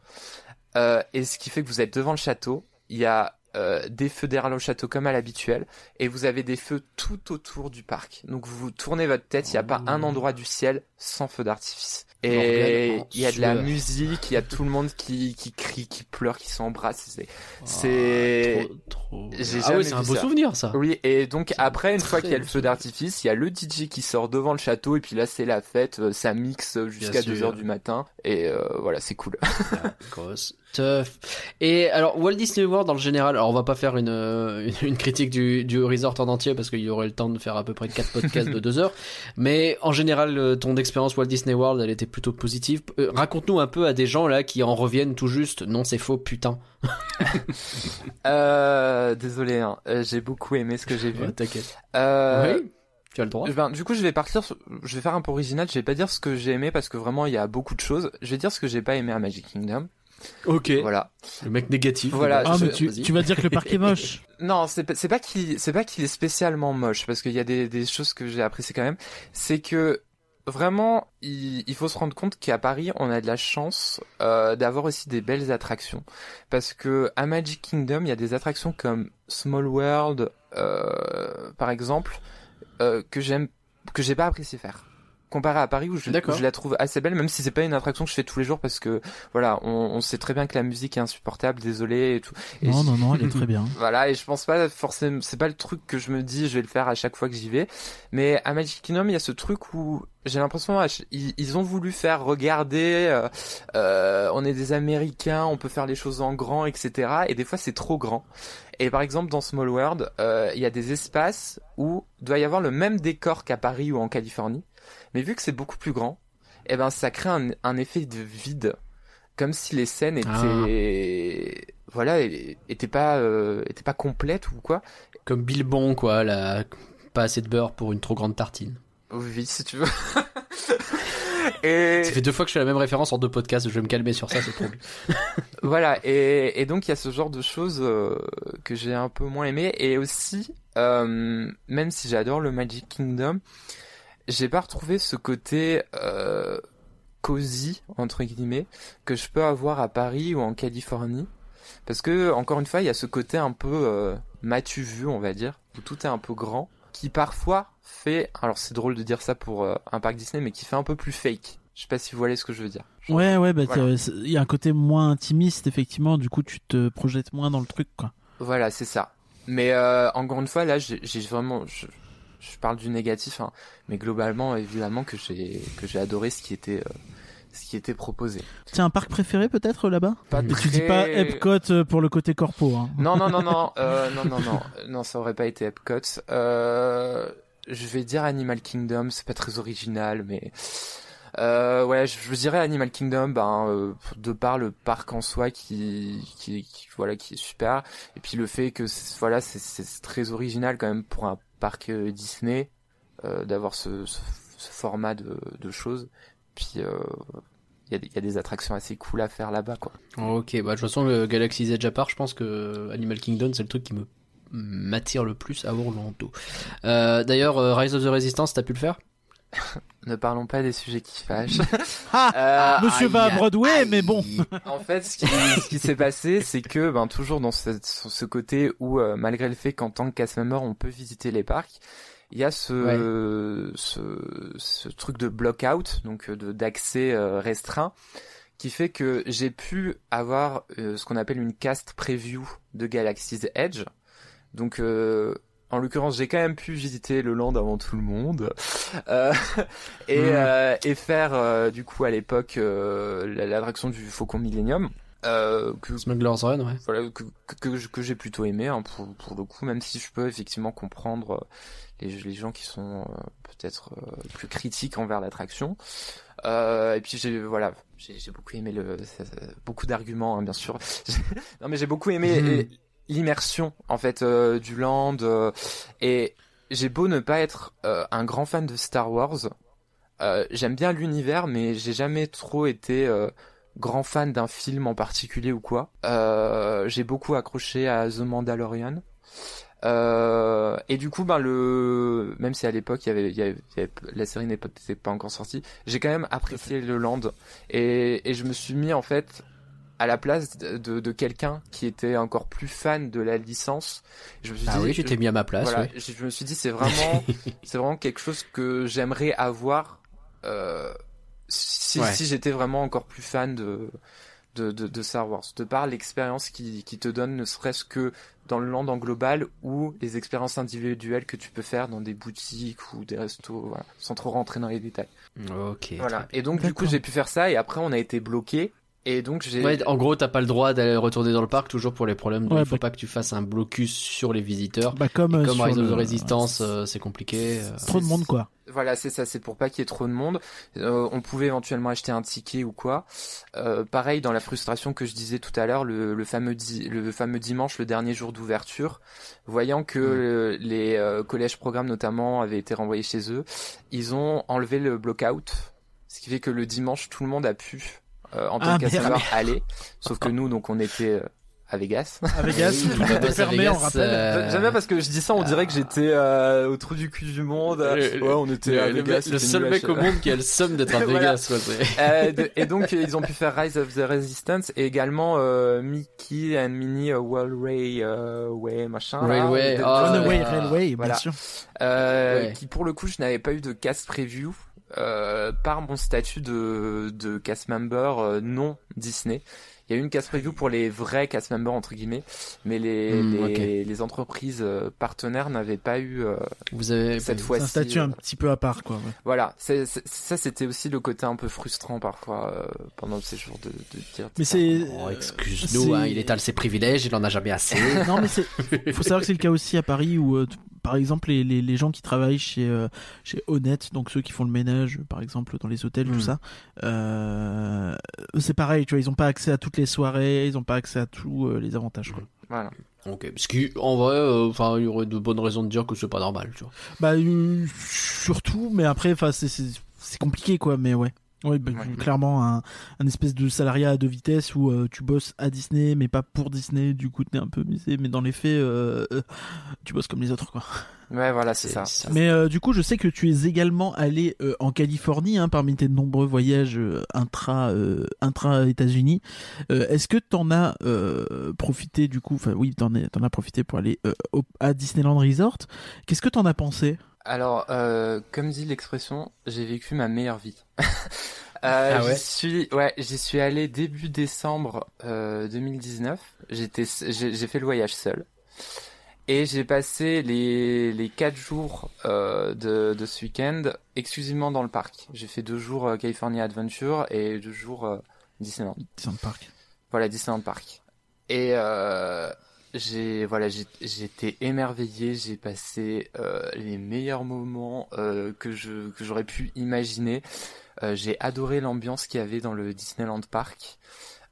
Euh, et ce qui fait que vous êtes devant le château, il y a euh, des feux derrière le château comme à l'habituel, et vous avez des feux tout autour du parc. Donc vous tournez votre tête, il n'y a pas un endroit du ciel sans feu d'artifice. Et il y a de la musique, il y a tout le monde qui, qui crie, qui pleure, qui s'embrasse. C'est, c'est, Ah, trop, trop... Ah oui, c'est un beau ça. souvenir ça. oui, et donc après, une fois qu'il y a le feu d'artifice, il y a le DJ qui sort devant le château, et puis là c'est la fête, euh, ça mixe jusqu'à sûr. 2h du matin, et euh, voilà, c'est cool. La grosse teuf. Et alors Walt Disney World dans le général, alors on va pas faire une, euh, une, une critique du, du resort en entier parce qu'il y aurait le temps de faire à peu près 4 podcasts de 2 heures, mais en général euh, ton expérience Walt Disney World elle était plutôt positive. Euh, Raconte-nous un peu à des gens là qui en reviennent tout juste, non c'est faux putain. Euh, désolé, hein, j'ai beaucoup aimé ce que j'ai vu. Ouais, T'inquiète. Euh, Oui, tu as le droit. ben, du coup, je vais partir, sur- je vais faire un peu original, je vais pas dire ce que j'ai aimé parce que vraiment il y a beaucoup de choses. Je vais dire ce que j'ai pas aimé à Magic Kingdom. Ok. Voilà. Le mec négatif. Voilà, Ah, mais tu, vas dire que le parc est moche. Non, c'est pas, c'est pas qu'il, c'est pas qu'il est spécialement moche parce qu'il y a des, des choses que j'ai appréciées quand même. C'est que vraiment, il, il faut se rendre compte qu'à Paris, on a de la chance euh, d'avoir aussi des belles attractions parce que à Magic Kingdom, il y a des attractions comme Small World, euh, par exemple, euh, que j'aime, que j'ai pas apprécié faire. Comparé à Paris où je, où je la trouve assez belle, même si c'est pas une attraction que je fais tous les jours parce que voilà, on, on sait très bien que la musique est insupportable, désolé et tout. Et Non, non, non, elle est très bien. voilà, et je pense pas forcément, c'est pas le truc que je me dis, je vais le faire à chaque fois que j'y vais. Mais à Magic Kingdom, il y a ce truc où j'ai l'impression, ils, ils ont voulu faire regarder, euh, euh, on est des Américains, on peut faire les choses en grand, etc. Et des fois, c'est trop grand. Et par exemple, dans Small World, euh, il y a des espaces où doit y avoir le même décor qu'à Paris ou en Californie. Mais vu que c'est beaucoup plus grand, eh ben, ça crée un, un effet de vide. Comme si les scènes étaient, voilà, étaient pas, euh, étaient pas complètes ou quoi. Comme Bilbon quoi, la... pas assez de beurre pour une trop grande tartine. Oui, si tu veux. et Ça fait deux fois que je fais la même référence en deux podcasts, je vais me calmer sur ça, c'est promis. voilà, et, et donc il y a ce genre de choses euh, que j'ai un peu moins aimé. Et aussi, euh, même si j'adore le Magic Kingdom, j'ai pas retrouvé ce côté euh, cosy, entre guillemets, que je peux avoir à Paris ou en Californie. Parce que, encore une fois, il y a ce côté un peu euh, matu vu, on va dire, où tout est un peu grand, qui parfois fait, alors c'est drôle de dire ça pour euh, un parc Disney, mais qui fait un peu plus fake. Je sais pas si vous voyez ce que je veux dire. Genre- Ouais, ouais, bah, Voilà. il y a un côté moins intimiste, effectivement, du coup, tu te projettes moins dans le truc, quoi. Voilà, c'est ça. Mais euh, encore une fois, là, j'ai j'ai vraiment, je, je parle du négatif, hein, mais globalement, évidemment, que j'ai que j'ai adoré ce qui était euh, ce qui était proposé. Tiens, un parc préféré peut-être là-bas? Pas Et tu dis pas très- Epcot euh, pour le côté corpo, hein. Non, non, non, non, euh, non, non, non, non, ça aurait pas été Epcot. Euh, je vais dire Animal Kingdom, c'est pas très original, mais euh, ouais, je, je dirais Animal Kingdom, ben euh, de par le parc en soi qui, qui, qui- voilà, qui est super, et puis le fait que voilà, c'est- c'est très original quand même pour un parc euh, Disney euh, d'avoir ce, format de, choses. Puis euh, il y, a des- attractions assez cool à faire là-bas, quoi. Ok, bah de toute façon le Galaxy's Edge à part, je pense que Animal Kingdom c'est le truc qui me m'attire le plus à Orlando. D'ailleurs, Rise of the Resistance, t'as pu le faire? Ne parlons pas des sujets qui fâchent. Ah, Euh, Monsieur va à Broadway, aïe. mais bon. En fait, ce qui, ce qui s'est passé, c'est que, ben, toujours dans ce, sur ce côté où, euh, malgré le fait qu'en tant que cast member, on peut visiter les parcs, il y a ce, ce, ce truc de block-out, donc d'accès euh, restreint, qui fait que j'ai pu avoir ce qu'on appelle une cast preview de Galaxy's Edge. Donc, en l'occurrence, j'ai quand même pu visiter le land avant tout le monde Euh, et, Mm. euh, et faire euh, du coup à l'époque euh, la- l'attraction du Faucon Millennium. Euh, que, Smuggler's Run, ouais. voilà, que, que, j'ai plutôt aimé hein, pour, pour le coup, même si je peux effectivement comprendre euh, les, les gens qui sont euh, peut-être euh, plus critiques envers l'attraction. Euh, et puis j'ai voilà, j'ai j'ai beaucoup aimé le beaucoup d'arguments hein, bien sûr. non mais j'ai beaucoup aimé euh, l'immersion en fait euh, du land euh, et j'ai beau ne pas être euh, un grand fan de Star Wars, j'aime bien l'univers mais j'ai jamais trop été grand fan d'un film en particulier ou quoi. J'ai beaucoup accroché à The Mandalorian. Euh, et du coup, ben le, même si à l'époque il y avait, il y avait, il y avait- la série n'était pas encore sortie, j'ai quand même apprécié le land et, et je me suis mis en fait à la place de, de, de quelqu'un qui était encore plus fan de la licence. Je me suis Ah dit, oui, tu t'es mis à ma place, voilà, ouais. je, je me suis dit c'est vraiment, c'est vraiment quelque chose que j'aimerais avoir euh, si, Ouais. si j'étais vraiment encore plus fan de de, de, de Star Wars, de par l'expérience qui, qui te donne, ne serait-ce que dans le land en global ou les expériences individuelles que tu peux faire dans des boutiques ou des restos, voilà, sans trop rentrer dans les détails. Ok. Voilà. Et donc du coup j'ai pu faire ça et après on a été bloqué et donc j'ai Ouais, en gros, t'as pas le droit d'aller retourner dans le parc toujours pour les problèmes. De, Ouais, il faut bah- pas que tu fasses un blocus sur les visiteurs. Bah, comme, Et euh, comme sur the Resistance, euh, c'est compliqué. euh. Trop de monde, quoi. Voilà, c'est ça, c'est pour pas qu'il y ait trop de monde. Euh, on pouvait éventuellement acheter un ticket ou quoi. Euh, pareil, dans la frustration que je disais tout à l'heure, le, le fameux di- le fameux dimanche, le dernier jour d'ouverture, voyant que euh, les euh, collèges programmes notamment avaient été renvoyés chez eux, ils ont enlevé le blockout, ce qui fait que le dimanche, tout le monde a pu, en tant Ah, qu'assembleur, merde. aller. Sauf que nous, donc, on était euh, à Vegas. À Vegas, Oui, tout bah, était à fermé, Vegas, on rappelle. euh, J'aime bien parce que je dis ça, on dirait que j'étais euh, au trou du cul du monde. Le- ouais, on était à le, le- Vegas. le c'était seul à mec au monde qui a le somme d'être à Voilà. Vegas. quoi, c'est- Euh, de- et donc ils ont pu faire Rise of the Resistance et également euh, Mickey and Minnie euh, Railway euh, Way machin. Railway, ah, Runaway euh, Railway, voilà. bien sûr. euh, Ouais. qui pour le coup je n'avais pas eu de cast preview euh, par mon statut de, de cast member euh, non Disney. Il y a eu une cast preview pour les vrais cast members entre guillemets, mais les, Hmm, les, les entreprises euh, partenaires n'avaient pas eu euh, Vous avez. cette fois-ci. un statut un petit peu à part, quoi. ouais. Voilà, ça c'était aussi le côté un peu frustrant parfois euh, pendant le séjour de, de dire. Mais c'est. Oh, excuse-nous, hein, il étale ses privilèges, il en a jamais assez. non mais c'est faut savoir que c'est le cas aussi à Paris où euh, par exemple les, les, les gens qui travaillent chez euh, chez Honnête donc ceux qui font le ménage par exemple dans les hôtels Mm. tout ça euh, c'est pareil tu vois ils ont pas accès à toutes les soirées ils ont pas accès à tous euh, les avantages quoi. Voilà. ok, parce qu'en vrai, euh, enfin, il y aurait de bonnes raisons de dire que c'est pas normal, tu vois. bah euh, surtout mais après enfin c'est c'est c'est compliqué quoi mais ouais oui, bah, Ouais. clairement un, un espèce de salariat à deux vitesses où euh, tu bosses à Disney mais pas pour Disney, du coup t'es un peu misé, mais dans les faits euh, euh, tu bosses comme les autres quoi. Ouais, voilà, c'est ça. Mais euh, du coup, je sais que tu es également allé euh, en Californie, hein, parmi tes nombreux voyages euh, intra euh, intra États-Unis. Euh, Est-ce que t'en as euh, profité du coup? Enfin, oui, t'en as t'en as profité pour aller euh, au- à Disneyland Resort. Qu'est-ce que t'en as pensé? Alors, euh, comme dit l'expression, j'ai vécu ma meilleure vie. Euh, Ah ouais j'y suis, ouais, j'y suis allé début décembre euh, 2019. J'étais, j'ai j'ai fait le voyage seul. Et j'ai passé les, les quatre jours euh, de, de ce week-end exclusivement dans le parc. J'ai fait deux jours euh, California Adventure et deux jours euh, Disneyland. Disneyland Park. Voilà, Disneyland Park. Et euh, j'ai voilà, j'ai- j'étais émerveillé. J'ai passé euh, les meilleurs moments euh, que je que j'aurais pu imaginer. Euh, j'ai adoré l'ambiance qu'il y avait dans le Disneyland Park.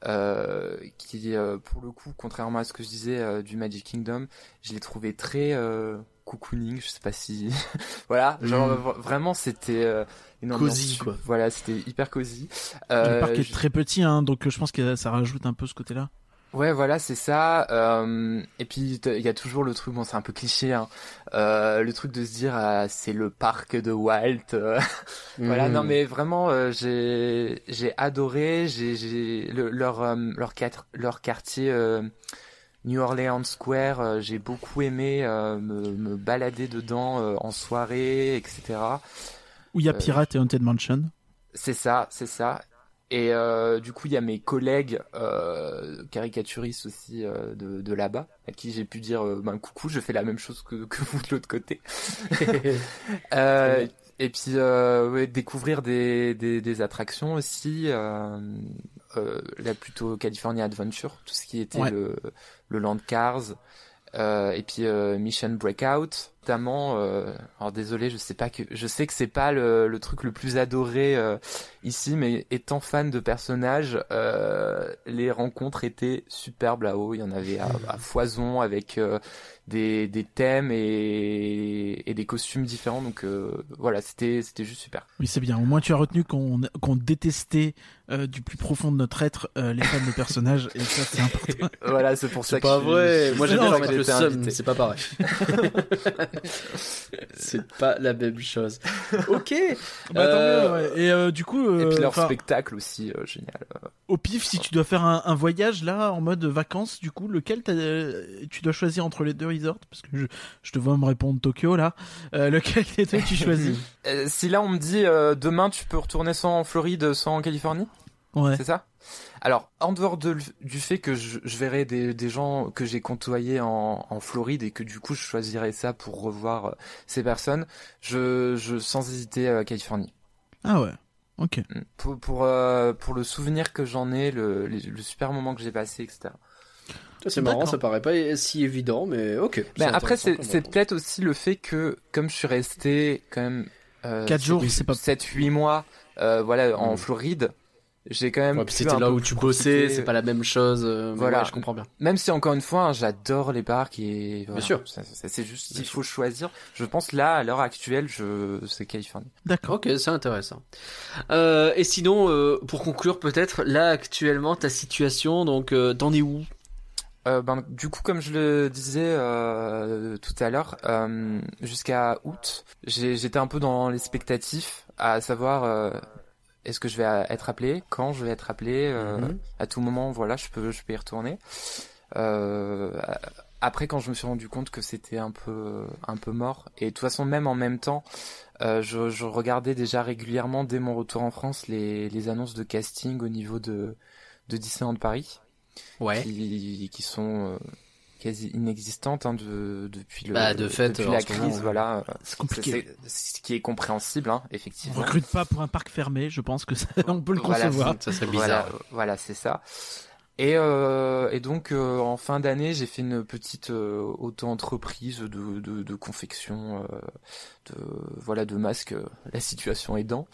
Euh, qui euh, pour le coup contrairement à ce que je disais euh, du Magic Kingdom je l'ai trouvé très euh, cocooning je sais pas si voilà genre Mm. vraiment c'était euh, une su- quoi. voilà c'était hyper cosy le parc est je- très petit, hein, donc je pense que ça rajoute un peu ce côté-là. Ouais, voilà, c'est ça. Euh, et puis il y a toujours le truc, bon, c'est un peu cliché, hein, euh, le truc de se dire, ah, c'est le parc de Walt. euh, Voilà, non, mais vraiment, euh, j'ai j'ai adoré, j'ai j'ai le- leur euh, leur quart- leur quartier euh, New Orleans Square, j'ai beaucoup aimé euh, me, me balader dedans euh, en soirée, etc. Où il y a Pirate et Haunted Mansion. C'est ça, c'est ça. Et euh, du coup, il y a mes collègues euh, caricaturistes aussi euh, de, de là-bas, à qui j'ai pu dire euh, ben, coucou, je fais la même chose que, que vous de l'autre côté. Euh, et puis euh, ouais, découvrir des, des, des attractions aussi, euh, euh, là plutôt California Adventure, tout ce qui était Ouais. le, le Land Cars, euh, et puis euh, Mission Breakout. Notamment, euh, alors désolé, je sais pas que, je sais que c'est pas le, le truc le plus adoré euh, ici, mais étant fan de personnages, euh, les rencontres étaient superbes là-haut. Il y en avait à, à foison avec euh, des, des thèmes et, et des costumes différents. Donc euh, voilà, c'était c'était juste super. Oui, c'est bien. Au moins, tu as retenu qu'on qu'on détestait euh, du plus profond de notre être euh, les fans de personnages, et ça, c'est important. Voilà, c'est pour ça C'est que pas je- vrai. je- Moi, j'aime bien leur mettre j'ai le été seum, invité. c'est pas pareil. c'est pas la même chose. Ok. Bah, tant Euh, mieux, ouais. Et euh, du coup, Et euh, puis leur enfin, spectacle aussi, euh, génial. au pif, si tu dois faire un, un voyage là en mode vacances, du coup, lequel euh, tu dois choisir entre les deux resorts? Parce que je, je te vois me répondre Tokyo là. Euh, lequel des deux tu choisis? Euh, si là on me dit euh, demain tu peux retourner soit en Floride, en Californie, Ouais. c'est ça? Alors, en dehors de, du fait que je, je verrai des, des gens que j'ai côtoyés en, en Floride et que du coup je choisirais ça pour revoir euh, ces personnes, je, je sans hésiter euh, Californie. Ah ouais. Ok. Mm. Pour, pour, euh, pour le souvenir que j'en ai, le, le super moment que j'ai passé, etc. C'est marrant, ça paraît pas si évident, mais ok. Mais après, intéressant c'est peut-être aussi le fait que, comme je suis resté quand même euh, Quatre jours, c'est pas- 7-8 mois, euh, voilà, en Mm. Floride, j'ai quand même. Ouais, c'était là où tu bossais, c'est pas la même chose. euh, mais Voilà. ouais, je comprends bien. Même si encore une fois, hein, j'adore les parcs et voilà, sûr. c'est juste Bien il faut choisir. Je pense là, à l'heure actuelle, je c'est Californie. D'accord. Ok, c'est intéressant. Euh, et sinon, euh, pour conclure peut-être, là actuellement ta situation, donc euh, t'en es où? Euh, ben, du coup, comme je le disais euh, tout à l'heure, euh, jusqu'à août, j'étais un peu dans l'expectatif, à savoir euh, est-ce que je vais euh, être appelé, quand je vais être appelé, euh, Mhm. à tout moment, voilà, je peux, je peux y retourner. Euh, après, quand je me suis rendu compte que c'était un peu, un peu mort, et de toute façon, même en même temps, euh, je, je regardais déjà régulièrement dès mon retour en France les, les annonces de casting au niveau de, de Disneyland Paris Ouais. qui, qui sont euh, quasi inexistantes hein, de, depuis, le, Bah, de fait, depuis en la crise, moment, voilà. C'est compliqué. Ce qui est compréhensible, hein, On effectivement. recrute pas pour un parc fermé, je pense que ça, on peut le Voilà, concevoir. Ça serait Voilà, bizarre. voilà, c'est ça. Et, euh, et donc euh, en fin d'année, j'ai fait une petite euh, auto-entreprise de, de, de confection, euh, de voilà, de masques, euh, la situation aidant,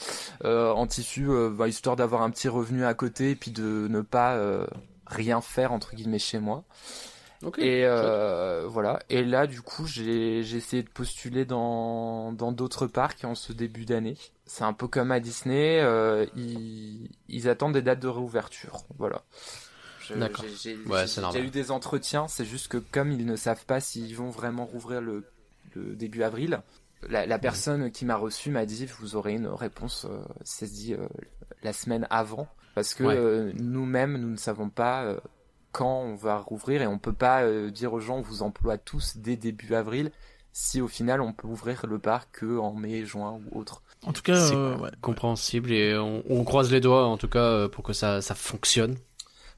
euh, en tissu, euh, bah, histoire d'avoir un petit revenu à côté et puis de ne pas euh, rien faire entre guillemets chez moi. Et euh, voilà. Et là, du coup, j'ai j'ai essayé de postuler dans dans d'autres parcs en ce début d'année. C'est un peu comme à Disney, euh, ils ils attendent des dates de réouverture. Voilà. D'accord. j'ai- Ouais, eu des entretiens. C'est juste que comme ils ne savent pas s'ils vont vraiment rouvrir le, le début avril, la, la personne qui m'a reçu m'a dit vous aurez une réponse, euh, c'est dit euh, la semaine avant, parce que Ouais. euh, nous-mêmes nous ne savons pas. euh, quand on va rouvrir et on peut pas euh, dire aux gens on vous emploie tous dès début avril si au final on peut ouvrir le parc que en mai, juin ou autre. En tout cas, C'est euh, ouais. compréhensible et on, on croise les doigts en tout cas euh, pour que ça, ça fonctionne.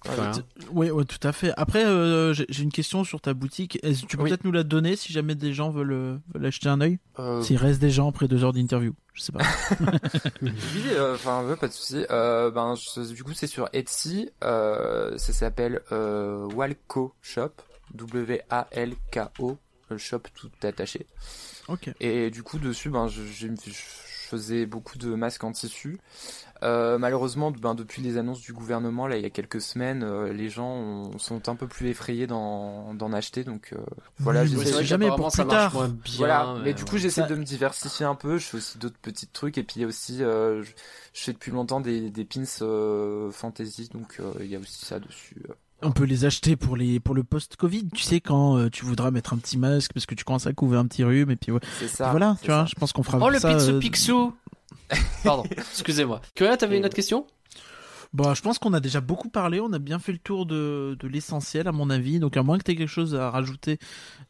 Voilà. Oui, ouais, tout à fait. Après, euh, j'ai une question sur ta boutique. Tu peux Oui. peut-être nous la donner si jamais des gens veulent, euh, veulent acheter un œil? Euh, S'il reste des gens après deux heures d'interview, je sais pas. Oui, euh, enfin, ouais, pas de souci. Euh, ben, je- du coup, c'est sur Etsy. Euh, ça s'appelle euh, Walco Shop. W-A-L-K-O. Le shop tout attaché. ok. Et du coup, dessus, ben, je, je, je faisais beaucoup de masques en tissu. Euh, malheureusement, ben, depuis les annonces du gouvernement, là, il y a quelques semaines, euh, les gens ont- sont un peu plus effrayés d'en acheter. Donc, euh, voilà, Oui, j'essaie- jamais pour plus tard. moins bien. voilà, mais mais du ouais. coup j'essaie Ça- de me diversifier un peu, je fais aussi d'autres petits trucs et puis il y a aussi euh, je, je fais depuis longtemps des, des pins euh, fantasy donc euh, il y a aussi ça dessus. euh. On peut les acheter pour les pour le post-Covid. Tu sais quand euh, tu voudras mettre un petit masque parce que tu commences à couvrir un petit rhume et puis ouais. C'est ça. voilà, c'est tu vois. ça. Je pense qu'on fera Oh le ça. pixou euh, pixou Pardon, excusez-moi. Curia, t'avais une autre question? Bah, je pense qu'on a déjà beaucoup parlé. On a bien fait le tour de, de l'essentiel à mon avis. Donc à moins que tu aies quelque chose à rajouter,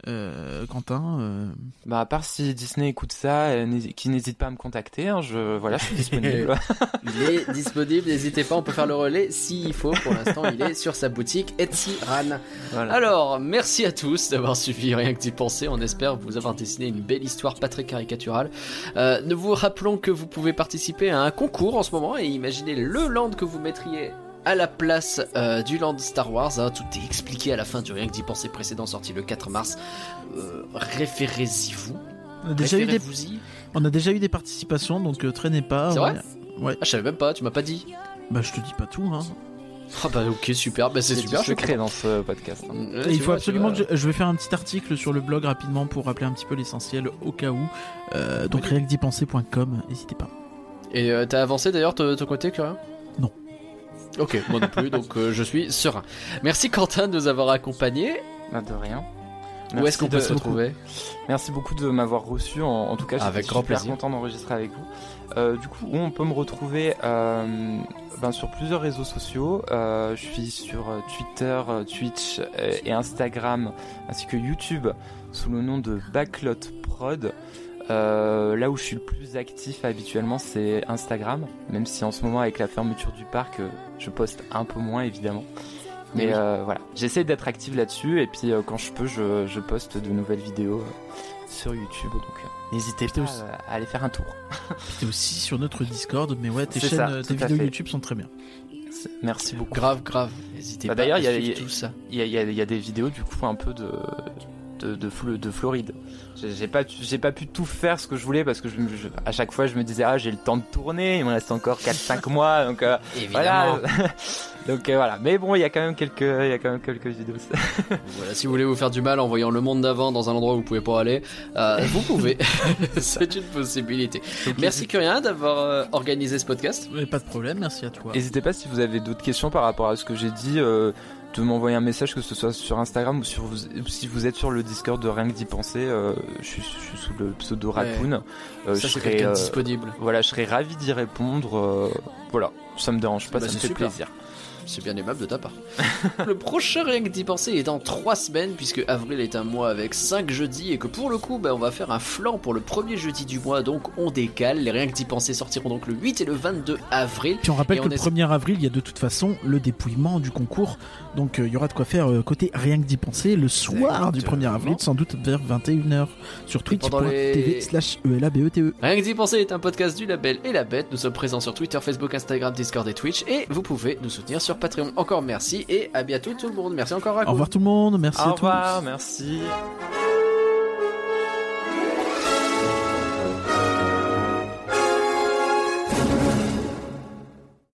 euh, Quentin. euh, Bah à part si Disney écoute ça, euh, qui n'hésite pas à me contacter, hein, je voilà, je suis disponible. Il est disponible, n'hésitez pas, on peut faire le relais s'il faut. Pour l'instant, il est sur sa boutique Etsy Ran. Voilà. Alors, merci à tous d'avoir suivi Rien que d'y penser. On espère vous avoir dessiné une belle histoire pas très caricaturale. Euh, nous vous rappelons que vous pouvez participer à un concours en ce moment et imaginer le land que vous mettriez à la place euh, du land Star Wars. hein. Tout est expliqué à la fin du Rien que d'y penser précédent sorti le 4 mars. Euh, Référez-y vous. On a déjà eu des, Référez-vous-y. on a déjà eu des participations, donc euh, traînez pas. C'est ouais. vrai Ouais. Ah, je savais même pas, tu m'as pas dit. Bah je te dis pas tout. Hein. Ah bah ok, super, bah c'est super. du secret dans ce podcast. hein. Ouais, il faut vois, absolument que je, je vais faire un petit article sur le blog rapidement pour rappeler un petit peu l'essentiel au cas où. Euh, donc Oui. réacdipenser.com, n'hésitez pas. Et euh, t'as avancé d'ailleurs de ton côté, Curien. Ok, moi non plus, donc euh, je suis serein. Merci Quentin de nous avoir accompagnés. Bah, de rien. Où Merci est-ce qu'on peut se retrouver? Merci beaucoup de m'avoir reçu. En, en tout cas, j'étais super plaisir. content d'enregistrer avec vous. Euh, du coup, où on peut me retrouver euh, ben, sur plusieurs réseaux sociaux. Euh, je suis sur Twitter, Twitch et Instagram, ainsi que YouTube sous le nom de Backlot Prod. Là où je suis le plus actif habituellement, c'est Instagram, même si en ce moment avec la fermeture du parc, je poste un peu moins évidemment. Mais Oui. euh, voilà, j'essaie d'être actif là-dessus et puis euh, quand je peux, je, je poste de nouvelles vidéos euh, sur YouTube. Donc n'hésitez pas aussi- à aller faire un tour. T'es aussi sur notre Discord, mais ouais, tes chaînes, ça, tes vidéos fait. YouTube sont très bien. Merci beaucoup. Grave, grave. N'hésitez Bah, pas d'ailleurs, il y y y y a des vidéos du coup un peu de de, de, Flo- de Floride. J'ai pas j'ai pas pu tout faire ce que je voulais parce que je, me- je- à chaque fois je me disais ah j'ai le temps de tourner, il me reste encore 4-5 mois donc euh, voilà. donc euh, voilà. Mais bon il y a quand même quelques il y a quand même quelques vidéos. Voilà, si vous voulez vous faire du mal en voyant le monde d'avant dans un endroit où vous pouvez pas aller, euh, vous pouvez. C'est une possibilité. Merci Curien d'avoir euh, organisé ce podcast. Mais pas de problème, merci à toi. N'hésitez pas si vous avez d'autres questions par rapport à ce que j'ai dit. De m'envoyer un message que ce soit sur Instagram ou sur ou si vous êtes sur le Discord de rien que d'y penser euh, je, suis, je suis sous le pseudo Ouais. Raccoon Euh, ça je c'est serai, quelqu'un de euh, disponible. Voilà, je serais ravi d'y répondre. euh, voilà, ça me dérange pas, Bah, ça me fait super. plaisir. C'est bien aimable de ta part. le prochain Rien que d'y penser est dans 3 semaines, puisque avril est un mois avec 5 jeudis, et que pour le coup, bah, on va faire un flanc pour le premier jeudi du mois, donc on décale. Les Rien que d'y penser sortiront donc le 8 et le 22 avril. Puis on rappelle Et que on le est- 1er avril, il y a de toute façon le dépouillement du concours. Donc euh, il y aura de quoi faire euh, côté rien que d'y penser le soir du 1er avril, sans doute vers 21h sur twitch.tv slash E elabete. Rien que d'y penser est un podcast du label et la bête. Nous sommes présents sur Twitter, Facebook, Instagram, Discord et Twitch, et vous pouvez nous soutenir sur Patreon. Encore merci, et à bientôt tout le monde. Merci encore à Au revoir tout le monde, merci Au à tous. revoir, merci.